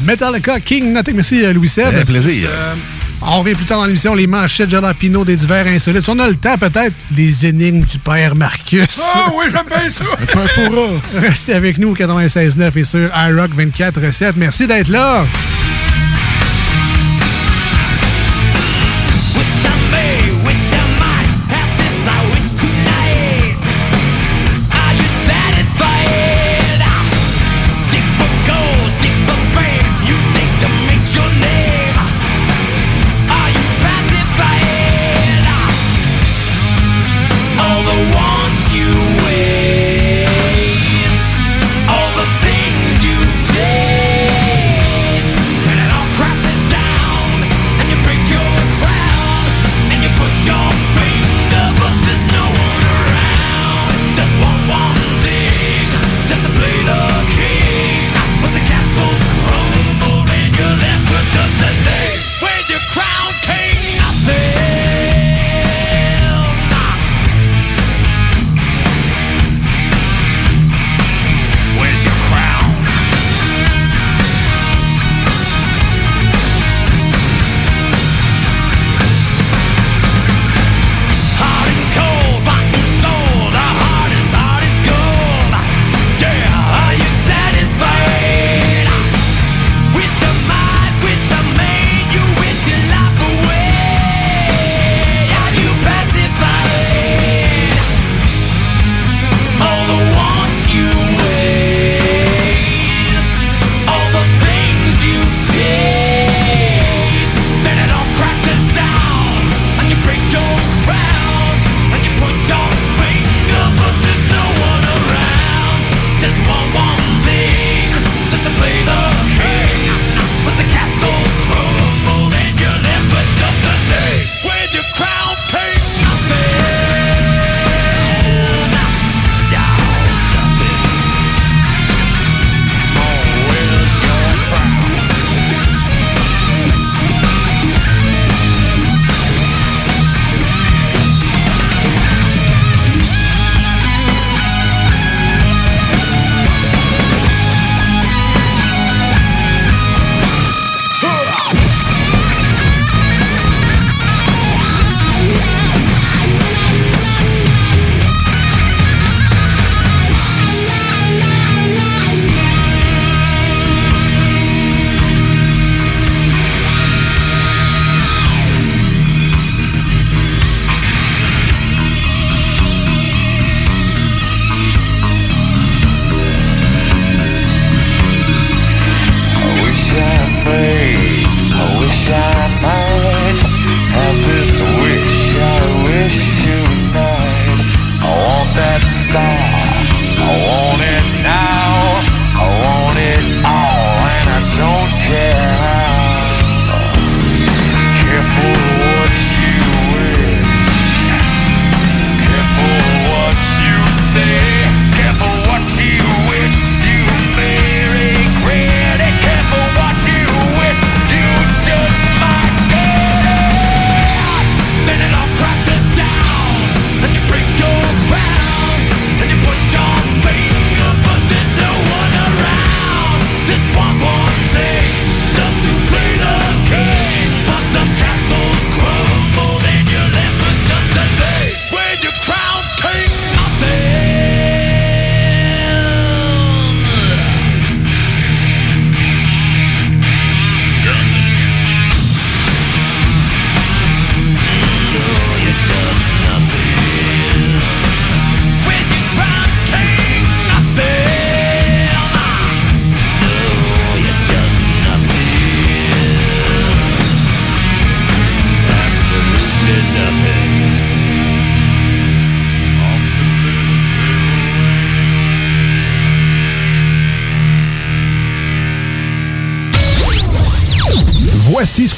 Metallica, King Nothing. Merci, euh, Louis-Seb. Un plaisir. Euh, on revient plus tard dans l'émission, les manchettes jalapino des divers insolites. On a le temps, peut-être, les énigmes du père Marcus. Ah oui, j'aime bien ça! Un fourra. Restez avec nous au 96.9 et sur iRock 24.7. Merci d'être là.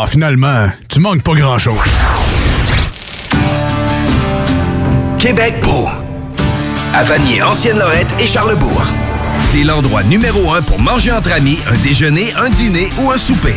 Euh, finalement, tu manques pas grand-chose. Québec beau. À Vanier, Ancienne-Lorette et Charlebourg. C'est l'endroit numéro un pour manger entre amis, un déjeuner, un dîner ou un souper.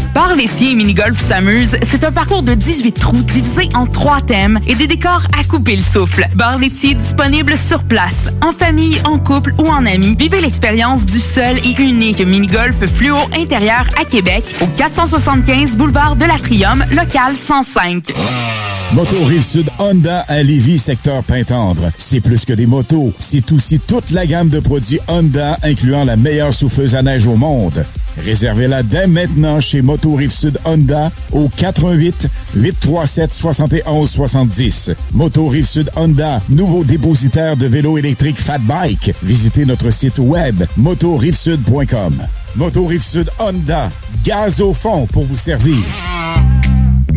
Bar laitier et mini-golf s'amuse, c'est un parcours de 18 trous divisé en trois thèmes et des décors à couper le souffle. Bar laitier disponible sur place, en famille, en couple ou en amis. Vivez l'expérience du seul et unique mini-golf fluo intérieur à Québec au 475 boulevard de l'Atrium, local 105. Moto Rive-Sud Honda à Lévis, secteur Pintendre. C'est plus que des motos, c'est aussi toute la gamme de produits Honda, incluant la meilleure souffleuse à neige au monde. Réservez-la dès maintenant chez Moto Rive-Sud Honda au 88 837 71 70. Moto Rive-Sud Honda, nouveau dépositaire de vélos électriques Fat Bike. Visitez notre site web motorivesud.com. Moto Rive-Sud Honda, gaz au fond pour vous servir.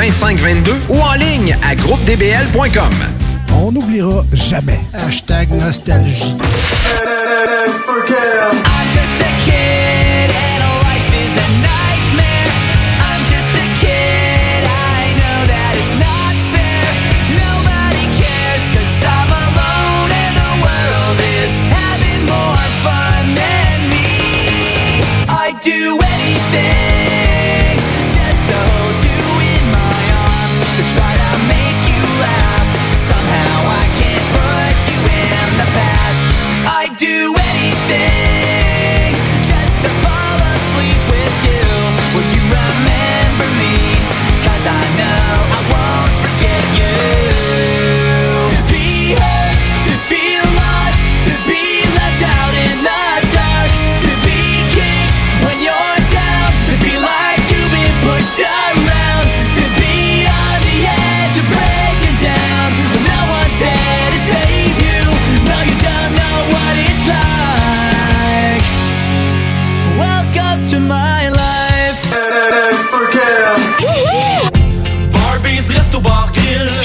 2522 ou en ligne à groupedbl.com. On n'oubliera jamais. Hashtag nostalgie.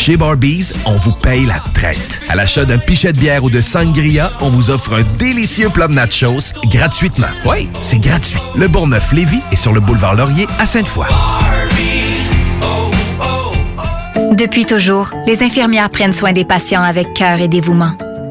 Chez Barbies, on vous paye la traite. À l'achat d'un pichet de bière ou de sangria, on vous offre un délicieux plat de nachos gratuitement. Oui, c'est gratuit. Le Bourgneuf-Lévis est sur le boulevard Laurier à Sainte-Foy. Depuis toujours, les infirmières prennent soin des patients avec cœur et dévouement.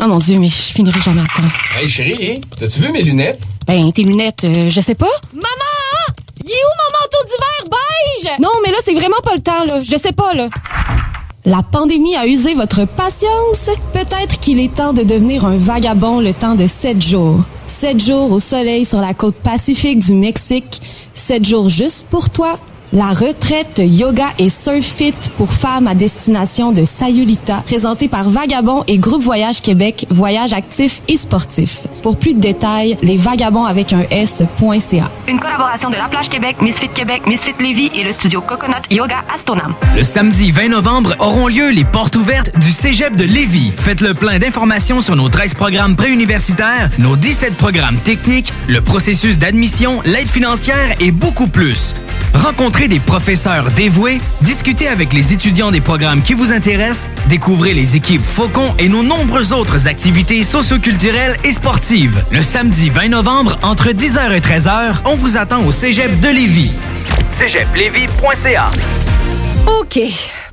Oh mon Dieu, mais je finirai jamais à temps. Hey chérie, t'as-tu vu mes lunettes? Ben, tes lunettes, euh, je sais pas. Maman! Il est où mon manteau d'hiver? Beige? Non, mais là, c'est vraiment pas le temps, là. Je sais pas, là. La pandémie a usé votre patience? Peut-être qu'il est temps de devenir un vagabond le temps de sept jours. Sept jours au soleil sur la côte pacifique du Mexique. Sept jours juste pour toi. La retraite yoga et surf fit pour femmes à destination de Sayulita, présentée par Vagabond et Groupe Voyage Québec, voyage actif et sportif. Pour plus de détails, les vagabonds avec un S.ca. Une collaboration de La Plage Québec, Misfit Québec, Misfit Lévis et le studio Coconut Yoga Astonam. Le samedi 20 novembre auront lieu les portes ouvertes du Cégep de Lévis. Faites le plein d'informations sur nos 13 programmes préuniversitaires, nos 17 programmes techniques, le processus d'admission, l'aide financière et beaucoup plus. Rencontrez des professeurs dévoués, discutez avec les étudiants des programmes qui vous intéressent, découvrez les équipes Faucon et nos nombreuses autres activités socioculturelles et sportives. Le samedi 20 novembre, entre 10h et 13h, on vous attend au Cégep de Lévis. cégeplévis.ca OK.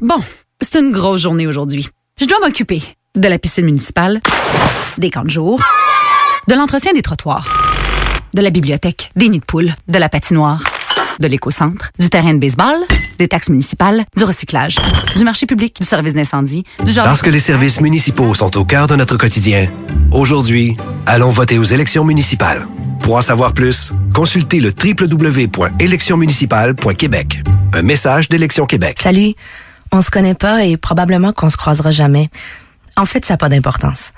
Bon, c'est une grosse journée aujourd'hui. Je dois m'occuper de la piscine municipale, des camps de jour, de l'entretien des trottoirs, de la bibliothèque, des nids de poules, de la patinoire, de l'éco-centre, du terrain de baseball, des taxes municipales, du recyclage, du marché public, du service d'incendie, du genre... Parce que les services municipaux sont au cœur de notre quotidien, aujourd'hui, allons voter aux élections municipales. Pour en savoir plus, consultez le www.électionsmunicipales.québec. Un message d'Élection Québec. Salut. On se connaît pas et probablement qu'on se croisera jamais. En fait, ça n'a pas d'importance.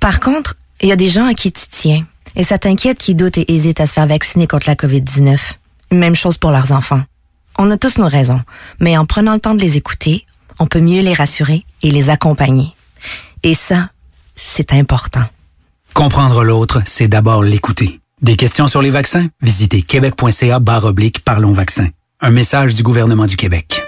Par contre, il y a des gens à qui tu tiens. Et ça t'inquiète qui doutent et hésitent à se faire vacciner contre la COVID-19. Même chose pour leurs enfants. On a tous nos raisons, mais en prenant le temps de les écouter, on peut mieux les rassurer et les accompagner. Et ça, c'est important. Comprendre l'autre, c'est d'abord l'écouter. Des questions sur les vaccins? Visitez québec.ca barre oblique Parlons vaccins. Un message du gouvernement du Québec.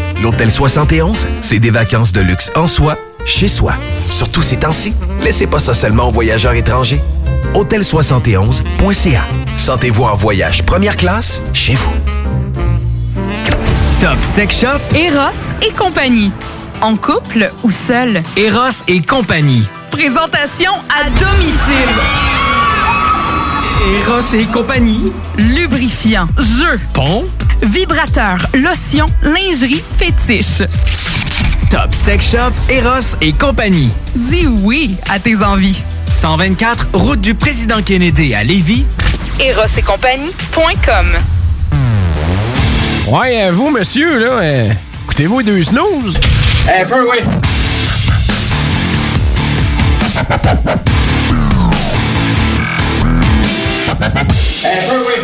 L'Hôtel 71, c'est des vacances de luxe en soi, chez soi. Surtout ces temps-ci, laissez pas ça seulement aux voyageurs étrangers. Hôtel71.ca. Sentez-vous en voyage première classe chez vous. Top Sex Shop, Eros et compagnie. En couple ou seul. Eros et compagnie. Présentation à domicile. Eros et compagnie. Lubrifiant, jeu, Pont. Vibrateur, lotion, lingerie, fétiche. Top Sex Shop, Eros et compagnie. Dis oui à tes envies. 124, route du président Kennedy à Lévis. Eros et compagnie.com Ouais, euh, vous, monsieur, là, euh, écoutez-vous les deux snooze? Un peu, oui.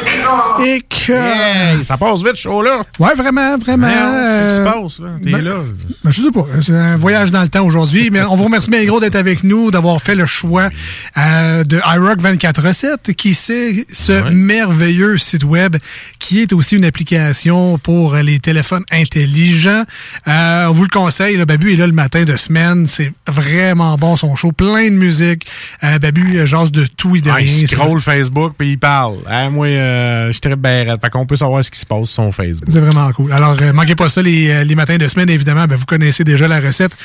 Et que... Ça passe vite, chaud là. Ouais, vraiment, vraiment. Qu'est-ce qui se euh, passe, là? T'es ben, là. ben, je sais pas. C'est un voyage dans le temps aujourd'hui. mais on vous remercie bien gros d'être avec nous, d'avoir fait le choix euh, de iRock 24 recettes, qui c'est ce merveilleux site web qui est aussi une application pour les téléphones intelligents. Euh, on vous le conseille. Là, Babu est là le matin de semaine. C'est vraiment bon son show, plein de musique. Euh, Babu jase de tout et de Ah, rien. il scroll Facebook puis il parle. Ah, moi, euh, je suis très bien. Fait qu'on peut savoir ce qui se passe sur son Facebook. C'est vraiment cool. Alors, euh, manquez pas ça les, euh, les matins de semaine, évidemment. Ben, vous connaissez déjà la recette.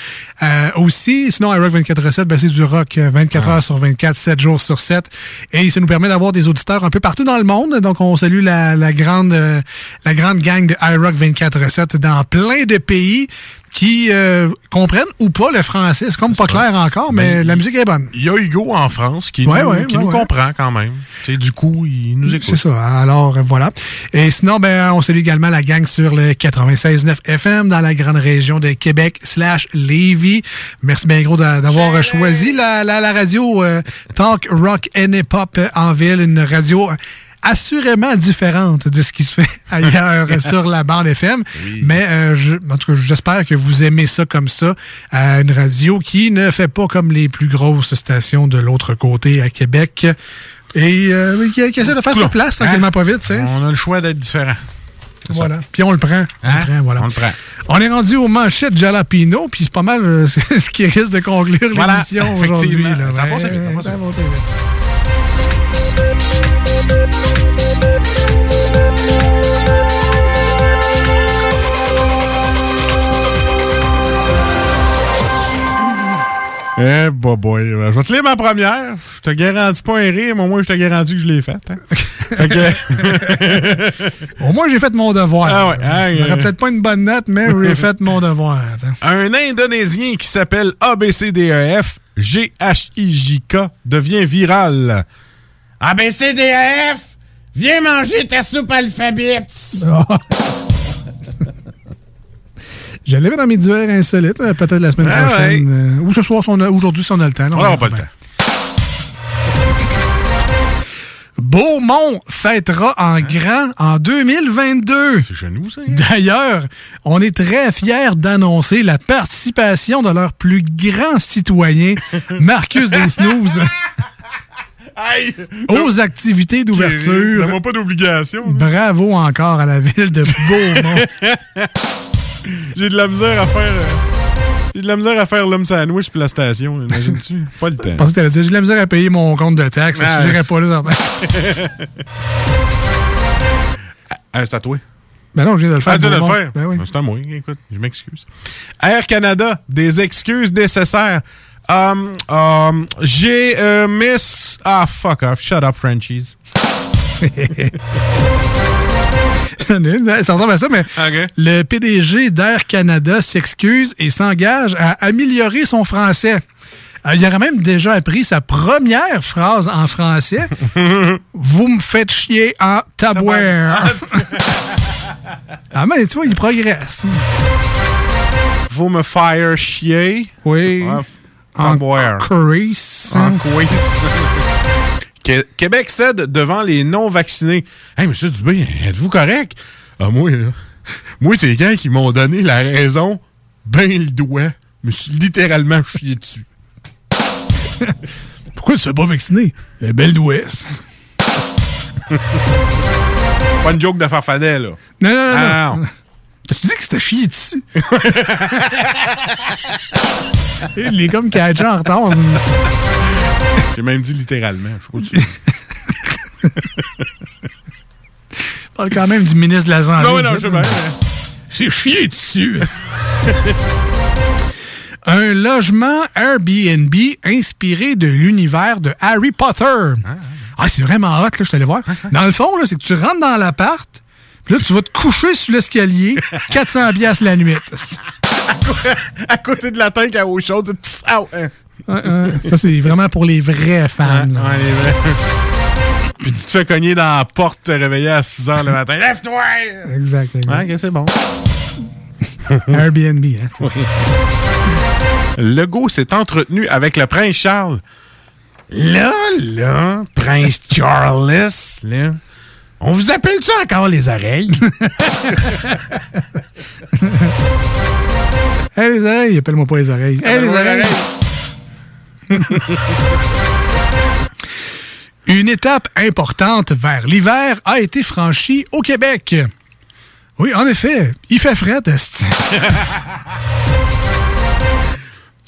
Euh, aussi, sinon, iRock 24 recettes, ben, c'est du rock euh, 24 heures sur 24, 7 jours sur 7. Et ça nous permet d'avoir des auditeurs un peu partout dans le monde. Donc, on salue la, la grande, euh, la grande gang de iRock 24 recettes dans plein de pays qui euh, comprennent ou pas le français. C'est comme pas clair encore, mais Ben, la musique est bonne. Il y a Hugo en France qui, Ouais, nous, ouais, qui ouais, nous ouais. comprend quand même. Tu sais, du coup, il nous écoute. C'est ça. Alors, voilà. Et sinon, ben, on salue également la gang sur le 96.9 FM dans la grande région de Québec slash Lévis. Merci bien gros d'a- d'avoir choisi la, la, la radio euh, Talk Rock and Hip Hop en ville, une radio euh, assurément différente de ce qui se fait ailleurs sur la bande FM. Mais euh, je, en tout cas, j'espère que vous aimez ça comme ça. Euh, une radio qui ne fait pas comme les plus grosses stations de l'autre côté à Québec. Et euh, qui, qui essaie de faire sa place tranquillement pas vite. On a le choix d'être différent. Voilà. Puis on le prend. On Hein? le prend, voilà. On le prend. On est rendu aux manchettes Jalapino, puis c'est pas mal euh, ce qui risque de conclure Voilà, l'émission aujourd'hui. Ça Ouais, ça ça. Eh, bah boy, euh, je vais te lire ma première. Je te garantis pas un rire, mais au moins je te garantis que je l'ai faite. Hein. Fait au moins j'ai fait mon devoir. Ah ouais, hein, euh, peut-être pas une bonne note, mais j'ai fait mon devoir. Un Indonésien qui s'appelle ABCDEF GHIJK devient viral. ABCDAF, viens manger ta soupe alphabet. Je l'avais dans mes divers insolites, euh, peut-être la semaine Ah prochaine. euh, ou ce soir, si aujourd'hui, si on a le temps. là, On n'aura pas le temps. Beaumont fêtera en grand en 2022. C'est chez nous, ça. D'ailleurs, on est très fiers d'annoncer la participation de leur plus grand citoyen, Marcus Desnooz, Hey! aux activités d'ouverture. Donne-moi pas d'obligation. Bravo encore à la ville de Beaumont. J'ai de la misère à faire. euh, J'ai de la misère à faire l'homme sandwich puis la station. Imagines-tu? Pas le Je temps. pensais que dire, j'ai de la misère à payer mon compte de taxes. Ah. Je dirais pas là. Ah, c'est à toi. Ben non, je viens de le faire. Ah, tu viens de le faire? Ben oui. C'est à moi. Écoute, je m'excuse. Air Canada, des excuses nécessaires. Um, um, J'ai euh, miss. Ah, fuck off. Shut up, Frenchies. Ça ressemble à ça, mais le PDG d'Air Canada s'excuse et s'engage à améliorer son français. Euh, il aurait même déjà appris sa première phrase en français. Vous me faites chier en tabouère. ah, mais tu vois, il progresse. Vous me fire chier? Oui. Ah, En. Que- Québec cède devant les non-vaccinés. Hey, monsieur Dubé, êtes-vous correct? Ah, moi, là, moi, c'est les gars qui m'ont donné la raison, ben le doigt. Je me suis littéralement chié dessus. Pourquoi tu ne pas vacciner? Eh, Belle d'Ouest. Pas une joke de farfadet, là. Non, non, non. Ah, non. T'as-tu dit que c'était chié dessus? Il est comme catché en retard. J'ai même dit littéralement. Je si- parle quand même du ministre de la Santé. Non, non, je sais C'est chié dessus. Un logement Airbnb inspiré de l'univers de Harry Potter. Ah, c'est vraiment hot, là, je t'allais voir. Dans le fond, là, c'est que tu rentres dans l'appart, puis là, tu vas te coucher sur l'escalier, 400 piastres la nuit. à côté de la tank à eau chaude. ah. Ça, c'est vraiment pour les vrais fans. là. Ouais, les vrais. Puis tu te fais cogner dans la porte, te réveiller à 6 h le matin. Lève-toi! Exact, exact. Ouais, ok, c'est bon. Airbnb, hein. Legault s'est entretenu avec le prince Charles. Là, là, prince Charles, là, on vous appelle-tu encore les oreilles? Hey, les oreilles, appelle-moi pas les oreilles. Hey, les oreilles. Une étape importante vers l'hiver a été franchie au Québec. Oui, en effet, il fait frais.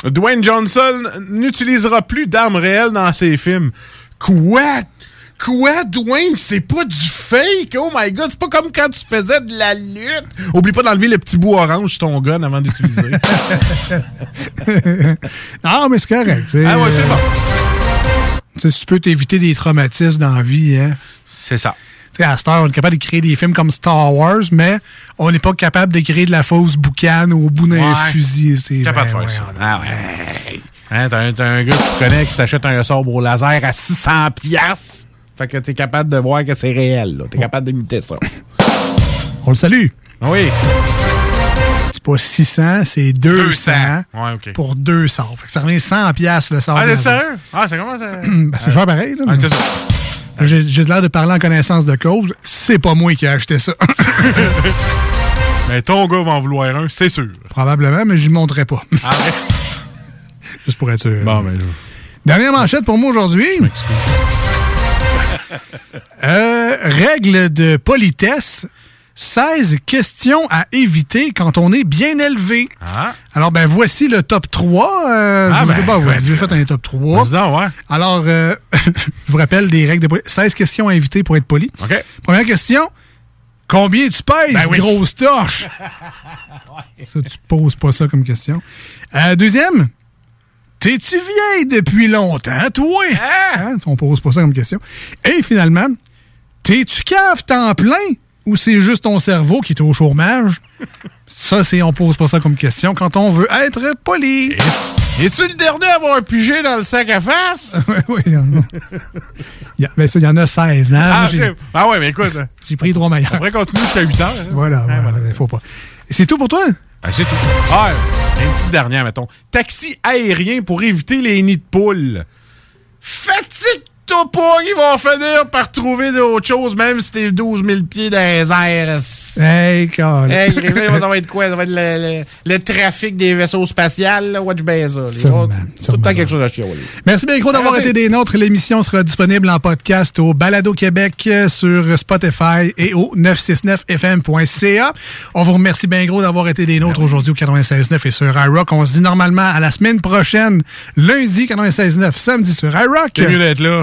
Dwayne Johnson n'utilisera plus d'armes réelles dans ses films. Quoi? Quoi, Dwayne? C'est pas du fake? Oh my god, c'est pas comme quand tu faisais de la lutte. Oublie pas d'enlever le petit bout orange ton gun avant d'utiliser. ah, mais c'est correct. c'est, ah ouais, c'est bon. tu sais, si tu peux t'éviter des traumatismes dans la vie, hein. C'est ça. Tu sais, à heure, on est capable de créer des films comme Star Wars, mais on n'est pas capable de créer de la fausse boucane au bout d'un Ouais. fusil. C'est Capable de ben, faire ouais, ça. Ah ouais. Hein, t'as, un, t'as un gars que tu connais qui s'achète un sabre au laser à 600 piastres. Fait que t'es capable de voir que c'est réel. Là. T'es capable d'imiter ça. On le salue. Oui. C'est pas 600, c'est 200, Ouais, OK. pour deux sorts. Fait que ça revient 100 piastres le sort. Ah, c'est sérieux? Ah, c'est comment ça? Ben, c'est cher pareil. Là, Ah, mais- c'est ça. J'ai l'air de parler en connaissance de cause. C'est pas moi qui ai acheté ça. Mais ton gars va en vouloir un, c'est sûr. Probablement, mais je ne montrerai pas. Ah ouais? Juste pour être sûr. Bon, mais je... Dernière manchette pour moi aujourd'hui. Euh, règle de politesse. 16 questions à éviter quand on est bien élevé. Ah. Alors, ben, voici le top 3. Euh, Ah, je ben, sais pas, ouais, ouais. j'ai fait un top 3. Vas-y donc, ouais. Alors, euh, je vous rappelle des règles de politesse. 16 questions à éviter pour être poli. Première question. Combien tu pèses, Ben oui. grosse torche? Ça, tu poses pas ça comme question. Euh, deuxième, T'es-tu vieille depuis longtemps, toi? Hein? On pose pas ça comme question. Et finalement, t'es-tu cave temps plein ou c'est juste ton cerveau qui est au chômage? Ça, c'est on pose pas ça comme question quand on veut être poli. Es-tu le dernier à avoir pigé dans le sac à face? oui, oui. Il y, a- ben ça, il y en a 16 ans. Ah, Moi, ah ouais, mais écoute. J'ai pris trois meilleurs. On pourrait continuer jusqu'à 8 heures. hein. Voilà, voilà, il faut pas. C'est tout pour toi? Ah, c'est tout. Ah, une petite dernière, mettons. Taxi aérien pour éviter les nids de poules. Fatigue-toi pas, ils vont finir par trouver d'autres choses, même si t'es 12 000 pieds dans les airs. Hey, calme. Hey, ça va être quoi? Ça va être le, le- le trafic des vaisseaux spatials, là? Watch autres, Tout le temps quelque chose à chier. Merci bien gros d'avoir Merci. été des nôtres. L'émission sera disponible en podcast au Balado Québec euh, sur Spotify et au 969fm.ca. On vous remercie bien gros d'avoir été des nôtres aujourd'hui au 96.9 et sur iRock. On se dit normalement à la semaine prochaine, lundi 96.9, samedi sur iRock. C'est mieux d'être là.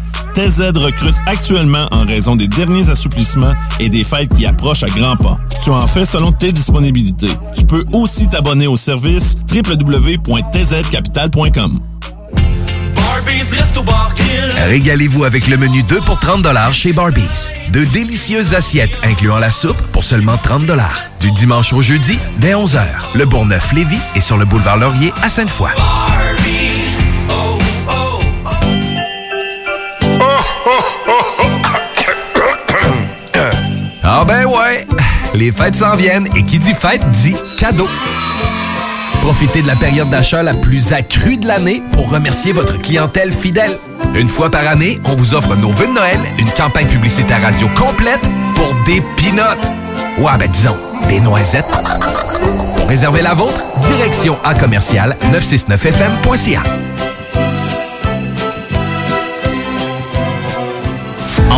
TZ recrute actuellement en raison des derniers assouplissements et des fêtes qui approchent à grands pas. Tu en fais selon tes disponibilités. Tu peux aussi t'abonner au service www.tzcapital.com. Régalez-vous avec le menu 2 pour 30 chez Barbies. De délicieuses assiettes incluant la soupe pour seulement 30 Du dimanche au jeudi, dès 11h. Le Bourgneuf-Lévis est sur le boulevard Laurier à Sainte-Foy. Ah ben ouais, les fêtes s'en viennent et qui dit fête dit cadeau. Profitez de la période d'achat la plus accrue de l'année pour remercier votre clientèle fidèle. Une fois par année, on vous offre nos vœux de Noël, une campagne publicitaire radio complète pour des pinottes. Ouais, ben disons, des noisettes. Pour réserver la vôtre, direction à commercial 969fm.ca.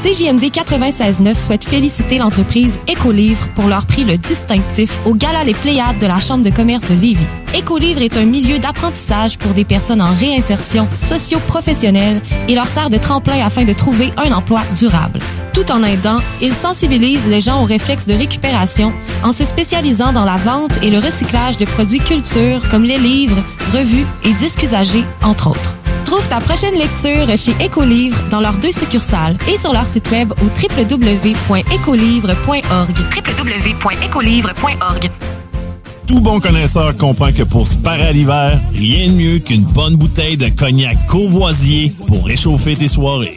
CJMD 96.9 souhaite féliciter l'entreprise Écolivre pour leur prix le distinctif au Gala Les Pléiades de la Chambre de commerce de Lévis. Écolivre est un milieu d'apprentissage pour des personnes en réinsertion socio-professionnelle et leur sert de tremplin afin de trouver un emploi durable. Tout en aidant, ils sensibilisent les gens aux réflexes de récupération en se spécialisant dans la vente et le recyclage de produits culture comme les livres, revues et disques usagés, entre autres. Trouve ta prochaine lecture chez Écolivre dans leurs deux succursales et sur leur site web au www.écolivre.org. www.écolivre.org. Tout bon connaisseur comprend que pour se parer à l'hiver, rien de mieux qu'une bonne bouteille de cognac courvoisier pour réchauffer tes soirées.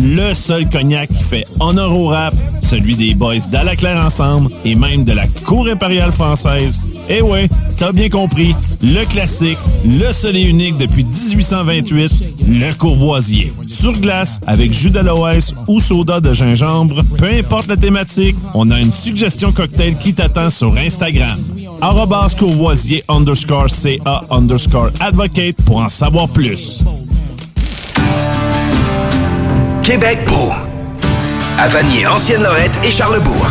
Le seul cognac qui fait honneur au rap, celui des boys d'Alaclaire Ensemble et même de la Cour impériale française. Eh ouais, t'as bien compris, le classique, le seul et unique depuis 1828, le courvoisier. Sur glace, avec jus d'aloès ou soda de gingembre, peu importe la thématique, on a une suggestion cocktail qui t'attend sur Instagram. Arrobas courvoisier underscore CA underscore advocate pour en savoir plus. Québec beau. À Vanier, Ancienne-Lorette et Charlebourg.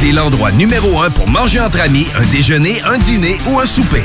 C'est l'endroit numéro un pour manger entre amis, un déjeuner, un dîner ou un souper.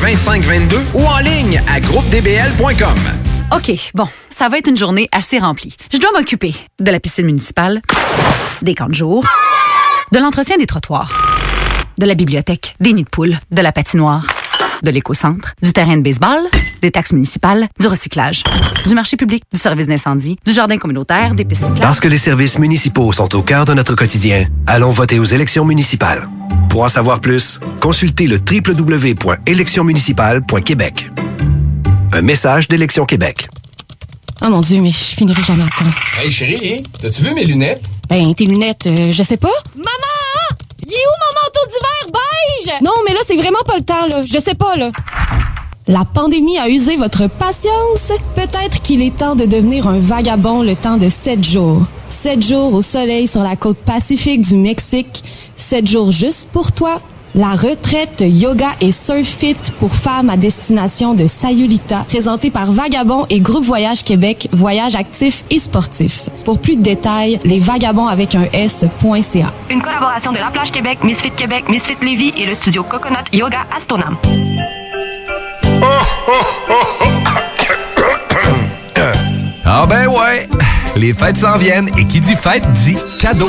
2522 ou en ligne à groupedbl.com. OK, bon, ça va être une journée assez remplie. Je dois m'occuper de la piscine municipale, des camps de jour, de l'entretien des trottoirs, de la bibliothèque, des nids de poules, de la patinoire, de l'éco-centre, du terrain de baseball, des taxes municipales, du recyclage, du marché public, du service d'incendie, du jardin communautaire, des pistes cyclables. Parce que les services municipaux sont au cœur de notre quotidien, allons voter aux élections municipales. Pour en savoir plus, consultez le www.électionsmunicipales.québec. Un message d'Élection Québec. Oh mon Dieu, mais je finirai jamais à temps. Hey chérie, t'as-tu vu mes lunettes? Ben, tes lunettes, euh, je sais pas. Maman! Il est où mon Non, mais là, c'est vraiment pas le temps, là. Je sais pas, là. La pandémie a usé votre patience? Peut-être qu'il est temps de devenir un vagabond le temps de sept jours. Sept jours au soleil sur la côte pacifique du Mexique. Sept jours juste pour toi. La retraite yoga et surf fit pour femmes à destination de Sayulita, présentée par Vagabond et Groupe Voyage Québec, voyage actif et sportif. Pour plus de détails, les vagabonds avec un S.ca. Une collaboration de La Plage Québec, Misfit Québec, Misfit Lévis et le studio Coconut Yoga Astonam. Ah ben ouais, les fêtes s'en viennent et qui dit fête dit cadeau.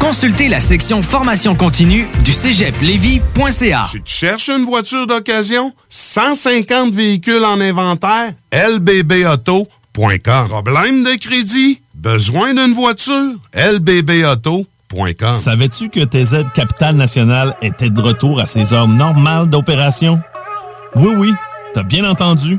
Consultez la section formation continue du cégeplevy.ca. Tu cherches une voiture d'occasion? 150 véhicules en inventaire? lbbauto.com. Problème de crédit? Besoin d'une voiture? lbbauto.com. Savais-tu que TZ Capital National était de retour à ses heures normales d'opération? Oui, oui, t'as bien entendu.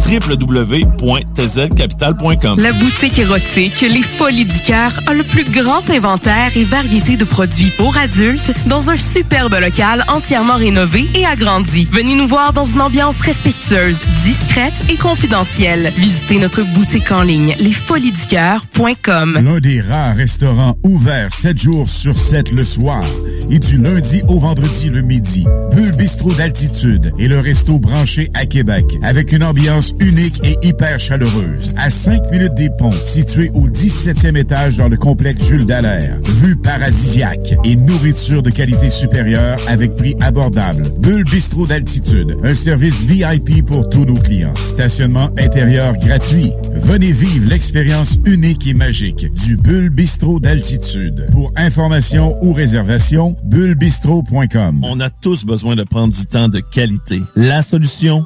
www.tzcapital.com La boutique érotique Les Folies du Cœur a le plus grand inventaire et variété de produits pour adultes dans un superbe local entièrement rénové et agrandi. Venez nous voir dans une ambiance respectueuse, discrète et confidentielle. Visitez notre boutique en ligne lesfoliesducoeur.com. L'un des rares restaurants ouverts 7 jours sur 7 le soir et du lundi au vendredi le midi. Bulle Bistrot d'altitude et le resto branché à Québec avec une ambiance unique et hyper chaleureuse. À 5 minutes des ponts, situé au 17e étage dans le complexe Jules Dallaire. Vue paradisiaque et nourriture de qualité supérieure avec prix abordable. Bulle Bistrot d'altitude, un service VIP pour tous nos clients. Stationnement intérieur gratuit. Venez vivre l'expérience unique et magique du Bulle Bistrot d'altitude. Pour information ou réservation, bullebistro.com. On a tous besoin de prendre du temps de qualité. La solution,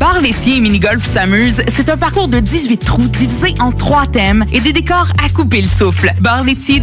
Bar laitier et mini-golf s'amuse, c'est un parcours de 18 trous divisé en trois thèmes et des décors à couper le souffle. Bar laitier